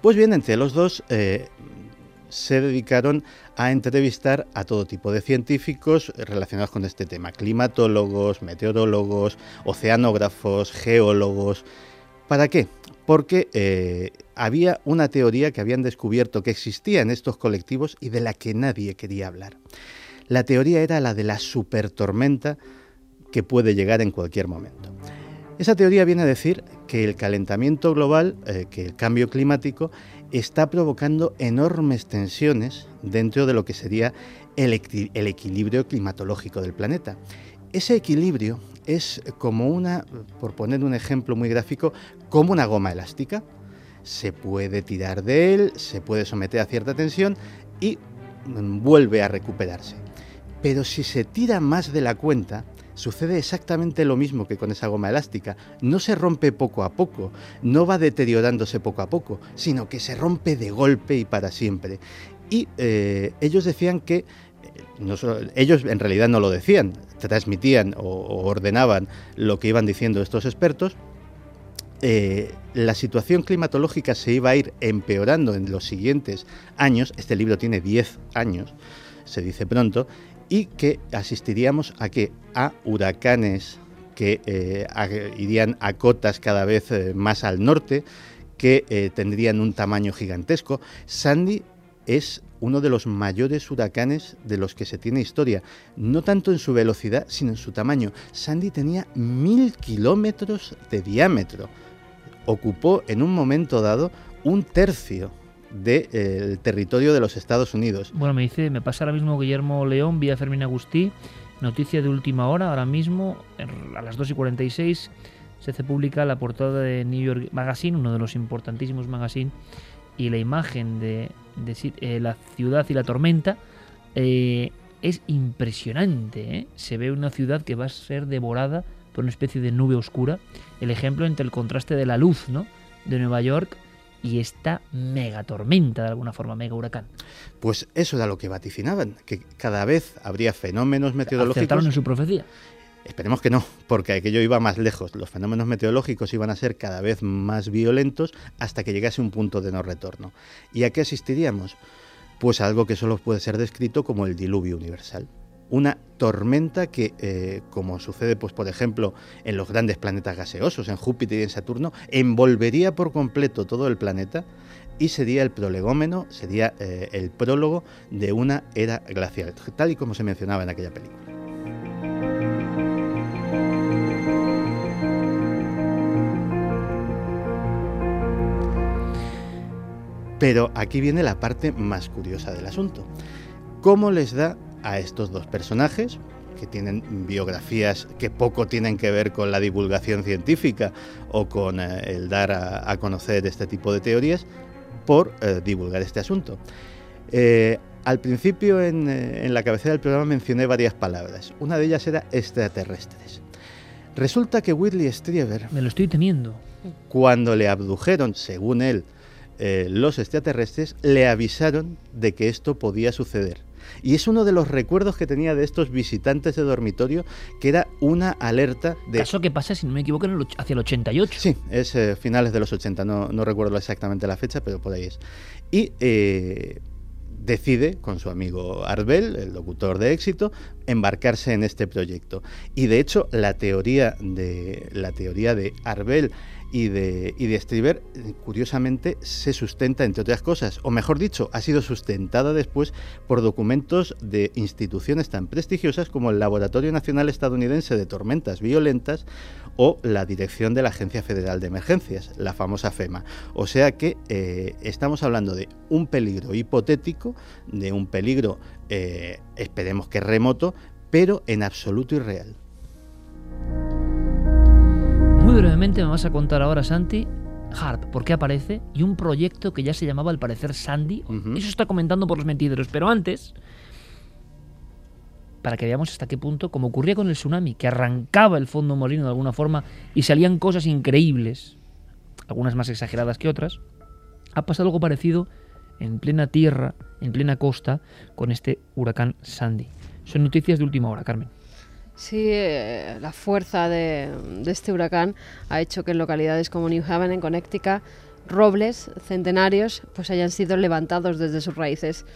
Pues bien, entre los dos eh, se dedicaron a entrevistar a todo tipo de científicos relacionados con este tema, climatólogos, meteorólogos, oceanógrafos, geólogos. ¿Para qué? Porque eh, había una teoría que habían descubierto que existía en estos colectivos y de la que nadie quería hablar. La teoría era la de la supertormenta que puede llegar en cualquier momento. Esa teoría viene a decir que el calentamiento global, eh, que el cambio climático, está provocando enormes tensiones dentro de lo que sería el, el equilibrio climatológico del planeta. Ese equilibrio es como una, por poner un ejemplo muy gráfico, como una goma elástica. Se puede tirar de él, se puede someter a cierta tensión y vuelve a recuperarse. Pero si se tira más de la cuenta, sucede exactamente lo mismo que con esa goma elástica. No se rompe poco a poco, no va deteriorándose poco a poco, sino que se rompe de golpe y para siempre. Y eh, ellos decían que ellos en realidad no lo decían, transmitían o, ordenaban lo que iban diciendo estos expertos, eh, la situación climatológica se iba a ir empeorando en los siguientes años, este libro tiene 10 años, se dice pronto, y que asistiríamos a que a huracanes que eh, irían a cotas cada vez eh, más al norte, que tendrían un tamaño gigantesco. Sandy es uno de los mayores huracanes de los que se tiene historia, no tanto en su velocidad, sino en su tamaño. Sandy tenía mil kilómetros de diámetro. Ocupó en un momento dado un tercio del eh, territorio de los Estados Unidos. Bueno, me dice, me pasa ahora mismo Guillermo León vía Fermín Agustí, noticia de última hora, ahora mismo a las 2 y 46 se hace pública la portada de New York Magazine, uno de los importantísimos magazines, y la imagen de, eh, la ciudad y la tormenta eh, es impresionante. ¿eh? Se ve una ciudad que va a ser devorada por una especie de nube oscura. El ejemplo entre el contraste de la luz ¿no? de Nueva York y esta mega tormenta, de alguna forma, mega huracán. Pues eso era lo que vaticinaban, que cada vez habría fenómenos meteorológicos. ¿Acertaron en su profecía? Esperemos que no, porque aquello iba más lejos. Los fenómenos meteorológicos iban a ser cada vez más violentos hasta que llegase un punto de no retorno. ¿Y a qué asistiríamos? Pues a algo que solo puede ser descrito como el diluvio universal. Una tormenta que, eh, como sucede, pues, por ejemplo, en los grandes planetas gaseosos, en Júpiter y en Saturno, envolvería por completo todo el planeta y sería el prolegómeno, sería eh, el prólogo de una era glacial, tal y como se mencionaba en aquella película. Pero aquí viene la parte más curiosa del asunto. ¿Cómo les da a estos dos personajes, que tienen biografías que poco tienen que ver con la divulgación científica o con eh, el dar a, conocer este tipo de teorías, por eh, divulgar este asunto? Eh, al principio en, en la cabecera del programa mencioné varias palabras. Una de ellas era extraterrestres. Resulta que Whitley Strieber... Me lo estoy teniendo. Cuando le abdujeron, según él, eh, los extraterrestres le avisaron de que esto podía suceder. Y es uno de los recuerdos que tenía de estos visitantes de dormitorio, que era una alerta de... ¿Caso que pasa, si no me equivoco, hacia el 88? Sí, es eh, finales de los 80, no, no, recuerdo exactamente la fecha, pero por ahí es. Y eh, decide, con su amigo Arbel, el locutor de éxito, embarcarse en este proyecto. Y de hecho, la teoría de, la teoría de Arbel y de, y de curiosamente, se sustenta, entre otras cosas, o mejor dicho, ha sido sustentada después por documentos de instituciones tan prestigiosas como el Laboratorio Nacional Estadounidense de Tormentas Violentas o la Dirección de la Agencia Federal de Emergencias, la famosa FEMA. O sea que eh, estamos hablando de un peligro hipotético, de un peligro, eh, esperemos que remoto, pero en absoluto irreal. Muy brevemente me vas a contar ahora, Santi, Harp, por qué aparece, y un proyecto que ya se llamaba al parecer Sandy. Eso está comentando por los mentideros, pero antes, para que veamos hasta qué punto, como ocurría con el tsunami, que arrancaba el fondo marino de alguna forma y salían cosas increíbles, algunas más exageradas que otras, ha pasado algo parecido en plena tierra, en plena costa, con este huracán Sandy. Son noticias de última hora, Carmen. Sí, eh, la fuerza de, este huracán ha hecho que en localidades como New Haven, en Connecticut, robles centenarios pues hayan sido levantados desde sus raíces.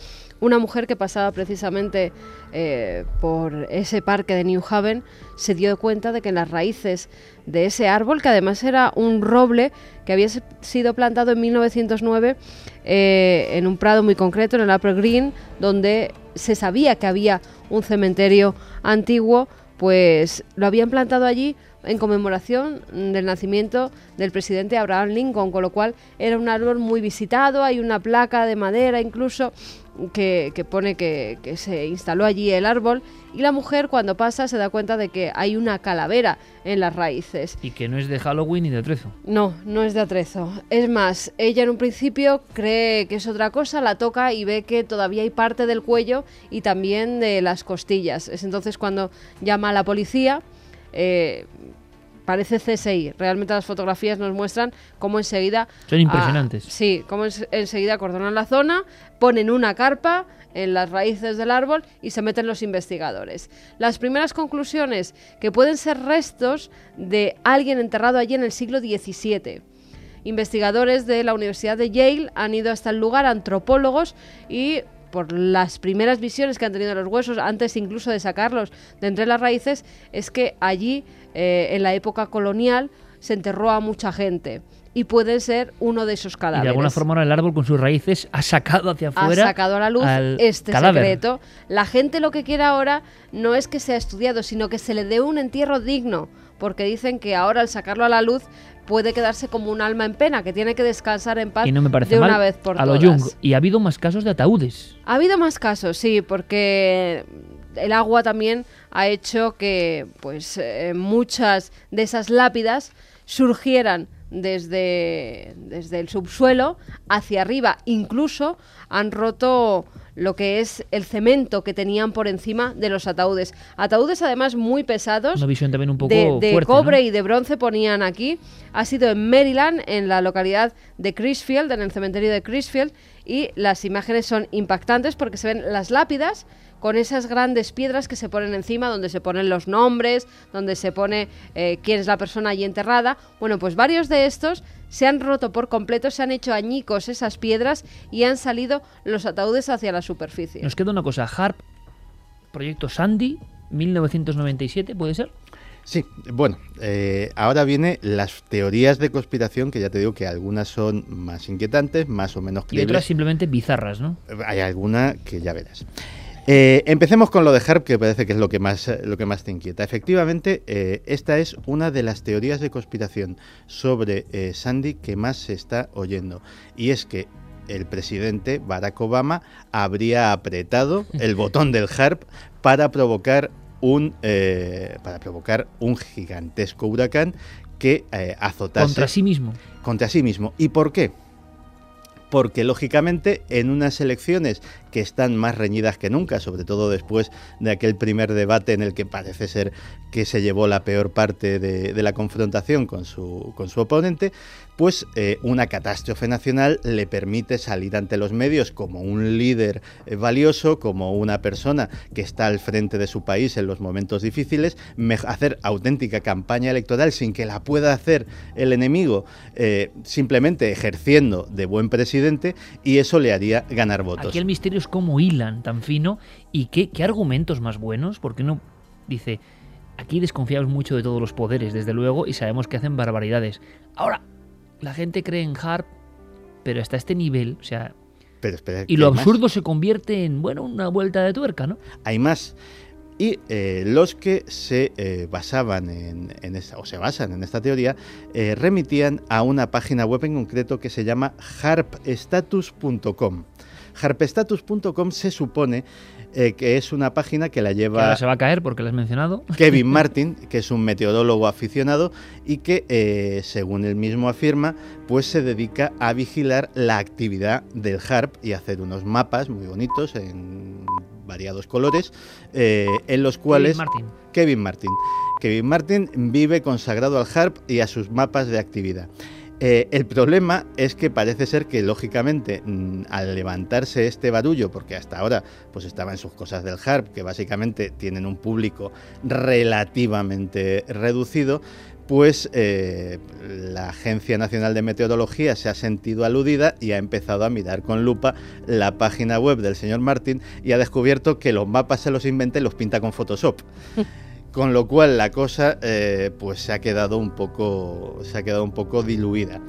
Una mujer que pasaba precisamente eh, por ese parque de New Haven se dio cuenta de que en las raíces de ese árbol, que además era un roble que había sido plantado en 1909 eh, en un prado muy concreto, en el Upper Green, donde se sabía que había un cementerio antiguo, pues lo habían plantado allí en conmemoración del nacimiento del presidente Abraham Lincoln, con lo cual era un árbol muy visitado, hay una placa de madera incluso que, pone que, se instaló allí el árbol y la mujer cuando pasa se da cuenta de que hay una calavera en las raíces. Y que no es de Halloween ni de atrezo. No, no es de atrezo. Es más, ella en un principio cree que es otra cosa, la toca y ve que todavía hay parte del cuello y también de las costillas. Es entonces cuando llama a la policía. Eh, parece CSI. Realmente las fotografías nos muestran cómo enseguida... Son impresionantes. sí, cómo enseguida acordonan la zona, ponen una carpa en las raíces del árbol y se meten los investigadores. Las primeras conclusiones, que pueden ser restos de alguien enterrado allí en el siglo XVII. Investigadores de la Universidad de Yale han ido hasta el lugar, antropólogos, y por las primeras visiones que han tenido los huesos, antes incluso de sacarlos de entre las raíces, es que allí, eh, en la época colonial, se enterró a mucha gente. Y puede ser uno de esos cadáveres. Y de alguna forma el árbol con sus raíces ha sacado hacia afuera. Ha sacado a la luz este secreto. La gente lo que quiere ahora no es que sea estudiado, sino que se le dé un entierro digno. Porque dicen que ahora al sacarlo a la luz puede quedarse como un alma en pena, que tiene que descansar en paz y no me parece de una vez por a todas. Lo Jung. Y ha habido más casos de ataúdes. Ha habido más casos, sí, porque el agua también ha hecho que pues eh, muchas de esas lápidas surgieran desde, desde el subsuelo hacia arriba. Incluso han roto lo que es el cemento que tenían por encima de los ataúdes. Ataúdes además muy pesados. Una visión también un poco de, cobre y de bronce ponían aquí. Ha sido en Maryland, en la localidad de Crisfield, en el cementerio de Crisfield, y las imágenes son impactantes porque se ven las lápidas con esas grandes piedras que se ponen encima, donde se ponen los nombres, donde se pone eh, quién es la persona allí enterrada. Bueno, pues varios de estos se han roto por completo, se han hecho añicos esas piedras y han salido los ataúdes hacia la superficie. Nos queda una cosa, Harp, proyecto Sandy, 1997, ¿puede ser? Sí, bueno, eh, ahora viene las teorías de conspiración, que ya te digo que algunas son más inquietantes, más o menos creíbles. Y otras simplemente bizarras, ¿no? Hay alguna que ya verás. Eh, empecemos con lo de Harp, que parece que es lo que más, lo que más te inquieta. Efectivamente, eh, esta es una de las teorías de conspiración sobre eh, Sandy que más se está oyendo. Y es que el presidente Barack Obama habría apretado el botón del Harp para provocar un, para provocar un gigantesco huracán que azotase... Contra sí mismo. Contra sí mismo. ¿Y por qué? porque lógicamente en unas elecciones que están más reñidas que nunca, sobre todo después de aquel primer debate en el que parece ser que se llevó la peor parte de, la confrontación con su, con su oponente, pues eh, una catástrofe nacional le permite salir ante los medios como un líder eh, valioso, como una persona que está al frente de su país en los momentos difíciles, hacer auténtica campaña electoral sin que la pueda hacer el enemigo, eh, simplemente ejerciendo de buen presidente y eso le haría ganar votos. Aquí el misterio cómo hilan tan fino y qué, qué argumentos más buenos, porque uno dice, aquí desconfiamos mucho de todos los poderes, desde luego, y sabemos que hacen barbaridades. Ahora, la gente cree en Harp, pero hasta este nivel, o sea... y lo absurdo se convierte en, bueno, una vuelta de tuerca, ¿no? Hay más. Y eh, los que se eh, basaban en, esta, o se basan en esta teoría, eh, remitían a una página web en concreto que se llama harpstatus.com. Harpstatus.com se supone eh, que es una página que la lleva... se va a caer porque la has mencionado. Kevin Martin, que es un meteorólogo aficionado y que, eh, según él mismo afirma, pues se dedica a vigilar la actividad del HARP y hacer unos mapas muy bonitos en variados colores, eh, en los cuales... Kevin Martin. Kevin Martin. Kevin Martin vive consagrado al HARP y a sus mapas de actividad. Eh, el problema es que parece ser que, lógicamente, mm, al levantarse este barullo, porque hasta ahora pues estaba en sus cosas del harp, que básicamente tienen un público relativamente reducido, pues eh, la Agencia Nacional de Meteorología se ha sentido aludida y ha empezado a mirar con lupa la página web del señor Martín y ha descubierto que los mapas se los inventa y los pinta con Photoshop. con lo cual la cosa eh, pues se ha quedado un poco se ha quedado un poco diluida.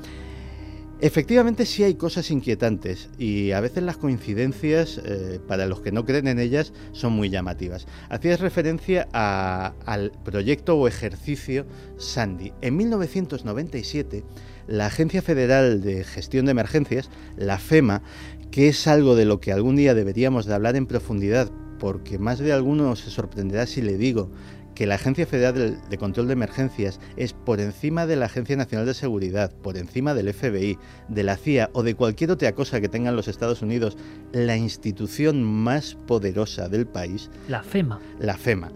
Efectivamente sí hay cosas inquietantes y a veces las coincidencias, eh, para los que no creen en ellas, son muy llamativas. Hacías referencia al proyecto o ejercicio Sandy. En 1997, la Agencia Federal de Gestión de Emergencias, la FEMA, que es algo de lo que algún día deberíamos de hablar en profundidad, porque más de alguno se sorprenderá si le digo que la Agencia Federal de Control de Emergencias es por encima de la Agencia Nacional de Seguridad, por encima del FBI, de la CIA o de cualquier otra cosa que tengan los Estados Unidos, la institución más poderosa del país, La FEMA. la FEMA.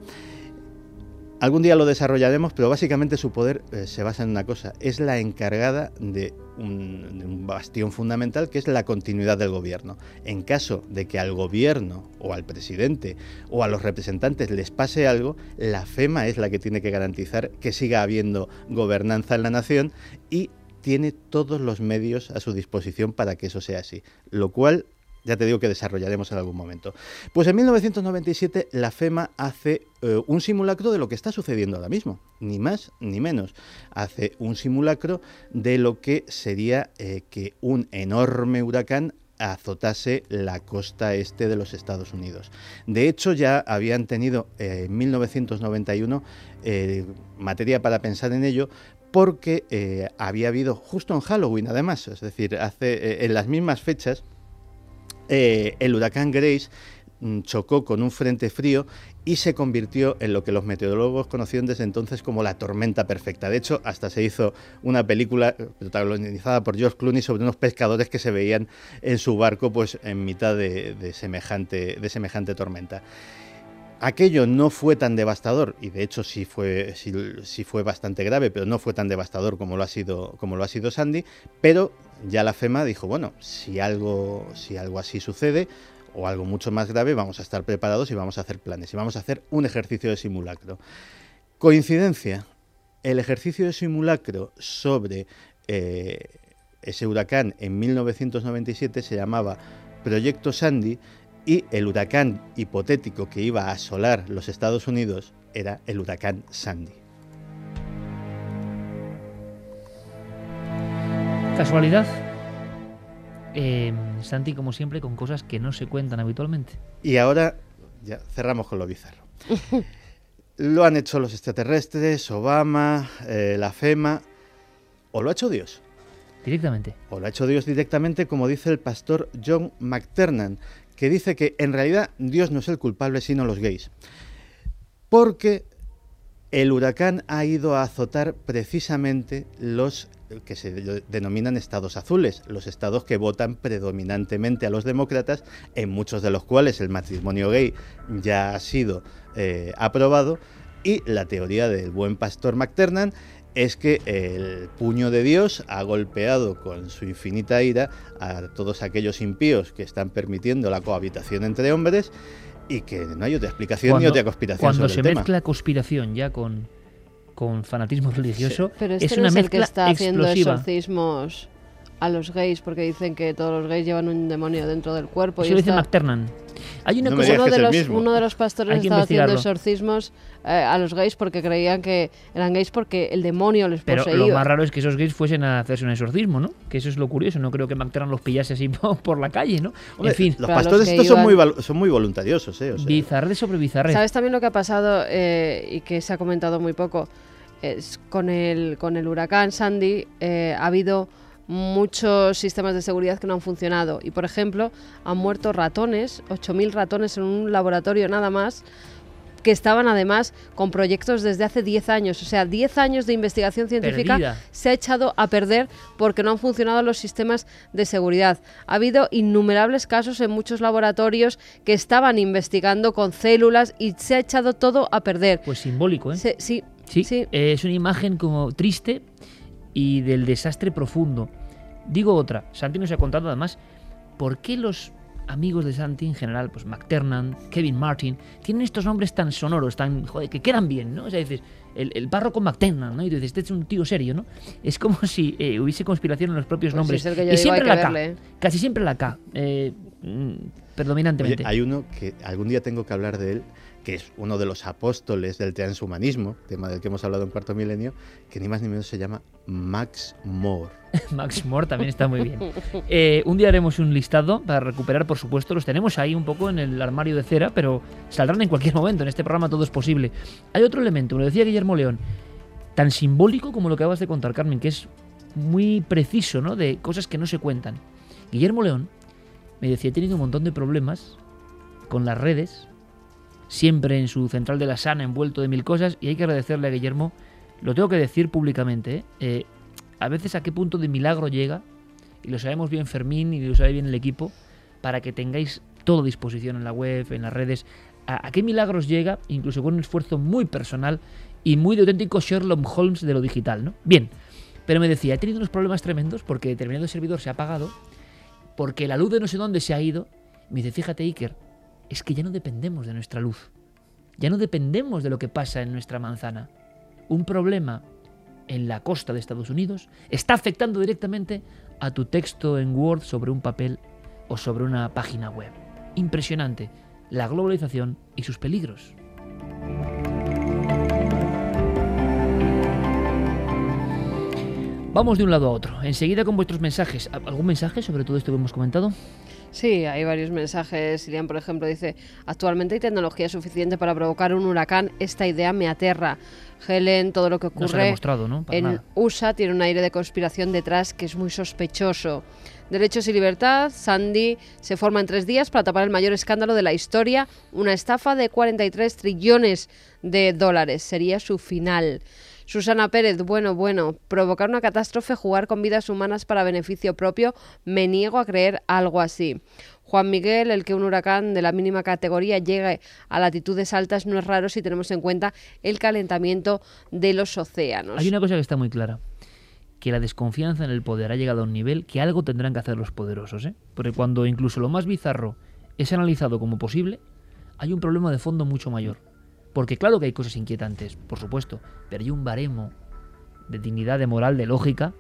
Algún día lo desarrollaremos, pero básicamente su poder eh, se basa en una cosa, es la encargada de un, de un bastión fundamental que es la continuidad del gobierno. En caso de que al gobierno o al presidente o a los representantes les pase algo, la FEMA es la que tiene que garantizar que siga habiendo gobernanza en la nación y tiene todos los medios a su disposición para que eso sea así, lo cual ya te digo que desarrollaremos en algún momento. Pues en 1997 la FEMA hace eh, un simulacro de lo que está sucediendo ahora mismo, ni más ni menos. Hace un simulacro de lo que sería eh, que un enorme huracán azotase la costa este de los Estados Unidos. De hecho, ya habían tenido eh, en 1991 eh, materia para pensar en ello porque había habido justo en Halloween, además, es decir, hace en las mismas fechas eh, el huracán Grace mm, chocó con un frente frío y se convirtió en lo que los meteorólogos conocieron desde entonces como la tormenta perfecta. De hecho, hasta se hizo una película eh, protagonizada por George Clooney sobre unos pescadores que se veían en su barco pues en mitad de, semejante, tormenta. Aquello no fue tan devastador, y de hecho sí fue, sí, sí fue bastante grave, pero no fue tan devastador como lo ha sido, como lo ha sido Sandy, pero ya la FEMA dijo, bueno, si algo, si algo así sucede, o algo mucho más grave, vamos a estar preparados y vamos a hacer planes, y vamos a hacer un ejercicio de simulacro. Coincidencia, el ejercicio de simulacro sobre eh, ese huracán en 1997 se llamaba Proyecto Sandy y el huracán hipotético que iba a asolar los Estados Unidos era el huracán Sandy. ¿Casualidad? Eh, Santi, como siempre, con cosas que no se cuentan habitualmente. Y ahora ya cerramos con lo bizarro. Lo han hecho los extraterrestres, Obama, eh, la FEMA, o lo ha hecho Dios. Directamente. O lo ha hecho Dios directamente, como dice el pastor John McTernan, que dice que en realidad Dios no es el culpable, sino los gays. Porque el huracán ha ido a azotar precisamente los que se de- denominan estados azules, los estados que votan predominantemente a los demócratas, en muchos de los cuales el matrimonio gay ya ha sido eh, aprobado, y la teoría del buen pastor McTernan es que el puño de Dios ha golpeado con su infinita ira a todos aquellos impíos que están permitiendo la cohabitación entre hombres y que no hay otra explicación ni otra conspiración cuando sobre se el tema. mezcla conspiración ya con, con fanatismo religioso, Pero este es no una es el que mezcla está haciendo explosiva. exorcismos a los gays porque dicen que todos los gays llevan un demonio dentro del cuerpo. Eso y lo dice McTernan. Hay una No cosa uno, que de los, uno de los pastores estaba haciendo exorcismos eh, a los gays porque creían que eran gays porque el demonio les Pero poseía. lo más raro es que esos gays fuesen a hacerse un exorcismo, ¿no? Que eso es lo curioso. No creo que McTernan los pillase así por la calle, ¿no? Hombre, en fin, los pastores estos son muy, son muy voluntariosos, ¿eh? O sea, bizarre sobre bizarre. ¿Sabes también lo que ha pasado eh, y que se ha comentado muy poco? Es con el, con el huracán Sandy eh, ha habido muchos sistemas de seguridad que no han funcionado. Y, por ejemplo, han muerto ratones, 8.000 ratones en un laboratorio nada más, que estaban además con proyectos desde hace 10 años. O sea, 10 años de investigación científica Perdida. se ha echado a perder porque no han funcionado los sistemas de seguridad. Ha habido innumerables casos en muchos laboratorios que estaban investigando con células y se ha echado todo a perder. Pues simbólico, ¿eh? Se- sí, Sí, sí. eh, es una imagen como triste y del desastre profundo. Digo otra, Santi nos ha contado además por qué los amigos de Santi en general, pues McTernan, Kevin Martin, tienen estos nombres tan sonoros, tan, joder, que quedan bien, ¿no? O sea, dices, el, el párroco McTernan, ¿no? Y tú dices, este es un tío serio, ¿no? Es como si eh, hubiese conspiración en los propios Pues nombres. es el que yo y digo, siempre hay la que K, verle. casi siempre la K, eh, predominantemente. Oye, hay uno que algún día tengo que hablar de él, que es uno de los apóstoles del transhumanismo, tema del que hemos hablado en cuarto milenio, que ni más ni menos se llama Max Moore. Max Moore también está muy bien. Eh, un día haremos un listado para recuperar, por supuesto. Los tenemos ahí un poco en el armario de cera, pero saldrán en cualquier momento. En este programa todo es posible. Hay otro elemento, me lo decía Guillermo León, tan simbólico como lo que acabas de contar, Carmen, que es muy preciso, ¿no? De cosas que no se cuentan. Guillermo León me decía, he tenido un montón de problemas con las redes, siempre en su central de la sana, envuelto de mil cosas, y hay que agradecerle a Guillermo, lo tengo que decir públicamente, ¿eh? Eh, a veces a qué punto de milagro llega, y lo sabemos bien Fermín y lo sabe bien el equipo, para que tengáis todo a disposición en la web, en las redes, a, a qué milagros llega, incluso con un esfuerzo muy personal y muy de auténtico Sherlock Holmes de lo digital, ¿no? Bien, pero me decía, he tenido unos problemas tremendos porque determinado servidor se ha apagado, porque la luz de no sé dónde se ha ido. Me dice, fíjate Iker, es que ya no dependemos de nuestra luz, ya no dependemos de lo que pasa en nuestra manzana. Un problema en la costa de Estados Unidos está afectando directamente a tu texto en Word sobre un papel o sobre una página web. Impresionante la globalización y sus peligros. Vamos de un lado a otro. Enseguida con vuestros mensajes. ¿Algún mensaje sobre todo esto que hemos comentado? Sí, hay varios mensajes. Sirian, por ejemplo, dice, actualmente hay tecnología suficiente para provocar un huracán. Esta idea me aterra. Helen, todo lo que ocurre en nada. USA tiene un aire de conspiración detrás que es muy sospechoso. Derechos y libertad, Sandy se forma en tres días para tapar el mayor escándalo de la historia, una estafa de 43 trillones de dólares. Sería su final. Susana Pérez, bueno, bueno, provocar una catástrofe, jugar con vidas humanas para beneficio propio, me niego a creer algo así. Juan Miguel, el que un huracán de la mínima categoría llegue a latitudes altas no es raro si tenemos en cuenta el calentamiento de los océanos. Hay una cosa que está muy clara. Que la desconfianza en el poder ha llegado a un nivel que algo tendrán que hacer los poderosos. ¿eh? Porque cuando incluso lo más bizarro es analizado como posible, hay un problema de fondo mucho mayor. Porque claro que hay cosas inquietantes, por supuesto, pero hay un baremo de dignidad, de moral, de lógica,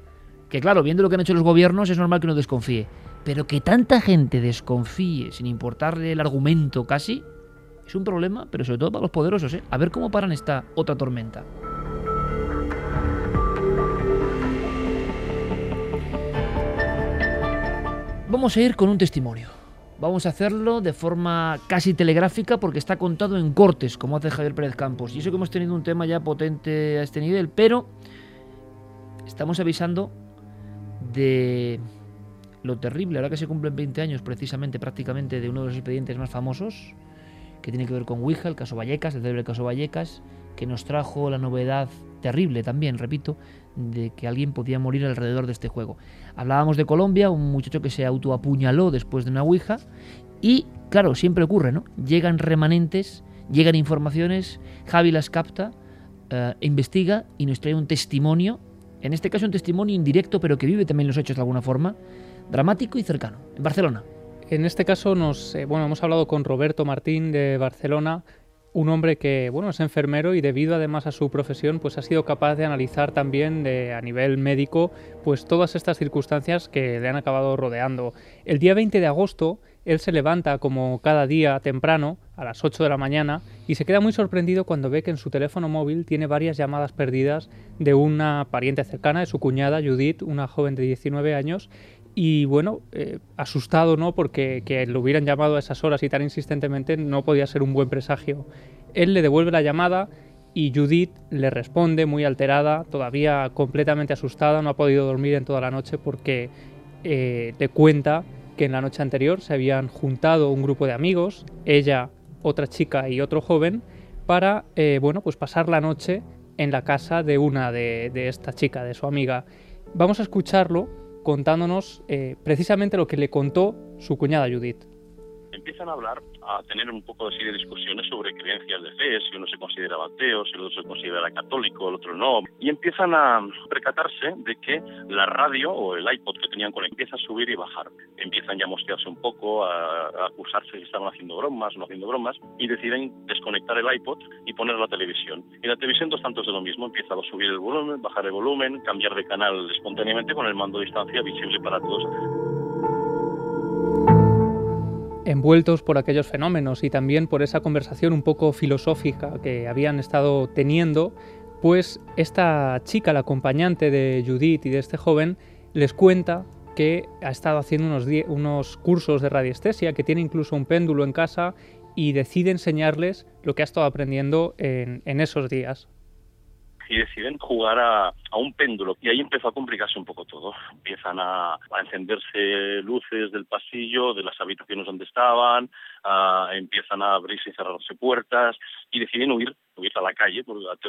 que claro, viendo lo que han hecho los gobiernos es normal que uno desconfíe. Pero que tanta gente desconfíe sin importarle el argumento casi, es un problema, pero sobre todo para los poderosos. ¿eh? A ver cómo paran esta otra tormenta. Vamos a ir con un testimonio. Vamos a hacerlo de forma casi telegráfica porque está contado en cortes, como hace Javier Pérez Campos. Y eso que hemos tenido un tema ya potente a este nivel, pero estamos avisando de lo terrible, ahora que se cumplen 20 años precisamente prácticamente de uno de los expedientes más famosos, que tiene que ver con Ouija, el caso Vallecas, el terrible caso Vallecas, que nos trajo la novedad terrible también, repito, de que alguien podía morir alrededor de este juego. Hablábamos de Colombia, un muchacho que se autoapuñaló después de una Ouija y, claro, siempre ocurre, ¿no? Llegan remanentes, llegan informaciones, Javi las capta, eh, investiga y nos trae un testimonio, en este caso un testimonio indirecto, pero que vive también los hechos de alguna forma, dramático y cercano, en Barcelona. En este caso nos, eh, bueno, hemos hablado con Roberto Martín de Barcelona, un hombre que bueno es enfermero y debido además a su profesión pues ha sido capaz de analizar también a nivel médico pues todas estas circunstancias que le han acabado rodeando. El día 20 de agosto él se levanta como cada día temprano a las 8 de la mañana y se queda muy sorprendido cuando ve que en su teléfono móvil tiene varias llamadas perdidas de una pariente cercana de su cuñada Judith, una joven de 19 años y bueno, eh, asustado, ¿no? Porque que lo hubieran llamado a esas horas y tan insistentemente no podía ser un buen presagio. Él le devuelve la llamada y Judith le responde muy alterada, todavía completamente asustada, no ha podido dormir en toda la noche porque eh, le cuenta que en la noche anterior se habían juntado un grupo de amigos, ella, otra chica y otro joven, para eh, bueno, pues pasar la noche en la casa de una de, de esta chica, de su amiga. Vamos a escucharlo contándonos eh, precisamente lo que le contó su cuñada Judith. Empieza empiezan a hablar, a tener un poco así de discusiones sobre creencias de fe, si uno se considera ateo, si el otro se considera católico, el otro no, y empiezan a percatarse de que la radio o el iPod que tenían con él empieza a subir y bajar. Empiezan ya a mosquearse un poco, a, a acusarse si estaban haciendo bromas, no haciendo bromas, y deciden desconectar el iPod y poner la televisión. Y la televisión dos tantos de lo mismo, empieza a subir el volumen, bajar el volumen, cambiar de canal espontáneamente con el mando a distancia visible para todos. Envueltos por aquellos fenómenos y también por esa conversación un poco filosófica que habían estado teniendo, pues esta chica, la acompañante de Judith y de este joven, les cuenta que ha estado haciendo unos, unos cursos de radiestesia, que tiene incluso un péndulo en casa y decide enseñarles lo que ha estado aprendiendo en, en esos días y deciden jugar a, a, un péndulo. Y ahí empezó a complicarse un poco todo. Empiezan a, a encenderse luces del pasillo, de las habitaciones donde estaban, a, empiezan a abrirse y cerrarse puertas y deciden huir, huir a la calle,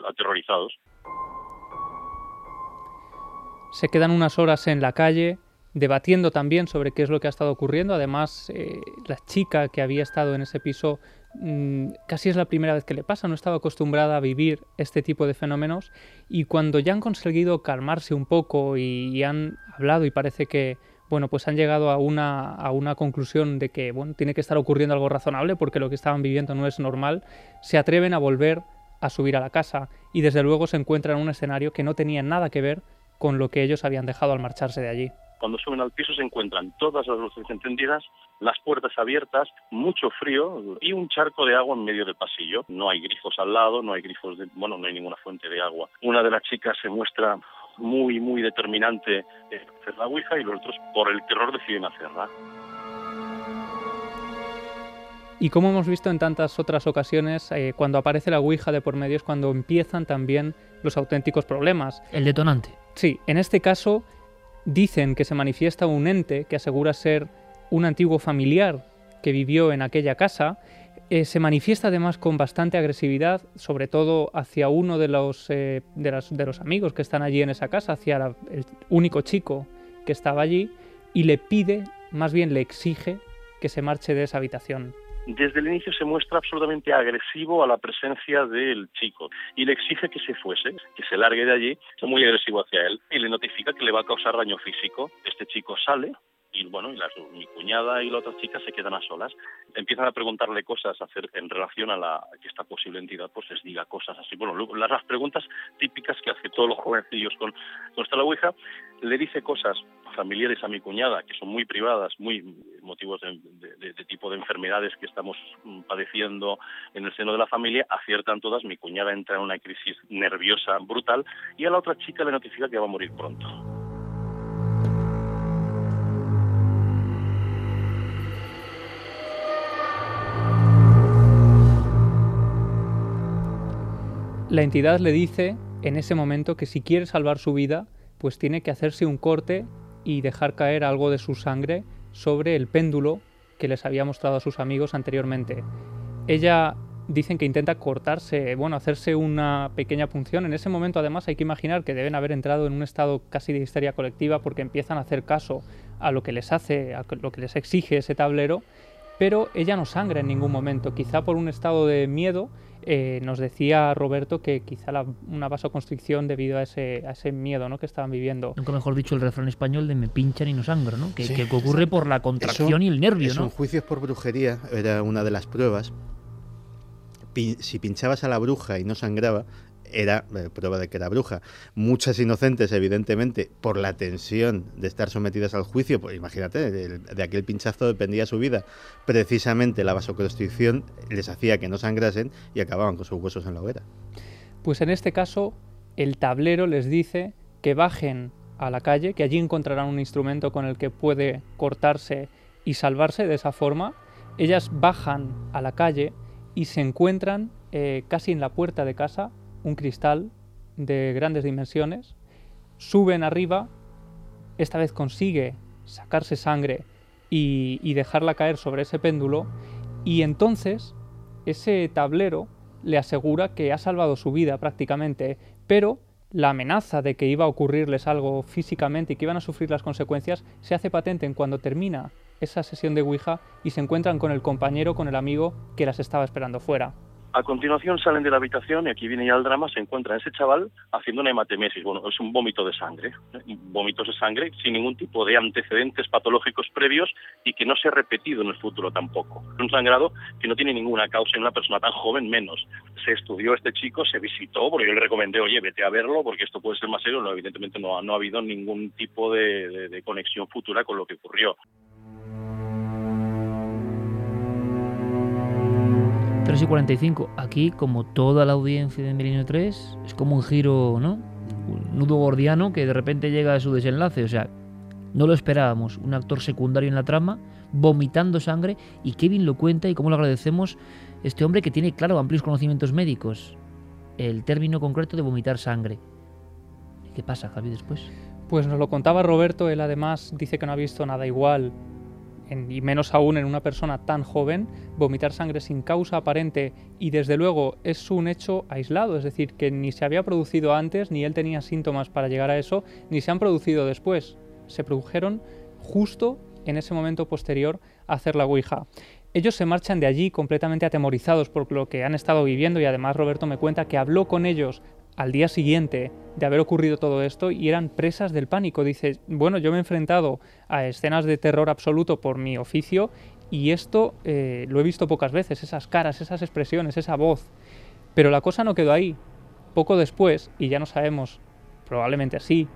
aterrorizados. Se quedan unas horas en la calle debatiendo también sobre qué es lo que ha estado ocurriendo. Además, eh, la chica que había estado en ese piso casi es la primera vez que le pasa, no estaba acostumbrada a vivir este tipo de fenómenos y cuando ya han conseguido calmarse un poco y, han hablado y parece que bueno, pues han llegado a una, a una conclusión de que bueno, tiene que estar ocurriendo algo razonable porque lo que estaban viviendo no es normal, se atreven a volver a subir a la casa y desde luego se encuentran en un escenario que no tenía nada que ver con lo que ellos habían dejado al marcharse de allí. Cuando suben al piso se encuentran todas las luces encendidas, las puertas abiertas, mucho frío y un charco de agua en medio del pasillo. No hay grifos al lado, no hay grifos, de, bueno, no hay ninguna fuente de agua. Una de las chicas se muestra muy, muy determinante en hacer la Ouija y los otros, por el terror, deciden hacerla. Y como hemos visto en tantas otras ocasiones, eh, cuando aparece la Ouija de por medio es cuando empiezan también los auténticos problemas. El detonante. Sí, en este caso Dicen que se manifiesta un ente que asegura ser un antiguo familiar que vivió en aquella casa. Eh, se manifiesta además con bastante agresividad, sobre todo hacia uno de los, eh, de, de, los amigos que están allí en esa casa, hacia el único chico que estaba allí, y le pide, más bien le exige, que se marche de esa habitación desde el inicio se muestra absolutamente agresivo a la presencia del chico y le exige que se fuese, que se largue de allí, es muy agresivo hacia él y le notifica que le va a causar daño físico. Este chico sale, y bueno, y las, mi cuñada y la otra chica se quedan a solas. Empiezan a preguntarle cosas hacer, en relación a, que esta posible entidad pues les diga cosas así. Bueno, las, preguntas típicas que hace todos los jovencillos con, con la Ouija, le dice cosas familiares a mi cuñada que son muy privadas, muy motivos de, de, de, tipo de enfermedades que estamos padeciendo en el seno de la familia, aciertan todas, mi cuñada entra en una crisis nerviosa brutal y a la otra chica le notifica que va a morir pronto. La entidad le dice en ese momento que si quiere salvar su vida, pues tiene que hacerse un corte y dejar caer algo de su sangre sobre el péndulo que les había mostrado a sus amigos anteriormente. Ella dicen que intenta cortarse, bueno, hacerse una pequeña punción. En ese momento además hay que imaginar que deben haber entrado en un estado casi de histeria colectiva porque empiezan a hacer caso a lo que les hace, a lo que les exige ese tablero, pero ella no sangra en ningún momento, quizá por un estado de miedo eh, nos decía Roberto que quizá la, una vasoconstricción debido a ese, a ese miedo ¿no? que estaban viviendo. Nunca mejor dicho el refrán español de me pinchan y no sangro, ¿no? que, sí, que ocurre por la contracción eso, y el nervio. Eso ¿no? en juicios por brujería era una de las pruebas. Pin, si pinchabas a la bruja y no sangraba, era eh, prueba de que era bruja. Muchas inocentes, evidentemente, por la tensión de estar sometidas al juicio, pues imagínate, de, de aquel pinchazo dependía su vida. Precisamente la vasoconstricción les hacía que no sangrasen y acababan con sus huesos en la hoguera. Pues en este caso, el tablero les dice que bajen a la calle, que allí encontrarán un instrumento con el que puede cortarse y salvarse de esa forma. Ellas bajan a la calle y se encuentran eh, casi en la puerta de casa un cristal de grandes dimensiones, suben arriba, esta vez consigue sacarse sangre y, dejarla caer sobre ese péndulo, y entonces ese tablero le asegura que ha salvado su vida prácticamente, pero la amenaza de que iba a ocurrirles algo físicamente y que iban a sufrir las consecuencias se hace patente en cuando termina esa sesión de Ouija y se encuentran con el compañero, con el amigo que las estaba esperando fuera. A continuación salen de la habitación y aquí viene ya el drama, se encuentra ese chaval haciendo una hematemesis, bueno, es un vómito de sangre, ¿eh? vómitos de sangre sin ningún tipo de antecedentes patológicos previos y que no se ha repetido en el futuro tampoco. Un sangrado que no tiene ninguna causa en una persona tan joven menos. Se estudió este chico, se visitó, porque yo le recomendé, oye, vete a verlo porque esto puede ser más serio, no, evidentemente no, no ha habido ningún tipo de conexión futura con lo que ocurrió. 3 y 45. Aquí, como toda la audiencia de Milenio 3, es como un giro, ¿no? Un nudo gordiano que de repente llega a su desenlace. O sea, no lo esperábamos. Un actor secundario en la trama, vomitando sangre, y Kevin lo cuenta y cómo lo agradecemos. Este hombre que tiene, claro, amplios conocimientos médicos. El término concreto de vomitar sangre. ¿Qué pasa, Javi, después? Pues nos lo contaba Roberto, él además dice que no ha visto nada igual, y menos aún en una persona tan joven, vomitar sangre sin causa aparente y desde luego es un hecho aislado, es decir, que ni se había producido antes, ni él tenía síntomas para llegar a eso, ni se han producido después. Se produjeron justo en ese momento posterior a hacer la Ouija. Ellos se marchan de allí completamente atemorizados por lo que han estado viviendo y además Roberto me cuenta que habló con ellos al día siguiente de haber ocurrido todo esto y eran presas del pánico. Dice, bueno, yo me he enfrentado a escenas de terror absoluto por mi oficio y esto eh, lo he visto pocas veces, esas caras, esas expresiones, esa voz. Pero la cosa no quedó ahí. Poco después, y ya no sabemos, probablemente así,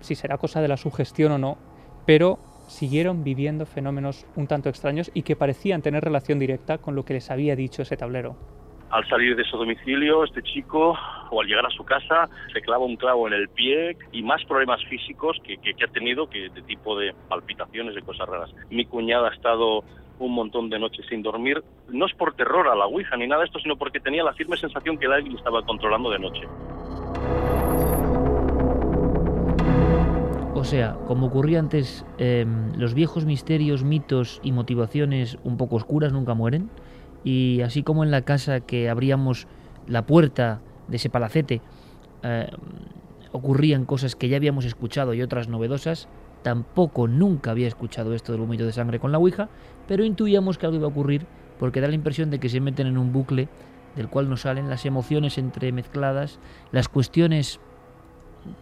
si será cosa de la sugestión o no, pero siguieron viviendo fenómenos un tanto extraños y que parecían tener relación directa con lo que les había dicho ese tablero. Al salir de su domicilio, este chico, o al llegar a su casa, se clava un clavo en el pie y más problemas físicos que, que- ha tenido, que de tipo de palpitaciones, de cosas raras. Mi cuñada ha estado un montón de noches sin dormir, no es por terror a la Ouija ni nada de esto, sino porque tenía la firme sensación que alguien estaba controlando de noche. O sea, como ocurría antes, em, los viejos misterios, mitos y motivaciones un poco oscuras nunca mueren. Y así como en la casa que abríamos la puerta de ese palacete, eh, ocurrían cosas que ya habíamos escuchado y otras novedosas, tampoco nunca había escuchado esto del vómito de sangre con la Ouija, pero intuíamos que algo iba a ocurrir porque da la impresión de que se meten en un bucle del cual nos salen las emociones entremezcladas, las cuestiones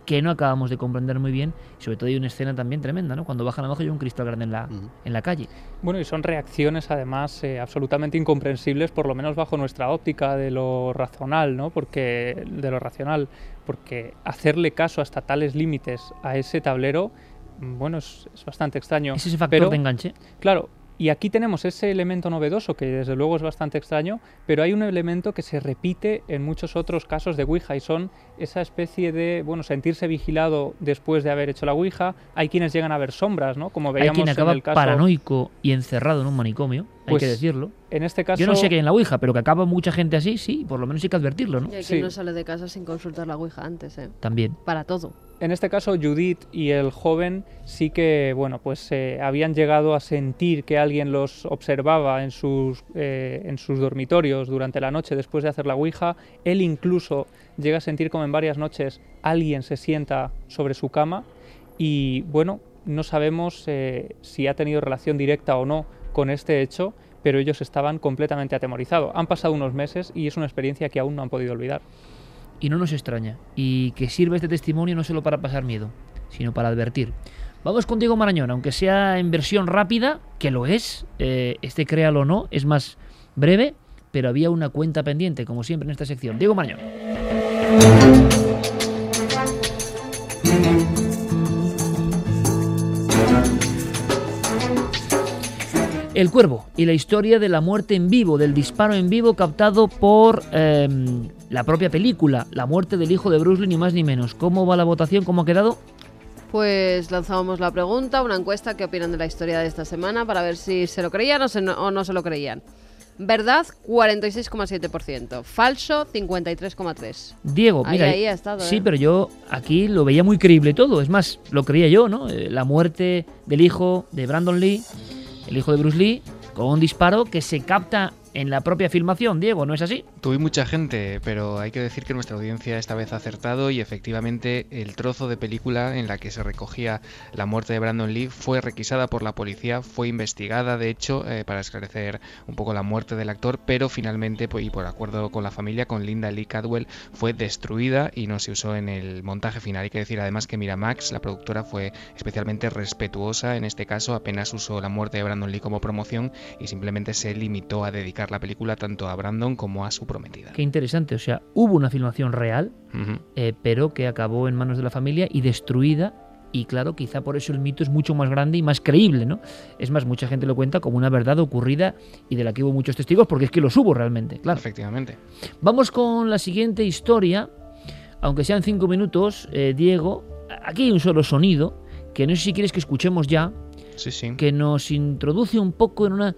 que no acabamos de comprender muy bien. Y sobre todo hay una escena también tremenda, ¿no? Cuando bajan abajo y hay un cristal grande en la, en la calle. Bueno, y son reacciones además eh, absolutamente incomprensibles, por lo menos bajo nuestra óptica de lo racional, ¿no? Porque de lo racional, porque hacerle caso hasta tales límites a ese tablero, mm, bueno, es, es bastante extraño. Es ese factor Pero, de enganche. Claro. Y aquí tenemos ese elemento novedoso que desde luego es bastante extraño, pero hay un elemento que se repite en muchos otros casos de Ouija y son esa especie de, bueno, sentirse vigilado después de haber hecho la Ouija. Hay quienes llegan a ver sombras, ¿no? Como Hay veíamos quien acaba en el caso paranoico y encerrado en un manicomio, hay Pues, que decirlo. En este caso Yo no sé qué hay en la Ouija, pero que acaba mucha gente así, sí, por lo menos hay que advertirlo, ¿no? Y hay quien no sale de casa sin consultar la Ouija antes, ¿eh? También. Para todo. En este caso, Judith y el joven sí que, bueno, pues eh, habían llegado a sentir que alguien los observaba en sus, eh, en sus dormitorios durante la noche después de hacer la Ouija. Él incluso llega a sentir como en varias noches alguien se sienta sobre su cama y, bueno, no sabemos eh, si ha tenido relación directa o no con este hecho, pero ellos estaban completamente atemorizados. Han pasado unos meses y es una experiencia que aún no han podido olvidar. Y no nos extraña. Y que sirva este testimonio no solo para pasar miedo, sino para advertir. Vamos con Diego Marañón, aunque sea en versión rápida, que lo es, eh, este créalo o no, es más breve, pero había una cuenta pendiente, como siempre en esta sección. Diego Marañón. El Cuervo y la historia de la muerte en vivo, del disparo en vivo captado por eh, la propia película, la muerte del hijo de Bruce Lee, ni más ni menos. ¿Cómo va la votación? ¿Cómo ha quedado? Pues lanzábamos la pregunta, una encuesta, ¿qué opinan de la historia de esta semana? Para ver si se lo creían o, se no, o no se lo creían. Verdad, 46,7%. Falso, 53,3%. Diego, Ahí, mira, ahí ha estado, sí, ¿eh? pero yo aquí lo veía muy creíble todo. Es más, lo creía yo, ¿no? Eh, La muerte del hijo de Brandon Lee, el hijo de Bruce Lee, con un disparo que se capta en la propia filmación, Diego, ¿no es así? Tuve mucha gente, pero hay que decir que nuestra audiencia esta vez ha acertado y efectivamente el trozo de película en la que se recogía la muerte de Brandon Lee fue requisada por la policía, fue investigada de hecho eh, para esclarecer un poco la muerte del actor, pero finalmente pues, y por acuerdo con la familia, con Linda Lee Cadwell, fue destruida y no se usó en el montaje final. Hay que decir además que Miramax, la productora, fue especialmente respetuosa en este caso, apenas usó la muerte de Brandon Lee como promoción y simplemente se limitó a dedicar la película tanto a Brandon como a su prometida. Qué interesante, o sea, hubo una filmación real, eh, pero que acabó en manos de la familia y destruida. Y claro, quizá por eso el mito es mucho más grande y más creíble, ¿no? Es más, mucha gente lo cuenta como una verdad ocurrida y de la que hubo muchos testigos, porque es que los hubo realmente, claro. Efectivamente. Vamos con la siguiente historia, aunque sean cinco minutos, eh, Diego. Aquí hay un solo sonido, que no sé si quieres que escuchemos ya, sí, sí. que nos introduce un poco en una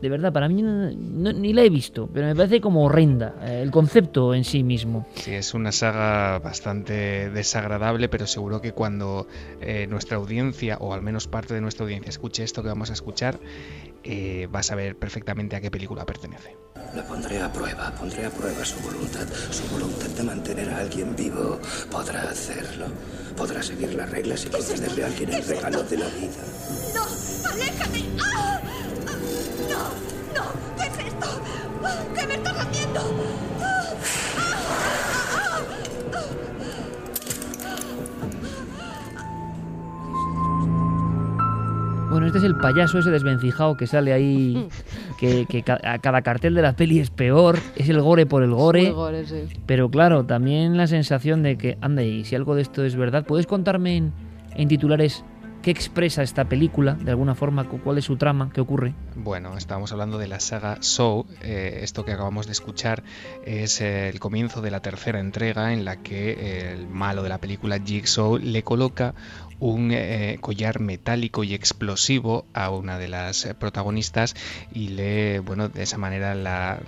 de verdad, para mí ni la he visto, pero me parece como horrenda eh, el concepto en sí mismo. Sí, es una saga bastante desagradable, pero seguro que cuando eh, nuestra audiencia, o al menos parte de nuestra audiencia, escuche esto que vamos a escuchar, eh, va a saber perfectamente a qué película pertenece. La pondré a prueba, pondré a prueba su voluntad, su voluntad de mantener a alguien vivo. Podrá hacerlo. Podrá seguir las reglas y concederle a alguien el regalo de la vida. ¡No! ¡Aléjate! ¡Ah! ¿Qué me estás haciendo? Bueno, este es el payaso ese desvencijado que sale ahí, que, que ca- a cada cartel de la peli es peor, es el gore por el gore. Muy gore, sí. Pero claro, también la sensación de que, anda, y si algo de esto es verdad, ¿puedes contarme en, en titulares qué expresa esta película, de alguna forma, cu- cuál es su trama, qué ocurre? Bueno, estábamos hablando de la saga Saw. eh, esto que acabamos de escuchar es eh, el comienzo de la tercera entrega en la que eh, el malo de la película Jigsaw le coloca un eh, collar metálico y explosivo a una de las protagonistas y le, bueno, de esa manera la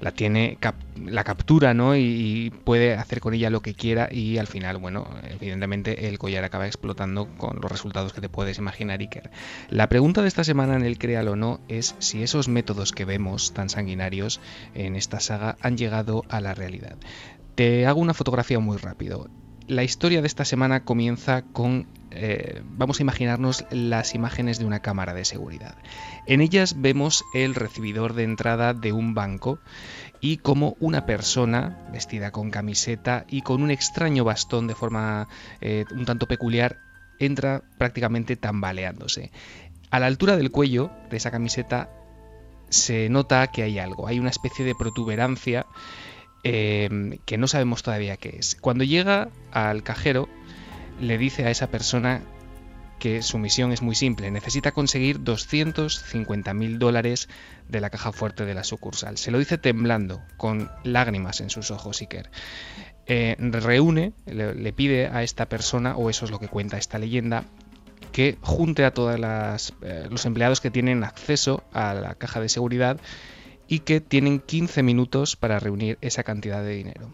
la tiene cap- la captura no y, puede hacer con ella lo que quiera y al final bueno evidentemente el collar acaba explotando con los resultados que te puedes imaginar Iker. La pregunta de esta semana en el Créalo o no es si esos métodos que vemos tan sanguinarios en esta saga han llegado a la realidad. Te hago una fotografía muy rápido la historia de esta semana comienza con, eh, vamos a imaginarnos las imágenes de una cámara de seguridad. En ellas vemos el recibidor de entrada de un banco y como una persona vestida con camiseta y con un extraño bastón de forma eh, un tanto peculiar entra prácticamente tambaleándose. A la altura del cuello de esa camiseta se nota que hay algo, hay una especie de protuberancia eh, que no sabemos todavía qué es. Cuando llega al cajero, le dice a esa persona que su misión es muy simple, necesita conseguir 250 mil dólares de la caja fuerte de la sucursal. Se lo dice temblando, con lágrimas en sus ojos, Iker. Eh, reúne, le, le pide a esta persona, o eso es lo que cuenta esta leyenda, que junte a todos los empleados que tienen acceso a la caja de seguridad y que tienen 15 minutos para reunir esa cantidad de dinero.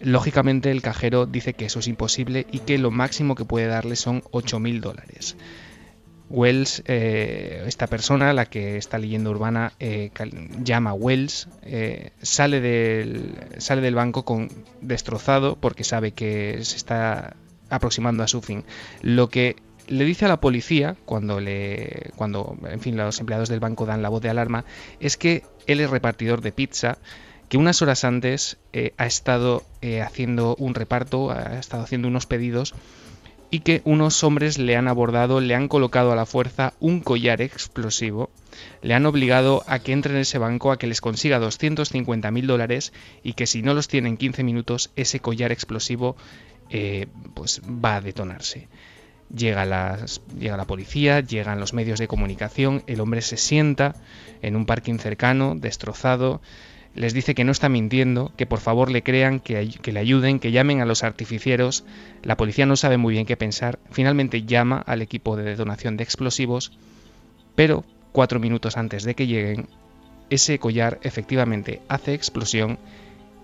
Lógicamente el cajero dice que eso es imposible y que lo máximo que puede darle son 8.000 dólares. Wells, eh, esta persona, la que está leyendo urbana, eh, llama Wells, eh, sale, del, sale del banco con destrozado porque sabe que se está aproximando a su fin. Lo que le dice a la policía cuando le cuando en fin los empleados del banco dan la voz de alarma es que él es repartidor de pizza que unas horas antes eh, ha estado eh, haciendo un reparto ha estado haciendo unos pedidos y que unos hombres le han abordado le han colocado a la fuerza un collar explosivo le han obligado a que entre en ese banco a que les consiga 250 mil dólares y que si no los tiene en 15 minutos ese collar explosivo eh, pues va a detonarse Llega, llega la policía, llegan los medios de comunicación, el hombre se sienta en un parking cercano, destrozado, les dice que no está mintiendo, que por favor le crean, que, que le ayuden, que llamen a los artificieros. La policía no sabe muy bien qué pensar, finalmente llama al equipo de detonación de explosivos, pero cuatro minutos antes de que lleguen, ese collar efectivamente hace explosión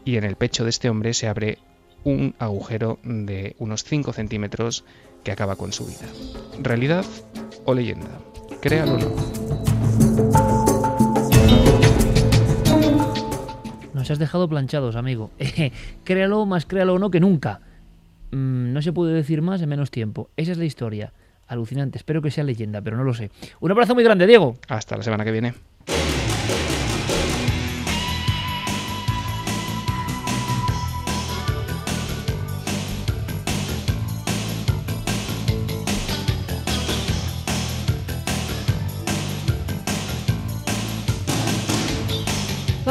y en el pecho de este hombre se abre un agujero de unos 5 centímetros que acaba con su vida. ¿Realidad o leyenda? Créalo o no. Nos has dejado planchados, amigo. créalo más créalo o no que nunca. Mm, no se puede decir más en menos tiempo. Esa es la historia. Alucinante. Espero que sea leyenda, pero no lo sé. Un abrazo muy grande, Diego. Hasta la semana que viene.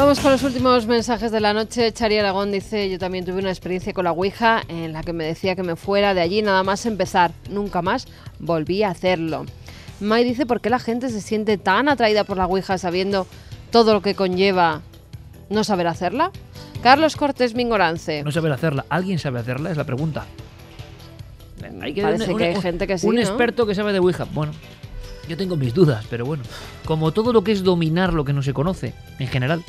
Vamos con los últimos mensajes de la noche. Chari Aragón dice, yo también tuve una experiencia con la Ouija en la que me decía que me fuera de allí nada más empezar. Nunca más volví a hacerlo. Mai dice, ¿por qué la gente se siente tan atraída por la Ouija sabiendo todo lo que conlleva no saber hacerla? Carlos Cortés Mingorance. No saber hacerla. ¿Alguien sabe hacerla? Es la pregunta. Hay que Parece un- que hay gente que sí, Un ¿no? experto que sabe de Ouija. Bueno, yo tengo mis dudas, pero bueno. Como todo lo que es dominar lo que no se conoce, en general.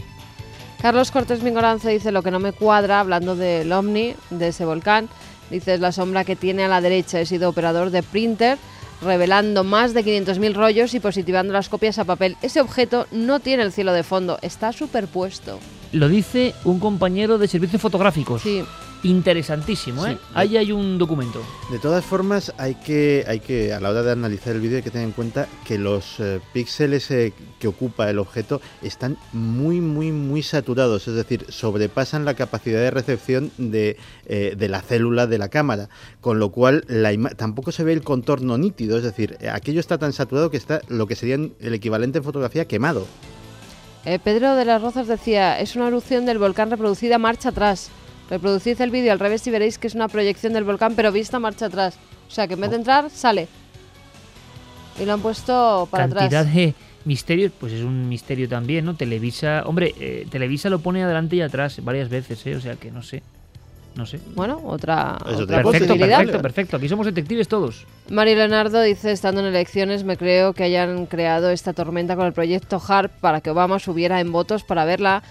Carlos Cortés Mingorance dice lo que no me cuadra, hablando del ovni, de ese volcán. Dice, es la sombra que tiene a la derecha. He sido operador de printer, revelando más de 500.000 rollos y positivando las copias a papel. Ese objeto no tiene el cielo de fondo, está superpuesto. Lo dice un compañero de servicios fotográficos. Sí. Interesantísimo, ¿eh? Sí. Ahí hay un documento. De todas formas, hay que, hay que, a la hora de analizar el vídeo, hay que tener en cuenta que los eh, píxeles eh, que ocupa el objeto están muy, muy, muy saturados, es decir, sobrepasan la capacidad de recepción de, eh, de la célula de la cámara, con lo cual la tampoco se ve el contorno nítido, es decir, aquello está tan saturado que está lo que sería el equivalente en fotografía quemado. Eh, Pedro de las Rozas decía, es una erupción del volcán reproducida marcha atrás. Reproducid el vídeo al revés y veréis que es una proyección del volcán, pero vista marcha atrás. O sea, que en vez de entrar, sale. Y lo han puesto para Cantidad atrás. de misterios, pues es un misterio también, ¿no? Televisa, hombre, eh, Televisa lo pone adelante y atrás varias veces, ¿eh? O sea que no sé. No sé. Bueno, otra, Es otra Perfecto, posibilidad. perfecto, perfecto. Aquí somos detectives todos. Mario Leonardo dice, estando en elecciones, me creo que hayan creado esta tormenta con el proyecto HARP para que Obama subiera en votos para ver la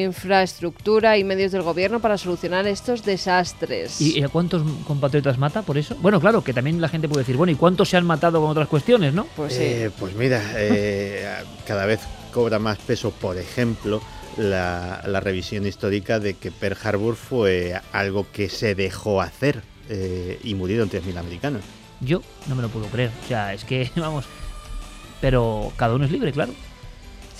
infraestructura y medios del gobierno para solucionar estos desastres. ¿Y, a cuántos compatriotas mata por eso? Bueno, claro, que también la gente puede decir, bueno, ¿y cuántos se han matado con otras cuestiones, no? Pues sí. Eh, pues mira, eh, cada vez cobra más peso, por ejemplo, la, la revisión histórica de que Pearl Harbor fue algo que se dejó hacer eh, y murieron 3.000 americanos. Yo no me lo puedo creer. O sea, es que, vamos. Pero cada uno es libre, claro.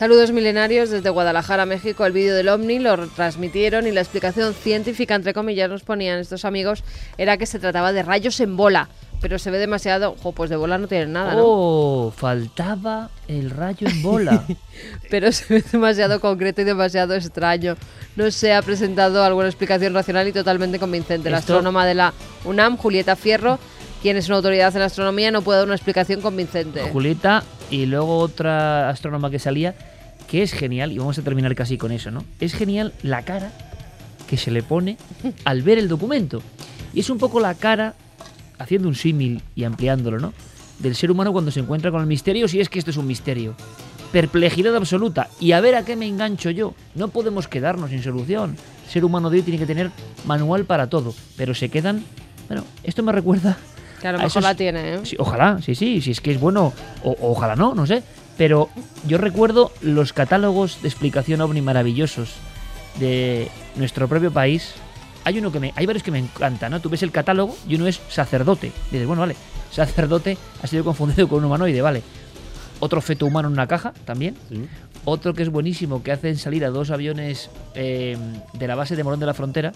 Saludos milenarios desde Guadalajara, México. El vídeo del OVNI lo transmitieron y la explicación científica, entre comillas, nos ponían estos amigos, era que se trataba de rayos en bola. Pero se ve demasiado... Jo, pues de bola no tienen nada, ¿no? Oh, faltaba el rayo en bola. Pero se ve demasiado concreto y demasiado extraño. No se ha presentado alguna explicación racional y totalmente convincente. La Esto- astrónoma de la UNAM, Julieta Fierro, quien es una autoridad en astronomía, no puede dar una explicación convincente. Julieta y luego otra astrónoma que salía, que es genial, y vamos a terminar casi con eso, ¿no? Es genial la cara que se le pone al ver el documento. Y es un poco la cara, haciendo un símil y ampliándolo, ¿no? Del ser humano cuando se encuentra con el misterio, si es que esto es un misterio. Perplejidad absoluta. Y a ver a qué me engancho yo. No podemos quedarnos sin solución. El ser humano de hoy tiene que tener manual para todo. Pero se quedan... Bueno, esto me recuerda Que a lo a mejor esos- la tiene, ¿eh? Sí, ojalá, sí, sí, si es que es bueno, o ojalá no, no sé. Pero yo recuerdo los catálogos de explicación ovni maravillosos de nuestro propio país. Hay uno que me, hay varios que me encantan, ¿no? Tú ves el catálogo y uno es sacerdote. Dices, bueno, vale, sacerdote ha sido confundido con un humanoide, vale. Otro feto humano en una caja, también. Otro que es buenísimo, que hacen salir a dos aviones eh, de la base de Morón de la Frontera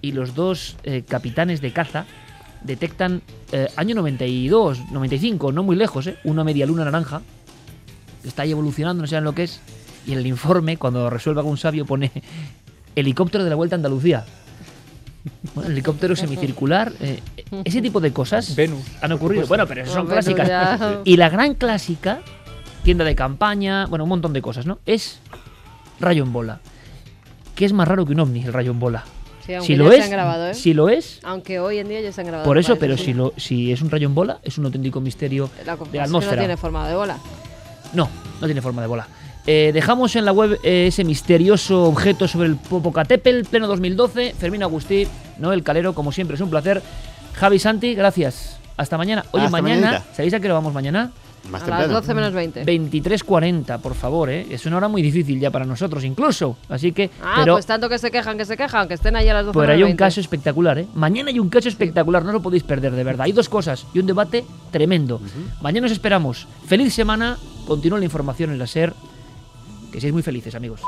y los dos eh, capitanes de caza detectan eh, año 92, 95, no muy lejos, ¿eh? una media luna naranja está ahí evolucionando, no saben lo que es. Y en el informe, cuando resuelva algún sabio, pone helicóptero de la vuelta a Andalucía. Bueno, helicóptero semicircular, eh, ese tipo de cosas han ocurrido. Bueno, pero esas son Venus clásicas. ya- Y la gran clásica, tienda de campaña, bueno, un montón de cosas, ¿no? Es rayo en bola. ¿Qué es más raro que un ovni, el rayo en bola? Sí, si lo es, grabado, ¿eh? si lo es, Aunque hoy en día ya se han grabado. por eso, pero si lo si es un rayo en bola, es un auténtico misterio La de cosa la es que atmósfera. no tiene forma de bola. No, no tiene forma de bola. Eh, dejamos en la web eh, ese misterioso objeto sobre el Popocatépetl, pleno 2012. Fermín Agustí, Noel Calero, como siempre, es un placer. Javi Santi, gracias. Hasta mañana. Oye, Hasta mañana, mañanita. ¿sabéis a qué hora vamos mañana? Más A las 12 menos 20. 23.40, por favor, ¿eh? Es una hora muy difícil ya para nosotros, incluso. Así que. Ah, pero, pues tanto que se quejan, que se quejan, que estén ahí a las 12 pero menos hay un 20. caso espectacular, ¿eh? Mañana hay un caso espectacular, no lo podéis perder, de verdad. Hay dos cosas y un debate tremendo. Mañana os esperamos. Feliz semana. Continúa la información en la SER. Que seáis muy felices, amigos.